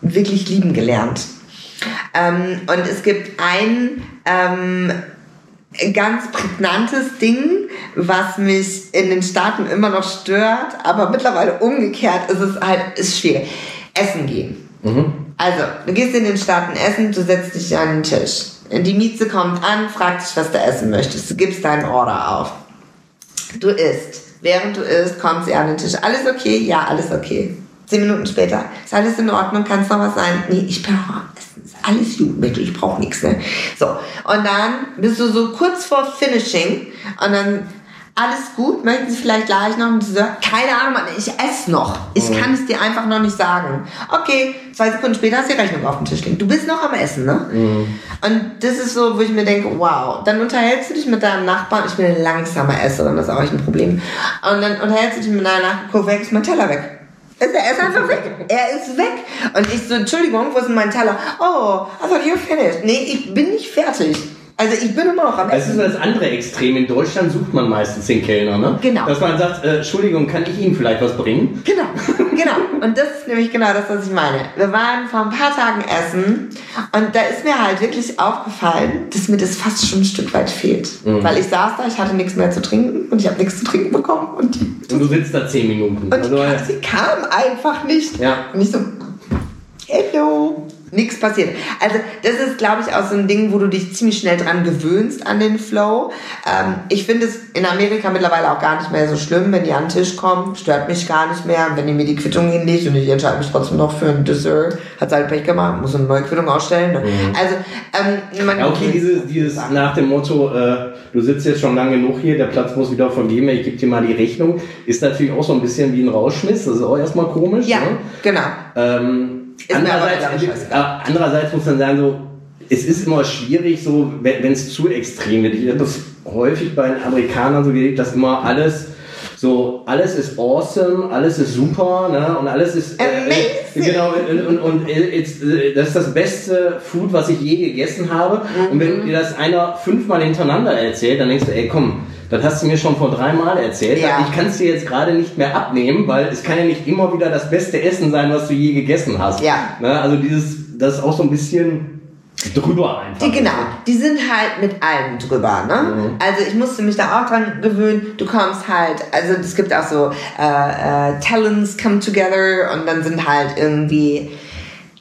wirklich lieben gelernt. Ähm, und es gibt ein ähm, ganz prägnantes Ding, was mich in den Staaten immer noch stört, aber mittlerweile umgekehrt ist es halt ist schwierig. Essen gehen. Mhm. Also, du gehst in den Staaten essen, du setzt dich an den Tisch. Die Mieze kommt an, fragt dich, was du essen möchtest. Du gibst deinen Order auf. Du isst. Während du isst, kommt sie an den Tisch. Alles okay? Ja, alles okay. Zehn Minuten später. Ist alles in Ordnung? Kann es noch was sein? Nee, ich Essen. Alles gut, wirklich. Ich brauche nichts. Ne? So. Und dann bist du so kurz vor Finishing und dann alles gut, möchten Sie vielleicht gleich noch ein Dessert? Keine Ahnung, Mann, ich esse noch. Ich mhm. kann es dir einfach noch nicht sagen. Okay, zwei Sekunden später hast du die Rechnung auf dem Tisch liegen. Du bist noch am Essen, ne? Mhm. Und das ist so, wo ich mir denke, wow, dann unterhältst du dich mit deinem Nachbarn. Ich bin ein langsamer Esserin, das ist auch echt ein Problem. Und dann unterhältst du dich mit deinem Nachbarn, guck weg, ist mein Teller weg. Er ist einfach weg. Er ist weg. Und ich so, Entschuldigung, wo ist denn mein Teller? Oh, I thought you're finished. Nee, ich bin nicht fertig. Also ich bin immer noch am Essen. Das ist das andere Extrem. In Deutschland sucht man meistens den Kellner, ne? Genau. Dass man sagt, äh, Entschuldigung, kann ich Ihnen vielleicht was bringen? Genau, genau. Und das ist nämlich genau das, was ich meine. Wir waren vor ein paar Tagen essen und da ist mir halt wirklich aufgefallen, dass mir das fast schon ein Stück weit fehlt. Mhm. Weil ich saß da, ich hatte nichts mehr zu trinken und ich habe nichts zu trinken bekommen. Und, und du sitzt da zehn Minuten. Und also, sie kam einfach nicht. Ja. Und ich so, hello nichts passiert. Also das ist, glaube ich, auch so ein Ding, wo du dich ziemlich schnell dran gewöhnst an den Flow. Ähm, ich finde es in Amerika mittlerweile auch gar nicht mehr so schlimm, wenn die an den Tisch kommen, stört mich gar nicht mehr. Wenn die mir die Quittung hinlegt und ich entscheide mich trotzdem noch für ein Dessert, hat halt Pech gemacht, muss eine neue Quittung ausstellen. Ne? Mhm. Also ähm, man ja, okay, dieses, dieses nach dem Motto, äh, du sitzt jetzt schon lange genug hier, der Platz muss wieder vergeben, ich gebe dir mal die Rechnung, ist natürlich auch so ein bisschen wie ein Rausschmiss. Das ist auch erstmal komisch. Ja, ne? genau. Ähm, Andererseits, andererseits muss man sagen, so, es ist immer schwierig, so, wenn es zu extrem wird. Ich habe das häufig bei den Amerikanern so gelegt, dass immer alles so, alles ist awesome, alles ist super, ne? Und alles ist. Äh, genau, und, und, und äh, das ist das beste Food, was ich je gegessen habe. Mhm. Und wenn dir das einer fünfmal hintereinander erzählt, dann denkst du, ey, komm, das hast du mir schon vor dreimal erzählt. Ja. Ich kann es dir jetzt gerade nicht mehr abnehmen, weil es kann ja nicht immer wieder das beste Essen sein, was du je gegessen hast. Ja. Ne? Also dieses, das ist auch so ein bisschen drüber einfach. Die, genau, die sind halt mit allem drüber. Ne? Mhm. Also ich musste mich da auch dran gewöhnen. Du kommst halt, also es gibt auch so äh, äh, Talents come together und dann sind halt irgendwie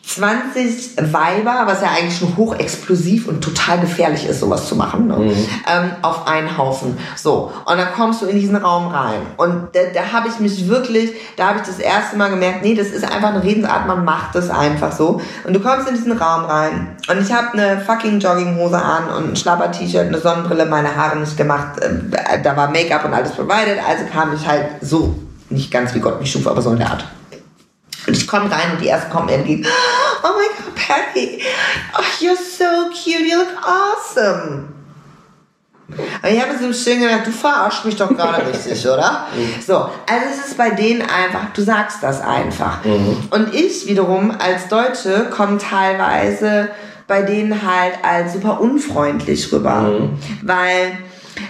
20 Weiber, was ja eigentlich schon hochexplosiv und total gefährlich ist, sowas zu machen, ne? mhm. ähm, auf einen Haufen. So, und dann kommst du in diesen Raum rein. Und da, da habe ich mich wirklich, da habe ich das erste Mal gemerkt, nee, das ist einfach eine Redensart, man macht das einfach so. Und du kommst in diesen Raum rein und ich habe eine fucking Jogginghose an und ein Schlapper-T-Shirt, eine Sonnenbrille, meine Haare nicht gemacht, äh, da war Make-up und alles provided, also kam ich halt so, nicht ganz wie Gott mich schuf, aber so in der Art. Und ich komme rein und die ersten kommen mir entgegen. Oh my God, Patty. Oh, you're so cute. You look awesome. Und ich habe so schön gedacht, du verarschst mich doch gerade richtig, oder? So, also es ist bei denen einfach, du sagst das einfach. Mhm. Und ich wiederum als Deutsche komme teilweise bei denen halt als super unfreundlich rüber. Mhm. Weil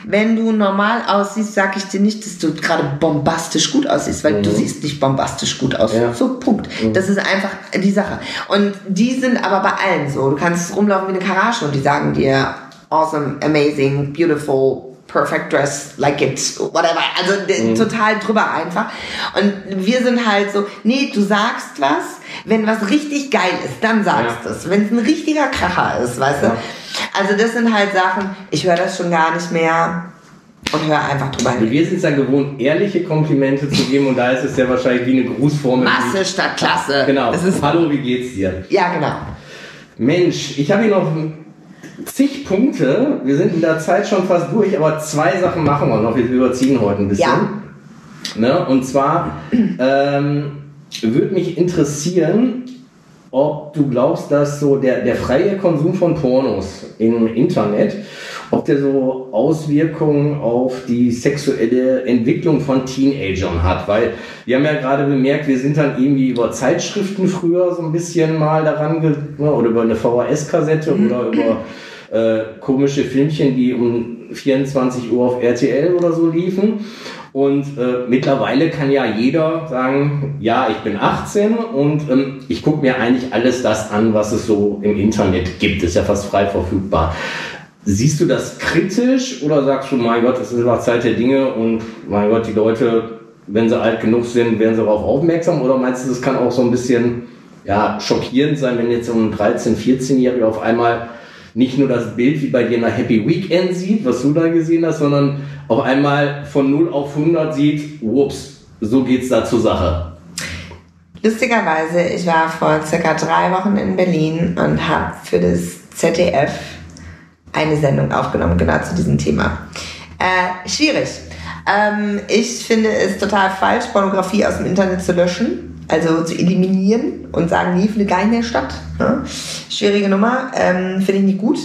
wenn du normal aussiehst, sag ich dir nicht, dass du gerade bombastisch gut aussiehst, weil mhm. du siehst nicht bombastisch gut aus. Ja. So, Punkt. Mhm. Das ist einfach die Sache. Und die sind aber bei allen so. Du kannst rumlaufen wie eine Karage und die sagen dir awesome, amazing, beautiful, perfect dress, like it, whatever. Also mhm. total drüber einfach. Und wir sind halt so, nee, du sagst was, wenn was richtig geil ist, dann sagst du ja. es. Wenn es ein richtiger Kracher ist, weißt ja. du. Also das sind halt Sachen, ich höre das schon gar nicht mehr und höre einfach drüber hin. Wir sind es ja gewohnt, ehrliche Komplimente zu geben und da ist es ja wahrscheinlich wie eine Grußformel. Masse statt Klasse. Genau. Hallo, wie geht's dir? Ja, genau. Mensch, ich habe hier noch zig Punkte. Wir sind in der Zeit schon fast durch, aber zwei Sachen machen wir noch. Wir überziehen heute ein bisschen. Ja. Ne? Und zwar ähm, würde mich interessieren, ob du glaubst, dass so der, der freie Konsum von Pornos im Internet, ob der so Auswirkungen auf die sexuelle Entwicklung von Teenagern hat. Weil wir haben ja gerade bemerkt, wir sind dann irgendwie über Zeitschriften früher so ein bisschen mal daran, ne, oder über eine VHS-Kassette mhm. oder über äh, komische Filmchen, die um 24 Uhr auf RTL oder so liefen. Und äh, mittlerweile kann ja jeder sagen, ja, ich bin 18 und ähm, ich gucke mir eigentlich alles das an, was es so im Internet gibt. Ist ja fast frei verfügbar. Siehst du das kritisch oder sagst du, mein Gott, es ist einfach Zeit der Dinge und mein Gott, die Leute, wenn sie alt genug sind, werden sie darauf aufmerksam? Oder meinst du, das kann auch so ein bisschen ja, schockierend sein, wenn jetzt so ein 13-, 14-Jähriger auf einmal nicht nur das Bild wie bei dir nach Happy Weekend sieht, was du da gesehen hast, sondern auf einmal von 0 auf 100 sieht, whoops, so geht's da zur Sache. Lustigerweise, ich war vor circa drei Wochen in Berlin und habe für das ZDF eine Sendung aufgenommen, genau zu diesem Thema. Äh, schwierig. Ähm, ich finde es total falsch, Pornografie aus dem Internet zu löschen also zu eliminieren und sagen, nie findet gar nicht mehr statt. Ne? Schwierige Nummer, ähm, finde ich nicht gut,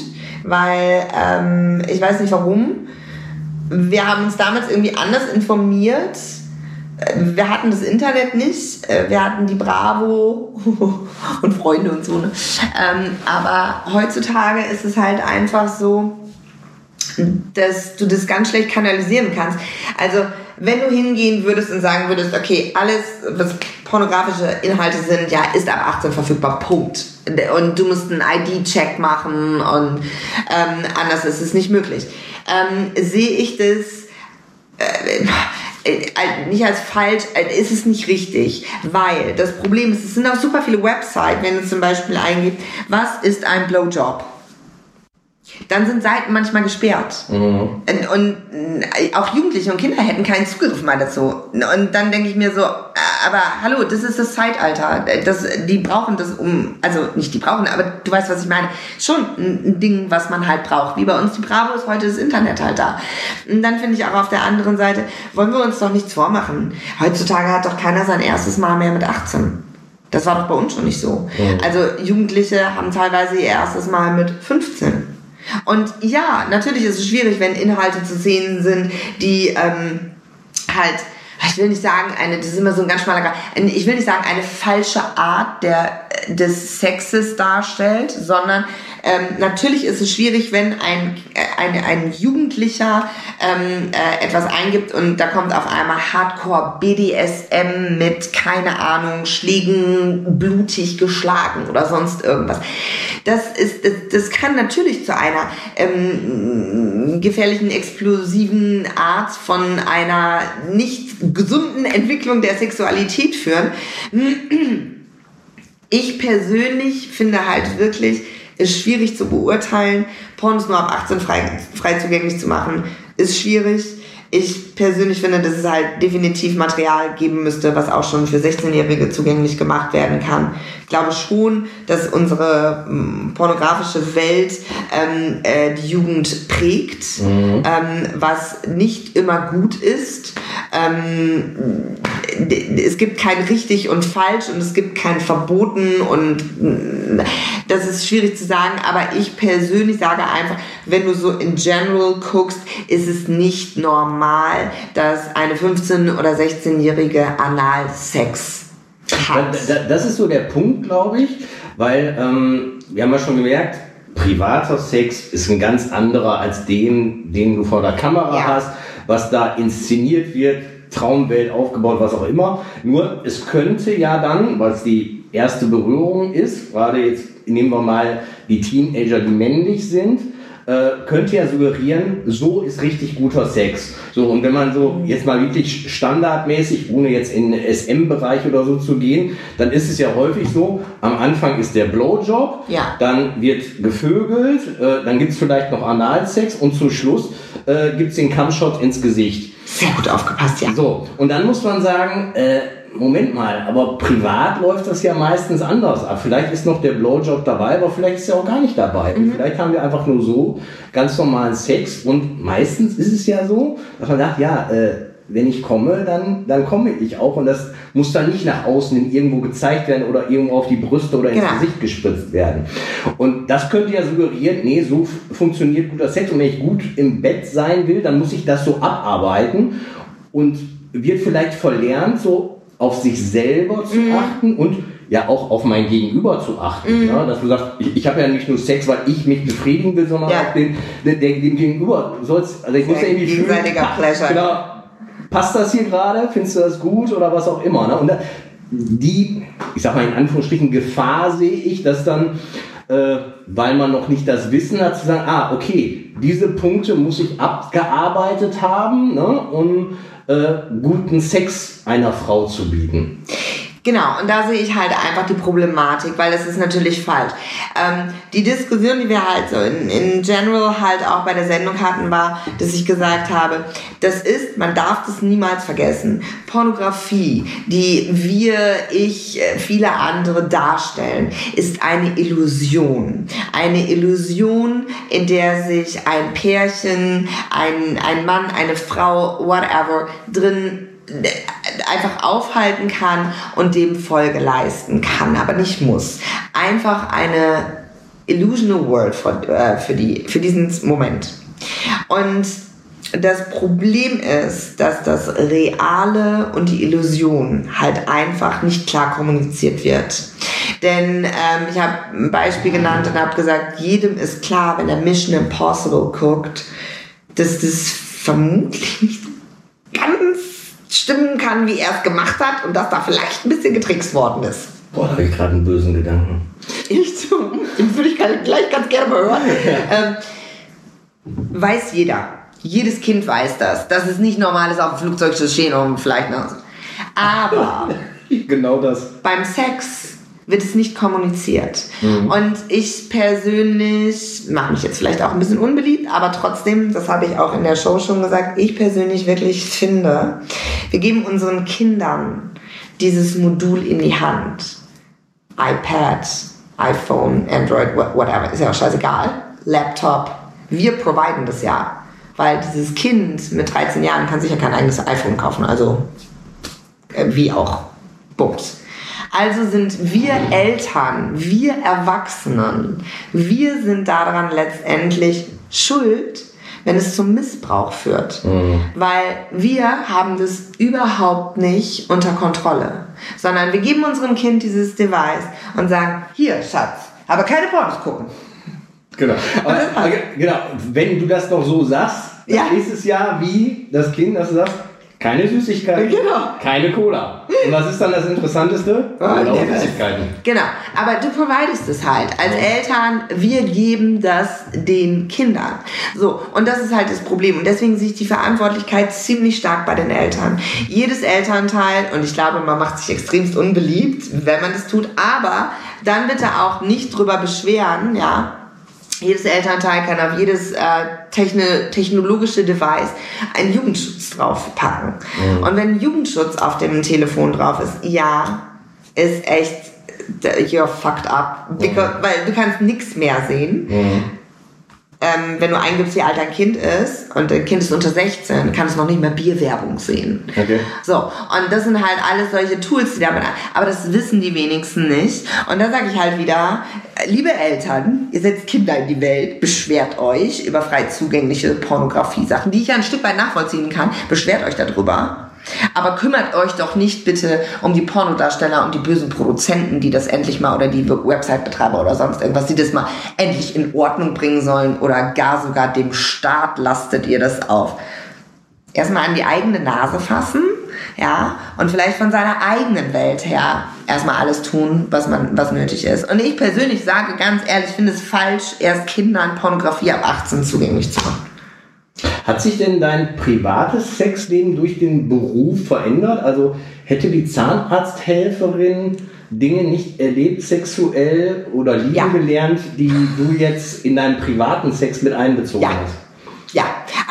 weil ähm, ich weiß nicht warum. Wir haben uns damals irgendwie anders informiert. Wir hatten das Internet nicht, wir hatten die Bravo und Freunde und so. Ne? Ähm, aber heutzutage ist es halt einfach so, dass du das ganz schlecht kanalisieren kannst. Also wenn du hingehen würdest und sagen würdest, okay, alles, was pornografische Inhalte sind, ja, ist ab 18 verfügbar, Punkt. Und du musst einen ID-Check machen und ähm, anders ist es nicht möglich. Ähm, sehe ich das äh, äh, nicht als falsch, äh, ist es nicht richtig, weil das Problem ist, es sind auch super viele Websites, wenn du zum Beispiel eingibst, was ist ein Blowjob? Dann sind Seiten manchmal gesperrt. Mhm. Und, und, äh, auch Jugendliche und Kinder hätten keinen Zugriff mal dazu. Und dann denke ich mir so, äh, aber hallo, das ist das Zeitalter. Das, die brauchen das um, also nicht die brauchen, aber du weißt, was ich meine. Schon ein Ding, was man halt braucht. Wie bei uns die Bravo ist heute das Internet halt da. Und dann finde ich auch auf der anderen Seite, wollen wir uns doch nichts vormachen. Heutzutage hat doch keiner sein erstes Mal mehr mit 18. Das war doch bei uns schon nicht so. Mhm. Also Jugendliche haben teilweise ihr erstes Mal mit 15. Und ja, natürlich ist es schwierig, wenn Inhalte zu sehen sind, die ähm, halt ich will nicht sagen, eine, das ist immer so ein ganz schmaler ich will nicht sagen, eine falsche Art der, des Sexes darstellt, sondern ähm, natürlich ist es schwierig, wenn ein, äh, ein, ein Jugendlicher ähm, äh, etwas eingibt und da kommt auf einmal Hardcore BDSM mit, keine Ahnung, Schlägen, blutig geschlagen oder sonst irgendwas. Das, ist, das, das kann natürlich zu einer ähm, gefährlichen, explosiven Art von einer nicht gesunden Entwicklung der Sexualität führen. ich persönlich finde halt wirklich, ist schwierig zu beurteilen. Pornos nur ab 18 frei, frei zugänglich zu machen, ist schwierig. Ich persönlich finde, dass es halt definitiv Material geben müsste, was auch schon für 16-Jährige zugänglich gemacht werden kann. Ich glaube schon, dass unsere ähm, pornografische Welt ähm, äh, die Jugend prägt, ähm, was nicht immer gut ist. Ähm, es gibt kein richtig und falsch und es gibt kein verboten und mm, das ist schwierig zu sagen, aber ich persönlich sage einfach, wenn du so in general guckst, ist es nicht normal, dass eine 15- oder 16-jährige Analsex hat. Da- da- Das ist so der Punkt, glaube ich, weil ähm, wir haben ja schon gemerkt, privater Sex ist ein ganz anderer als den, den du vor der Kamera Ja. hast, was da inszeniert wird, Traumwelt aufgebaut, was auch immer. Nur es könnte ja dann, weil es die erste Berührung ist, gerade jetzt nehmen wir mal die Teenager, die männlich sind, äh, könnte ja suggerieren, so ist richtig guter Sex. So, und wenn man so jetzt mal wirklich standardmäßig, ohne jetzt in den SM-Bereich oder so zu gehen, dann ist es ja häufig so, am Anfang ist der Blowjob, Ja. dann wird gevögelt, äh, dann gibt's vielleicht noch Analsex und zum Schluss äh, gibt's den Cumshot ins Gesicht. Sehr gut aufgepasst, ja. So, und dann muss man sagen, äh, Moment mal, aber privat läuft das ja meistens anders ab. Vielleicht ist noch der Blowjob dabei, aber vielleicht ist er auch gar nicht dabei. Und vielleicht haben wir einfach nur so ganz normalen Sex und meistens ist es ja so, dass man sagt, ja, äh, wenn ich komme, dann, dann komme ich auch und das muss dann nicht nach außen in irgendwo gezeigt werden oder irgendwo auf die Brüste oder ins Genau. Gesicht gespritzt werden. Und das könnte ja suggerieren, nee, so funktioniert guter Sex und wenn ich gut im Bett sein will, dann muss ich das so abarbeiten und wird vielleicht verlernt, so auf sich selber zu achten und ja auch auf mein Gegenüber zu achten. Ja, dass du sagst, ich, ich habe ja nicht nur Sex, weil ich mich befriedigen will, sondern Ja. auch den, den, dem Gegenüber soll's, also ich muss ja irgendwie fühlen, Gegenseitiger pa- Pleasure. Genau, passt das hier gerade? Findest du das gut oder was auch immer? Ne? Und da, die, ich sag mal in Anführungsstrichen, Gefahr sehe ich, dass dann, äh, weil man noch nicht das Wissen hat, zu sagen, ah, okay, diese Punkte muss ich abgearbeitet haben, ne, um äh, guten Sex einer Frau zu bieten. Genau, und da sehe ich halt einfach die Problematik, weil das ist natürlich falsch. Ähm, die Diskussion, die wir halt so in, in general halt auch bei der Sendung hatten, war, dass ich gesagt habe, das ist, man darf das niemals vergessen, Pornografie, die wir, ich, äh, viele andere darstellen, ist eine Illusion. Eine Illusion, in der sich ein Pärchen, ein, ein Mann, eine Frau, whatever, drin einfach aufhalten kann und dem Folge leisten kann, aber nicht muss. Einfach eine illusional world für, äh, für, die, für diesen Moment. Und das Problem ist, dass das Reale und die Illusion halt einfach nicht klar kommuniziert wird. Denn ähm, ich habe ein Beispiel genannt und habe gesagt, jedem ist klar, wenn er Mission Impossible guckt, dass das vermutlich nicht ganz stimmen kann, wie er es gemacht hat und dass da vielleicht ein bisschen getrickst worden ist. Boah, da habe ich gerade einen bösen Gedanken. Ich den würde ich gleich ganz gerne mal hören. Ähm, weiß jeder. Jedes Kind weiß das, dass es nicht normal ist, auf dem Flugzeug zu stehen und vielleicht noch. Aber genau das. beim Sex wird es nicht kommuniziert. Und ich persönlich, mache mich jetzt vielleicht auch ein bisschen unbeliebt, aber trotzdem, das habe ich auch in der Show schon gesagt, ich persönlich wirklich finde, wir geben unseren Kindern dieses Modul in die Hand. iPad, iPhone, Android, wha- whatever, ist ja auch scheißegal. Laptop. Wir providen das ja. Weil dieses Kind mit 13 Jahren kann sich ja kein eigenes iPhone kaufen. Also äh, wie auch. Bums. Also sind wir Eltern, wir Erwachsenen, wir sind daran letztendlich schuld, wenn es zum Missbrauch führt. Weil wir haben das überhaupt nicht unter Kontrolle. Sondern wir geben unserem Kind dieses Device und sagen, hier, Schatz, aber keine Pornos gucken. Genau. Aber, genau. Wenn du das noch so sagst, dann Ja. ist es ja wie das Kind, das du sagst, Keine Süßigkeiten, Genau. keine Cola. Und was ist dann das Interessanteste? Ah, Cola und. Süßigkeiten. Genau, aber du providest es halt. Als Eltern, wir geben das den Kindern. So, und das ist halt das Problem. Und deswegen sehe ich die Verantwortlichkeit ziemlich stark bei den Eltern. Jedes Elternteil, und ich glaube, man macht sich extremst unbeliebt, wenn man das tut, aber dann bitte auch nicht drüber beschweren, ja, jedes Elternteil kann auf jedes äh, techni technologische Device einen Jugendschutz draufpacken. Und wenn Jugendschutz auf dem Telefon drauf ist, ja, ist echt, äh, you're fucked up. Because, Weil du kannst nichts mehr sehen. Ähm, wenn du eingibst, wie alt dein Kind ist und dein Kind ist unter 16, kannst du noch nicht mehr Bierwerbung sehen. Okay. So, und das sind halt alles solche Tools, die damit, aber das wissen die wenigsten nicht. Und da sage ich halt wieder, liebe Eltern, ihr setzt Kinder in die Welt, beschwert euch über frei zugängliche Pornografie-Sachen, die ich ja ein Stück weit nachvollziehen kann, beschwert euch darüber. Aber kümmert euch doch nicht bitte um die Pornodarsteller und die bösen Produzenten, die das endlich mal oder die Website-Betreiber oder sonst irgendwas, die das mal endlich in Ordnung bringen sollen oder gar sogar dem Staat lastet ihr das auf erstmal an die eigene Nase fassen, ja, und vielleicht von seiner eigenen Welt her erstmal alles tun, was man, was nötig ist. Und ich persönlich sage ganz ehrlich, finde es falsch, erst Kindern Pornografie ab 18 zugänglich zu machen. Hat sich denn dein privates Sexleben durch den Beruf verändert? Also hätte die Zahnarzthelferin Dinge nicht erlebt sexuell oder lieben Ja. gelernt, die du jetzt in deinen privaten Sex mit einbezogen Ja. hast?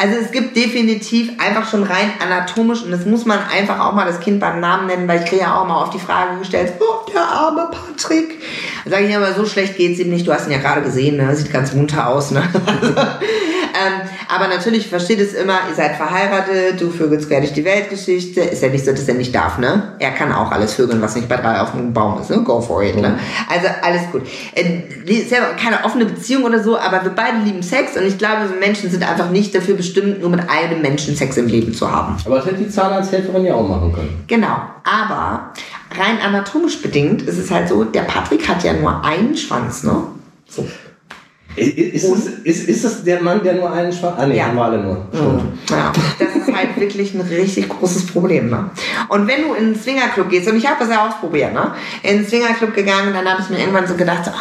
Also es gibt definitiv einfach schon rein anatomisch und das muss man einfach auch mal das Kind beim Namen nennen, weil ich kriege ja auch mal auf die Frage gestellt, oh, der arme Patrick. Da sage ich aber, so schlecht geht's ihm nicht. Du hast ihn ja gerade gesehen, ne? sieht ganz munter aus. Ne? ähm, aber natürlich versteht es immer, ihr seid verheiratet, du vögelst durch die Weltgeschichte. Ist ja nicht so, dass er nicht darf, ne? Er kann auch alles vögeln, was nicht bei drei auf dem Baum ist, ne? Go for it, ne? Also alles gut. Äh, ist ja keine offene Beziehung oder so, aber wir beide lieben Sex und ich glaube, so Menschen sind einfach nicht dafür bestimmt, nur mit einem Menschen Sex im Leben zu haben. Aber das hätte die Zahnarzthelferin ja auch machen können. Genau, aber rein anatomisch bedingt ist es halt so, der Patrick hat ja nur einen Schwanz, ne? So. Ist, ist, es, ist, ist das der Mann, der nur einen Schwanz... Ah, nee, Ja. haben wir alle nur. Stimmt. Ja, das ist halt wirklich ein richtig großes Problem. Ne? Und wenn du in einen Swingerclub gehst, und ich habe das ja ausprobiert, ne? in einen Swingerclub gegangen, dann habe ich mir irgendwann so gedacht, so, ah,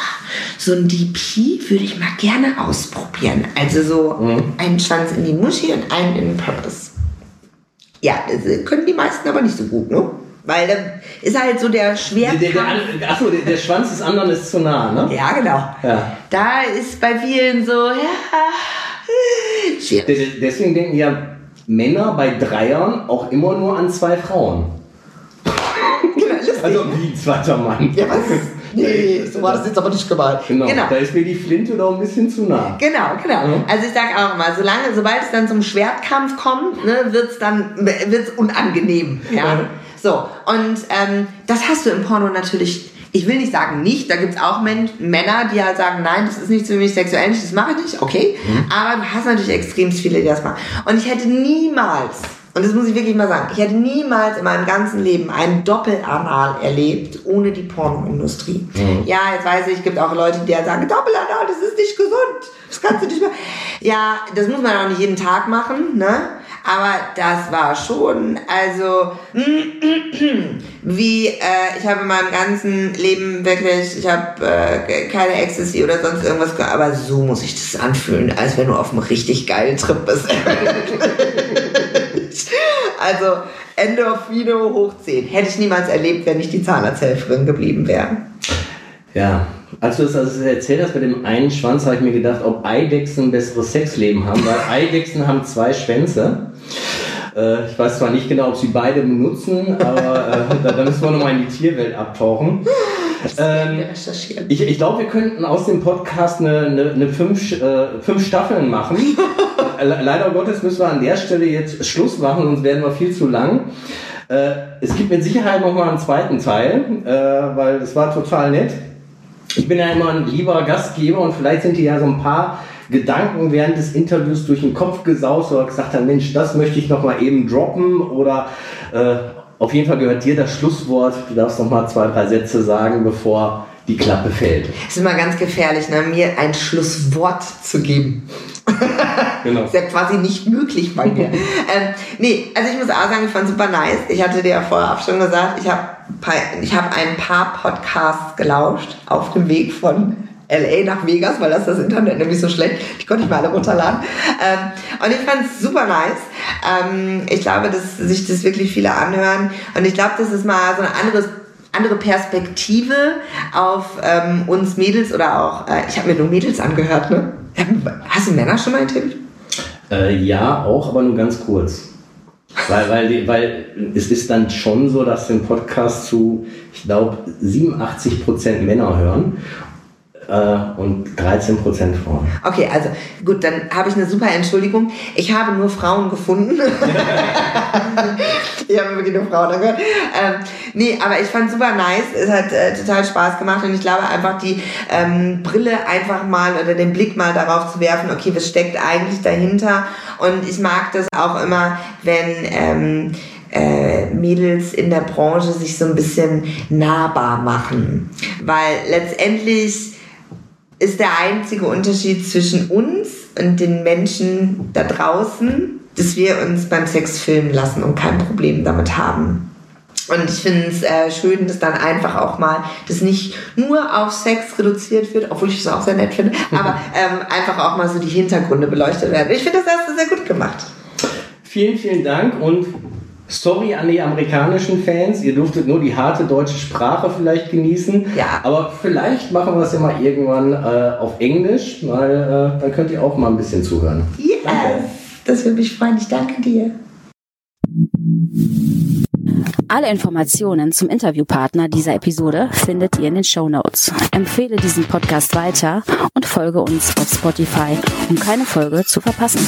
so ein DP würde ich mal gerne ausprobieren. Also so einen Schwanz in die Muschi und einen in den Purpose. Ja, das können die meisten aber nicht so gut, ne? Weil da ist halt so der Der, Schwerpunkt. der, der, achso, der, der Schwanz des anderen ist zu nah, ne? ja, genau. Ja. Da ist bei vielen so, ja, schwierig. Deswegen denken ja Männer bei Dreiern auch immer nur an zwei Frauen. Also wie ein zweiter Mann. Ja, was? Nee, so war das jetzt aber nicht gemeint. Genau. genau. Da ist mir die Flinte doch ein bisschen zu nah. Genau, genau. Also ich sag auch mal, solange, sobald es dann zum Schwertkampf kommt, ne, wird's dann wird's unangenehm. Ja. Ja. So, und ähm, das hast du im Porno natürlich, ich will nicht sagen nicht, da gibt's auch Men Männer, die halt sagen, nein, das ist nicht für mich sexuell, nicht, das mache ich nicht, okay. Mhm. Aber du hast natürlich extrem viele, die das machen. Und ich hätte niemals, und das muss ich wirklich mal sagen, ich hätte niemals in meinem ganzen Leben ein Doppelanal erlebt ohne die Pornoindustrie. Ja, jetzt weiß ich, es gibt auch Leute, die halt sagen, Doppelanal, das ist nicht gesund. Das kannst du nicht mehr. Ja, das muss man auch nicht jeden Tag machen, ne? Aber das war schon, also, wie, äh, ich habe in meinem ganzen Leben wirklich, ich habe äh, keine Ecstasy oder sonst irgendwas, ge- aber so muss ich das anfühlen, als wenn du auf einem richtig geilen Trip bist. also, Endorphine hoch 10. Hätte ich niemals erlebt, wenn ich die Zahnarzthelferin geblieben wäre. Ja. Als du das also erzählt hast mit dem einen Schwanz, habe ich mir gedacht, ob Eidechsen ein besseres Sexleben haben, weil Eidechsen haben zwei Schwänze. Äh, ich weiß zwar nicht genau, ob sie beide benutzen, aber äh, da, da müssen wir nochmal in die Tierwelt abtauchen. Ähm. Ich, ich glaube, wir könnten aus dem Podcast eine, eine, eine fünf, äh, fünf Staffeln machen. Le- Leider Gottes müssen wir an der Stelle jetzt Schluss machen, sonst werden wir viel zu lang. Äh, es gibt mit Sicherheit noch mal einen zweiten Teil, äh, weil es war total nett. Ich bin ja immer ein lieber Gastgeber und vielleicht sind dir ja so ein paar Gedanken während des Interviews durch den Kopf gesaust oder gesagt haben, Mensch, das möchte ich noch mal eben droppen oder äh, auf jeden Fall gehört dir das Schlusswort. Du darfst noch mal zwei, drei Sätze sagen, bevor die Klappe fällt. Es ist immer ganz gefährlich, ne, mir ein Schlusswort zu geben. Genau. Ist ja quasi nicht möglich bei mir. ähm, nee, also ich muss auch sagen, ich fand super nice. Ich hatte dir ja vorher auch schon gesagt, ich habe ich hab ein paar Podcasts gelauscht auf dem Weg von LA nach Vegas, weil das das Internet nämlich so schlecht. Die konnte ich mir alle runterladen. Ähm, und ich fand es super nice. Ähm, ich glaube, dass sich das wirklich viele anhören. Und ich glaube, das ist mal so ein anderes andere Perspektive auf ähm, uns Mädels oder auch, äh, ich habe mir nur Mädels angehört, ne? Hast du Männer schon mal interviewt? Äh, ja, auch, aber nur ganz kurz. Weil, weil, weil es ist dann schon so, dass den Podcast zu, ich glaube, 87 Prozent Männer hören äh, und 13 Prozent Frauen. Okay, also gut, dann habe ich eine super Entschuldigung. Ich habe nur Frauen gefunden. ich habe wirklich nur Frauen gehört. Ähm, nee, aber ich fand super nice. Es hat äh, total Spaß gemacht und ich glaube einfach die ähm, Brille einfach mal oder den Blick mal darauf zu werfen, okay, was steckt eigentlich dahinter? Und ich mag das auch immer, wenn ähm, äh, Mädels in der Branche sich so ein bisschen nahbar machen. Weil letztendlich ist der einzige Unterschied zwischen uns und den Menschen da draußen, dass wir uns beim Sex filmen lassen und kein Problem damit haben. Und ich finde es äh, schön, dass dann einfach auch mal das nicht nur auf Sex reduziert wird, obwohl ich es auch sehr nett finde, aber ähm, einfach auch mal so die Hintergründe beleuchtet werden. Ich finde, das hast du sehr gut gemacht. Vielen, vielen Dank und Sorry an die amerikanischen Fans, ihr durftet nur die harte deutsche Sprache vielleicht genießen. Ja. Aber vielleicht machen wir es ja mal irgendwann äh, auf Englisch, weil äh, dann könnt ihr auch mal ein bisschen zuhören. Yes, danke. das würde mich freuen. Ich danke dir. Alle Informationen zum Interviewpartner dieser Episode findet ihr in den Show Notes. Empfehle diesen Podcast weiter und folge uns auf Spotify, um keine Folge zu verpassen.